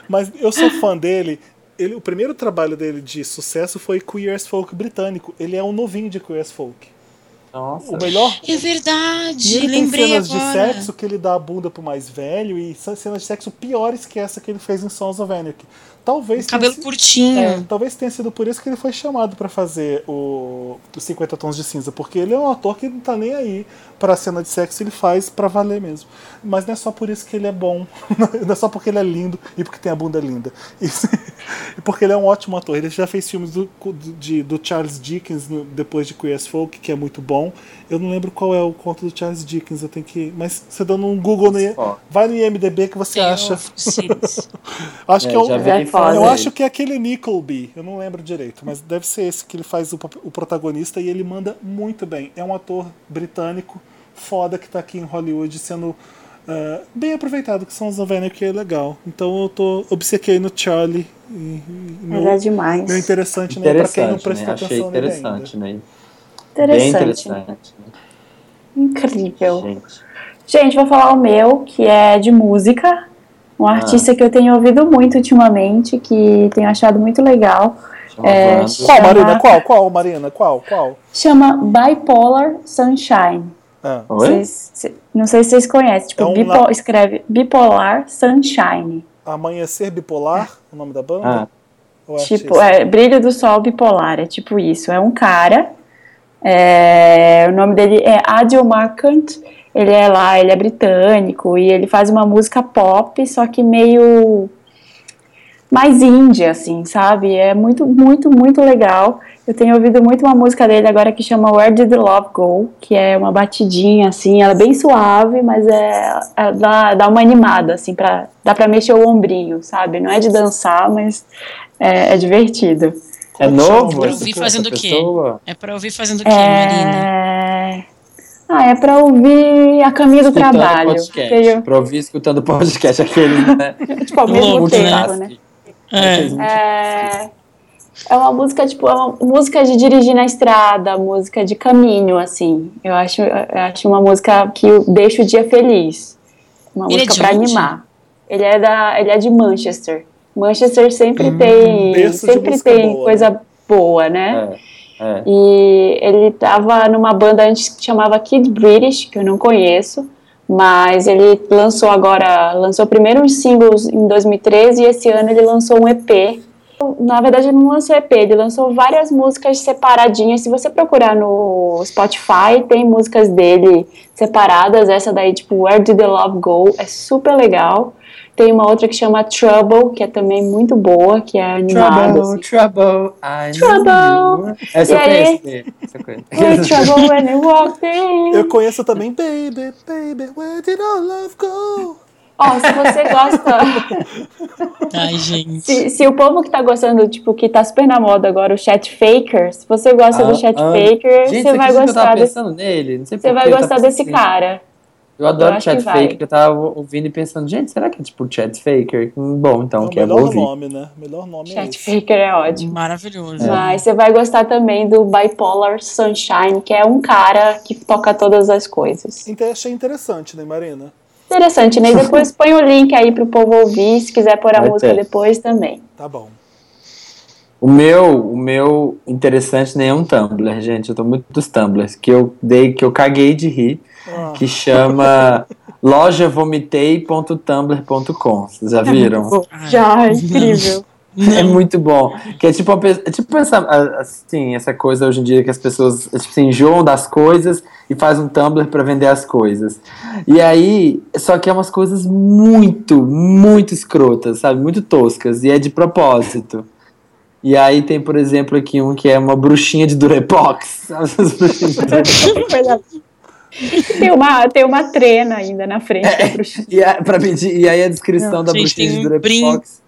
Mas eu sou fã dele. Ele, o primeiro trabalho dele de sucesso foi Queer as Folk britânico. Ele é um novinho de Queer as Folk. Nossa. O melhor. É verdade, E ele tem lembrei cenas agora. de sexo que ele dá a bunda pro mais velho e são cenas de sexo piores que essa que ele fez em Sons of Anarchy. Talvez tenha Cabelo curtinho. é, talvez tenha sido por isso que ele foi chamado pra fazer o os 50 tons de cinza, porque ele é um ator que não tá nem aí pra cena de sexo, ele faz pra valer mesmo. Mas não é só por isso que ele é bom, não é só porque ele é lindo e porque tem a bunda linda. Isso- E porque ele é um ótimo ator. Ele já fez filmes do, de- do Charles Dickens no- depois de Queer as Folk, que é muito bom. Eu não lembro qual é o conto do Charles Dickens, eu tenho que. Mas você dando um Google no, Ó. vai no IMDB que você Tale acha. Acho que é É, um, já vi É foda. eu acho que é aquele Nickleby, eu não lembro direito, mas deve ser esse que ele faz o, o protagonista e ele manda muito bem. É um ator britânico foda que tá aqui em Hollywood sendo ah, bem aproveitado, que são os novenas que é legal. Então eu tô obcequei no Charlie. E, e meu, Ele é demais. meu interessante, né? Pra quem não Interessante, prestou né? Achei atenção nele interessante, ainda. né? Bem Interessante. interessante. né? Incrível. Gente. Gente, vou falar o meu, que é de música. Um artista que eu tenho ouvido muito ultimamente, que tenho achado muito legal. Chama É, Wanda. Qual, Chama- Marina? Qual? Qual, Marina? Qual? Qual? Chama Bipolar Sunshine. Ah? Vocês- cê- não sei se vocês conhecem. Tipo, É um bipo- na- escreve Bipolar Sunshine. Amanhecer Bipolar, o nome da banda? Ah, Ou Tipo, é Brilho do Sol Bipolar. É tipo isso. É um cara. é, o nome dele é Adil Markant. Ele é lá, ele é britânico e ele faz uma música pop, só que meio mais índia, assim, sabe? É muito, muito, muito legal. Eu tenho ouvido muito uma música dele agora que chama Where Did the Love Go, que é uma batidinha, assim, ela é bem suave, mas é, ela dá, dá uma animada, assim, pra, dá pra mexer o ombrinho, sabe? Não é de dançar, mas é, é divertido. é Como é que chama novo a essa, música? Fazendo o quê? É pra ouvir fazendo o quê, Marina? É... Ah, é pra ouvir a caminho do Escutando trabalho. podcast. porque eu- Pra ouvir escutando podcast aquele, né? tipo, ao mesmo tempo, né? né? É. É... é uma música, tipo, é uma música de dirigir na estrada, música de caminho, assim. Eu acho, eu acho uma música que deixa o dia feliz. Uma Ele é música pra onde? animar. Ele é, da, ele é de Manchester. Manchester sempre tem, berço de sempre tem boa, coisa boa, né? É, é. E ele tava numa banda antes que chamava Kid British, que eu não conheço, mas ele lançou agora, lançou primeiro uns singles em 2013 e esse ano ele lançou um EP. Na verdade, ele não lançou EP, ele lançou várias músicas separadinhas. Se você procurar no Spotify, tem músicas dele separadas. Essa daí, tipo, Where Did the Love Go? É super legal. Tem uma outra que chama Trouble, que é também muito boa, que é animada. assim. Trouble, I Trouble. know you. Essa eu aí? conheço. trouble when you walked in. Eu conheço também Baby, Baby, Where Did Our Love Go? Ó, se você gosta. Ai, gente. se, se o povo que tá gostando, tipo, que tá super na moda agora, o Chat Faker, se você gosta Ah, do Chat ah. Faker, Gente, você vai gostar tava desse, pensando nele. Não sei você vai eu gostar desse cara. Eu adoro Eu Chat. Faker, eu tava ouvindo e pensando, gente, será que é tipo Chat Faker? Hum, Bom, então, é que é melhor ouvir. nome, né? Melhor nome é Chat esse. Faker é ótimo. Maravilhoso. Mas você vai gostar também do Bipolar Sunshine, que é um cara que toca todas as coisas. Então, achei interessante, né, Marina? Interessante, né? E depois põe o link aí pro povo ouvir, se quiser pôr a Vai música ter. depois também. Tá bom. O meu, o meu interessante nem é um Tumblr, gente. Eu tô muito dos Tumblrs, que eu dei, que eu caguei de rir, Que chama lojavomitei.tumblr.com. Vocês já viram? Já, é incrível. É muito bom. Que é tipo, é tipo essa, assim, essa coisa hoje em dia que as pessoas é, tipo, se enjoam das coisas e faz um Tumblr pra vender as coisas. E aí, só que é umas coisas muito, muito escrotas, sabe? Muito toscas. E é de propósito. E aí tem, por exemplo, aqui um que é uma bruxinha de Durepox. Sabe essas bruxinhas de Durepox? tem, uma, tem uma trena ainda na frente da bruxinha. E, a, pra pedir, e aí a descrição da Gente, bruxinha tem de um Durepox.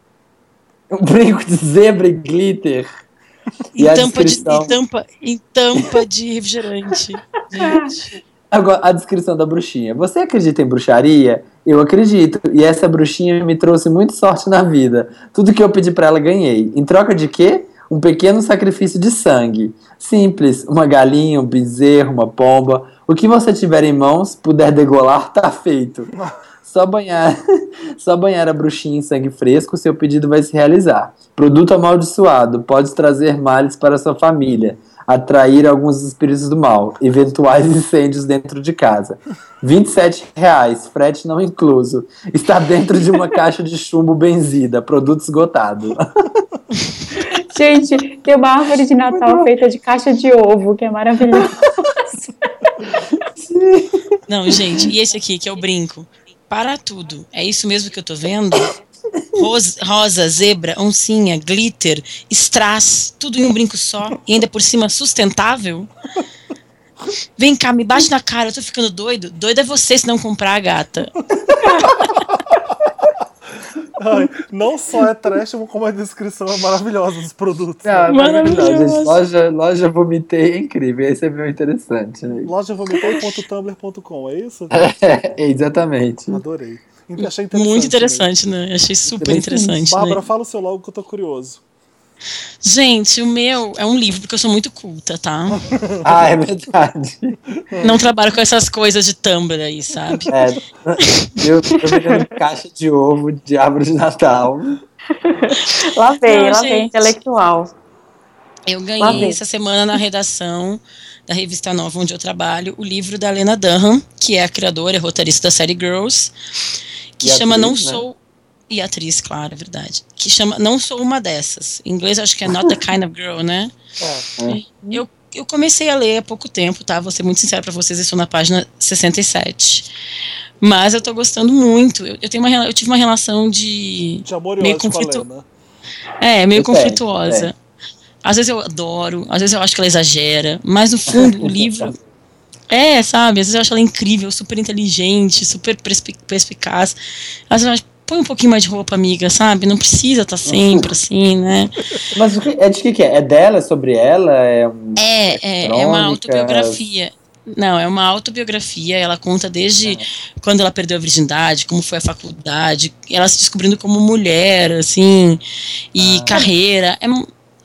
Um brinco de zebra e glitter. Em E a tampa, de, descrição? em, tampa, em tampa de refrigerante. Gente. Agora, a descrição da bruxinha. Você acredita em bruxaria? Eu acredito. E essa bruxinha me trouxe muita sorte na vida. Tudo que eu pedi pra ela, ganhei. Em troca de quê? Um pequeno sacrifício de sangue. Simples. Uma galinha, um bezerro, uma pomba. O que você tiver em mãos, puder degolar, tá feito. Só banhar, só banhar a bruxinha em sangue fresco, seu pedido vai se realizar. Produto amaldiçoado, pode trazer males para sua família, atrair alguns espíritos do mal, eventuais incêndios dentro de casa. 27 reais, frete não incluso. Está dentro de uma caixa de chumbo benzida, produto esgotado. Gente, tem uma árvore de Natal feita de caixa de ovo, que é maravilhosa. Não, gente, e esse aqui, que é o brinco. Para tudo. É isso mesmo que eu tô vendo? Rosa, rosa, zebra, oncinha, glitter, strass, tudo em um brinco só. E ainda por cima sustentável. Vem cá, me bate na cara, eu tô ficando doido. Doido é você se não comprar, gata. Ai, não só é trash, como a descrição é maravilhosa dos produtos. Ah, Maravilhoso. gente. Loja, loja vomitei é incrível, esse é bem interessante. né? Lojavomitei.tumblr.com, é isso? É, exatamente. Adorei. Ent- Achei interessante. Muito interessante, né? Achei super interessante. Bárbara, né? fala o seu logo que eu tô curioso. Gente, o meu é um livro, porque eu sou muito culta, tá? Ah, é verdade. Não trabalho com essas coisas de Tumblr aí, sabe? É, eu tô vendendo caixa de ovo de árvore de Natal. Lá vem, Não, lá vem gente. intelectual. Eu ganhei vem. essa semana na redação da revista Nova onde eu trabalho o livro da Lena Dunham, que é a criadora e roteirista da série Girls, que E chama atriz, Não né? Sou e atriz, claro, é verdade. Que chama Não Sou Uma Dessas. Em inglês eu acho que é Not the Kind of Girl, né? Eu, eu comecei a ler há pouco tempo, tá? Vou ser muito sincera pra vocês, eu estou na página 67. Mas eu tô gostando muito. Eu, eu tenho uma, eu tive uma relação de. De amor e Meio Lena. É, meio Eu tenho, conflituosa. tenho. Às vezes eu adoro, às vezes eu acho que ela exagera, mas no fundo o livro. É, sabe? Às vezes eu acho ela incrível, super inteligente, super perspi- perspicaz. Às vezes eu acho, põe um pouquinho mais de roupa, amiga, sabe? Não precisa estar sempre assim, né? Mas o que, é de que, que é? É dela? É sobre ela? É um... É, é, é uma autobiografia. Não, é uma autobiografia. Ela conta desde quando ela perdeu a virgindade, como foi a faculdade, ela se descobrindo como mulher, assim, e carreira. É,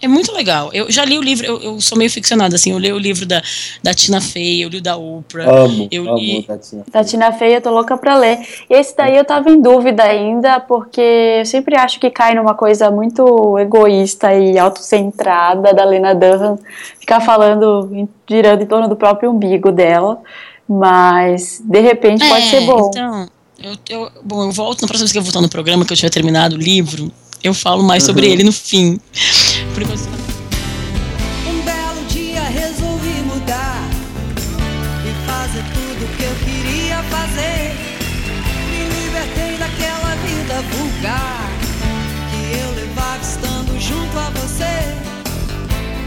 é muito legal. Eu já li o livro, eu, eu sou meio ficcionada, assim. Eu li o livro da, da Tina Fey, eu li o da Oprah. Amo, Eu amo li-. Da Tina Fey, eu tô louca pra ler. E esse daí eu tava em dúvida ainda, porque eu sempre acho que cai numa coisa muito egoísta e autocentrada da Lena Dunham, ficar falando, girando em torno do próprio umbigo dela. Mas, de repente, pode É, ser bom. Então, eu, eu, bom, eu volto na próxima vez que eu voltar no programa, que eu tiver terminado o livro, eu falo mais sobre Uhum. ele no fim. Um belo dia resolvi mudar e fazer tudo que eu queria fazer. Me libertei daquela vida vulgar que eu levava estando junto a você.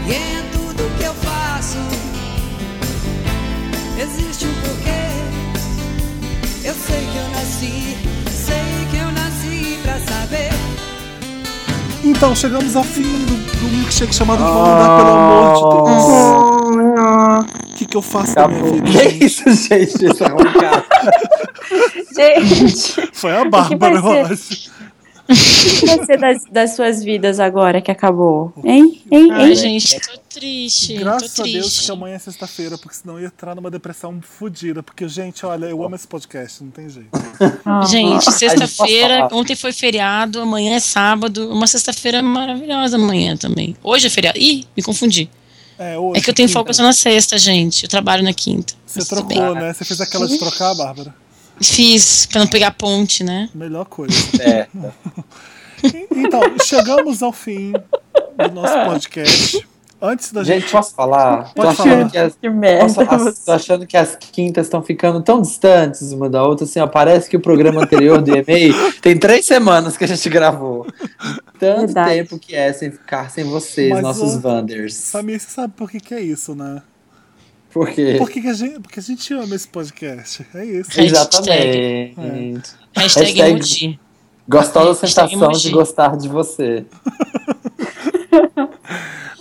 E em tudo que eu faço existe um porquê. Eu sei que eu nasci, sei que eu nasci pra saber. Então, chegamos ao fim do, milkshake chamado Wanda, pelo amor de Deus. Não. Que que eu faço da minha Acabou. vida? Que isso, gente? Esse é complicado. Gente, Foi a Bárbara, eu vai ser? acho. o que vai ser das, das suas vidas agora que acabou? Hein? Hein? Ai, Hein? gente, tô triste. Graças tô a Deus triste. que amanhã é sexta-feira, porque senão eu ia entrar numa depressão fodida. Porque, gente, olha, eu amo esse podcast, não tem jeito. Ah, Gente, sexta-feira, ontem foi feriado, amanhã é sábado, uma sexta-feira maravilhosa amanhã também. Hoje é feriado. Ih, me confundi. É, hoje, É que eu tenho quinta. folga só na sexta, gente. Eu trabalho na quinta. Você trocou, né? Você fez aquela de trocar, Bárbara? Fiz, pra não pegar ponte, né? Melhor coisa. É. Então, chegamos ao fim do nosso podcast. Antes da gente. Gente, posso falar? Tô Pode achando falar. que as, Que merda. As- tô achando que as quintas estão ficando tão distantes uma da outra, assim, ó, parece que o programa anterior do e-mail tem três semanas que a gente gravou. Tanto Verdade. tempo que é sem ficar sem vocês, Mas, nossos ó, Wanders. Samir, você sabe por que, que é isso, né? Por quê? Por que, que a gente, porque a gente ama esse podcast. É isso. Hashtag. Exatamente. Hashtag, Hashtag- emoji. Gostosa Hashtag sensação emoji. de gostar de você.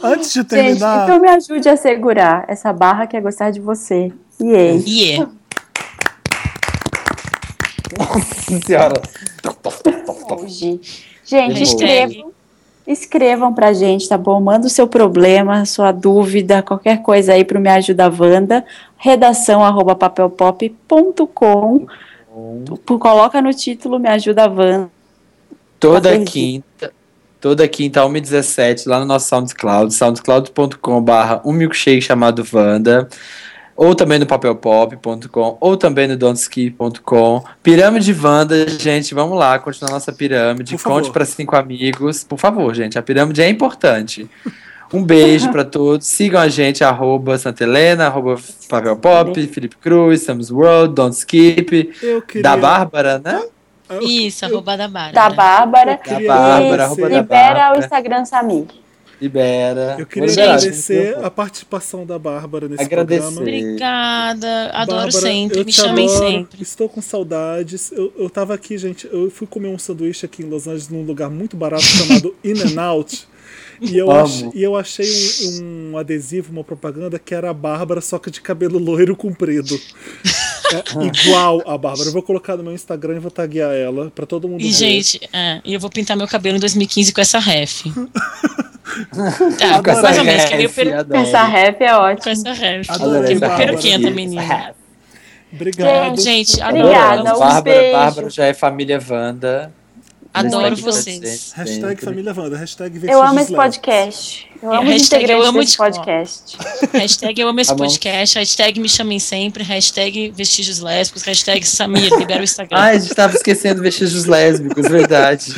Antes de Gente, terminar. então me ajude a segurar essa barra que é gostar de você. E? Yeah. Nossa senhora. Hoje. Gente, escrevam. Escrevam pra gente, tá bom? Manda o seu problema, sua dúvida, qualquer coisa aí pro Me Ajuda Wanda. Redação arroba papelpop.com. Coloca no título Me Ajuda Wanda. Toda quinta, toda quinta, 1h17, lá no nosso SoundCloud, soundcloud.com.br, um milkshake chamado Wanda, ou também no papelpop.com, ou também no don'tski.com. Pirâmide Wanda, gente, vamos lá, continuar nossa pirâmide, conte para cinco amigos, por favor, gente, a pirâmide é importante. Um beijo para todos. Sigam a gente, arroba Santa Helena, arroba Papelpop, Felipe Cruz, Sam's World, Don't Skip, queria. da Bárbara, né? Eu- Isso, arroba da Bárbara. Da Bárbara. Da Bárbara, arroba da libera Bárbara. o Instagram Samir. Libera. Eu queria liberar, agradecer a participação da Bárbara nesse Agradecer. programa. Obrigada. Adoro Bárbara, sempre. Me chamem adoro, sempre. Estou com saudades. Eu, eu tava aqui, gente. Eu fui comer um sanduíche aqui em Los Angeles num lugar muito barato chamado In and Out. E eu, Amo. ach- e eu achei um, um adesivo, uma propaganda que era a Bárbara, só que de cabelo loiro comprido. É igual a Bárbara. Eu vou colocar no meu Instagram e vou taguear ela pra todo mundo E, ver. gente, é, e eu vou pintar meu cabelo em 2015 com essa ref. Com essa mais ou menos, que é meio ref, peru-. Essa rap é com ótima. essa ref. Adorei, Que é peruquenta, menina. Obrigado. Gente. Obrigada, um Bárbara, beijo. Bárbara já é família Wanda. Adoro Hashtag vocês. Hashtag. Família Wanda. Hashtag Eu amo vestígios esse podcast. Eu É, amo os hashtag eu amo desse de- podcast. Hashtag eu amo esse podcast. Hashtag me chamem sempre. Hashtag vestígios lésbicos. Hashtag Samir, libera o Instagram. Ai, a gente tava esquecendo vestígios lésbicos, verdade.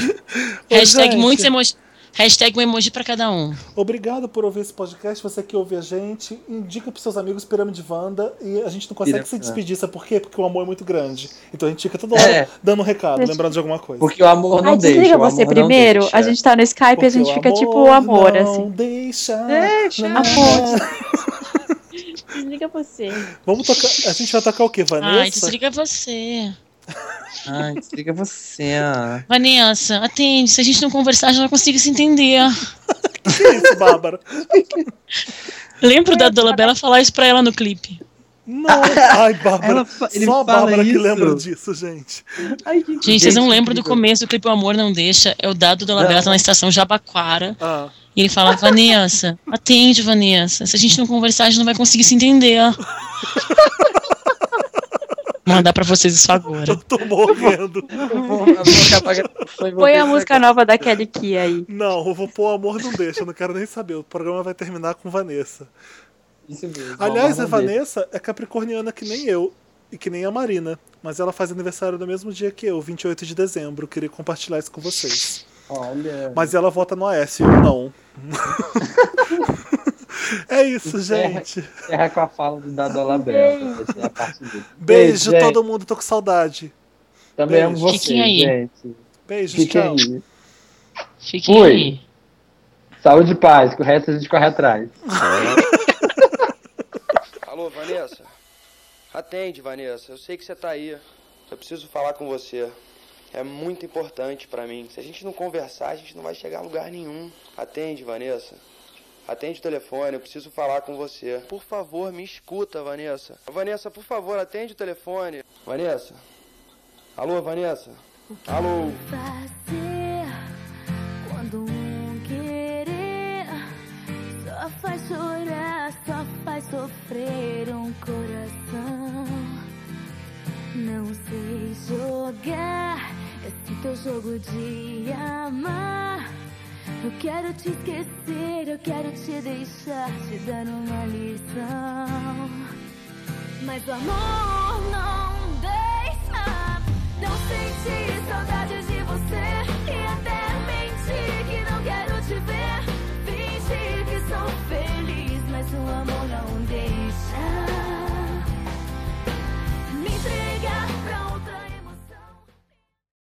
hashtag muitos emojis. Hashtag um emoji pra cada um. Obrigado por ouvir esse podcast. Você que ouve a gente, indica pros seus amigos Pirâmide Wanda. E a gente não consegue Pirâmide se Wanda. despedir, sabe por quê? Porque o amor é muito grande. Então a gente fica toda hora É. dando um recado, lembrando de alguma coisa. Porque o amor não Ai, deixa. desliga você amor não primeiro. deixa. A gente tá no Skype e a gente fica tipo o amor, não assim. Deixa. Deixa. Não. Desliga você. Vamos tocar. A gente vai tocar o quê, Vanessa? Ai, desliga você. Ai, desliga você. Vanessa, atende. Se a gente não conversar, a gente não vai conseguir se entender. Que isso, Bárbara? Lembro da Dona Bela falar isso pra ela no clipe. Não. Ai, Bárbara. Fa- Só a Bárbara que isso? lembra disso, gente. Ai, Gente, vocês não lembram do começo do clipe O Amor Não Deixa? É o dado Dona Não. Bela tá na estação Jabaquara. Ah. E ele fala, Vanessa, atende, Vanessa. Se a gente não conversar, a gente não vai conseguir se entender. Mandar pra vocês isso agora. Eu tô morrendo. E Põe a música nova da Kelly Key aí. Não, eu vou pôr o amor não deixa, eu não quero nem saber. O programa vai terminar com Vanessa. Isso mesmo. Aliás, a. Vanessa é capricorniana que nem eu e que nem a Marina, mas ela faz aniversário no mesmo dia que eu, 28 de dezembro. Queria compartilhar isso com vocês. Olha. Mas ela vota no Aécio, eu não. é isso, gente. Erra com a fala do Dado essa é. Beijo, gente. todo mundo, tô com saudade. Também amo Beijo. vocês, Fiquem aí. gente. Beijos, Fiquem tchau. aí. Fiquem Fui. aí. Saúde e paz, que o resto a gente corre atrás. Alô, Vanessa? Atende, Vanessa. Eu sei que você tá aí. Eu preciso falar com você. É muito importante pra mim. Se a gente não conversar, a gente não vai chegar a lugar nenhum. Atende, Vanessa. Atende o telefone, eu preciso falar com você. Por favor, me escuta, Vanessa. Vanessa, por favor, atende o telefone. Vanessa. Alô, Vanessa. Alô. fazer quando um querer só faz chorar, só faz sofrer um coração. Não sei jogar esse teu jogo de amar. Eu quero te esquecer, eu quero te deixar, te dar uma lição. Mas o amor não deixa. Não sentir saudade de você e até mentir que não quero te ver.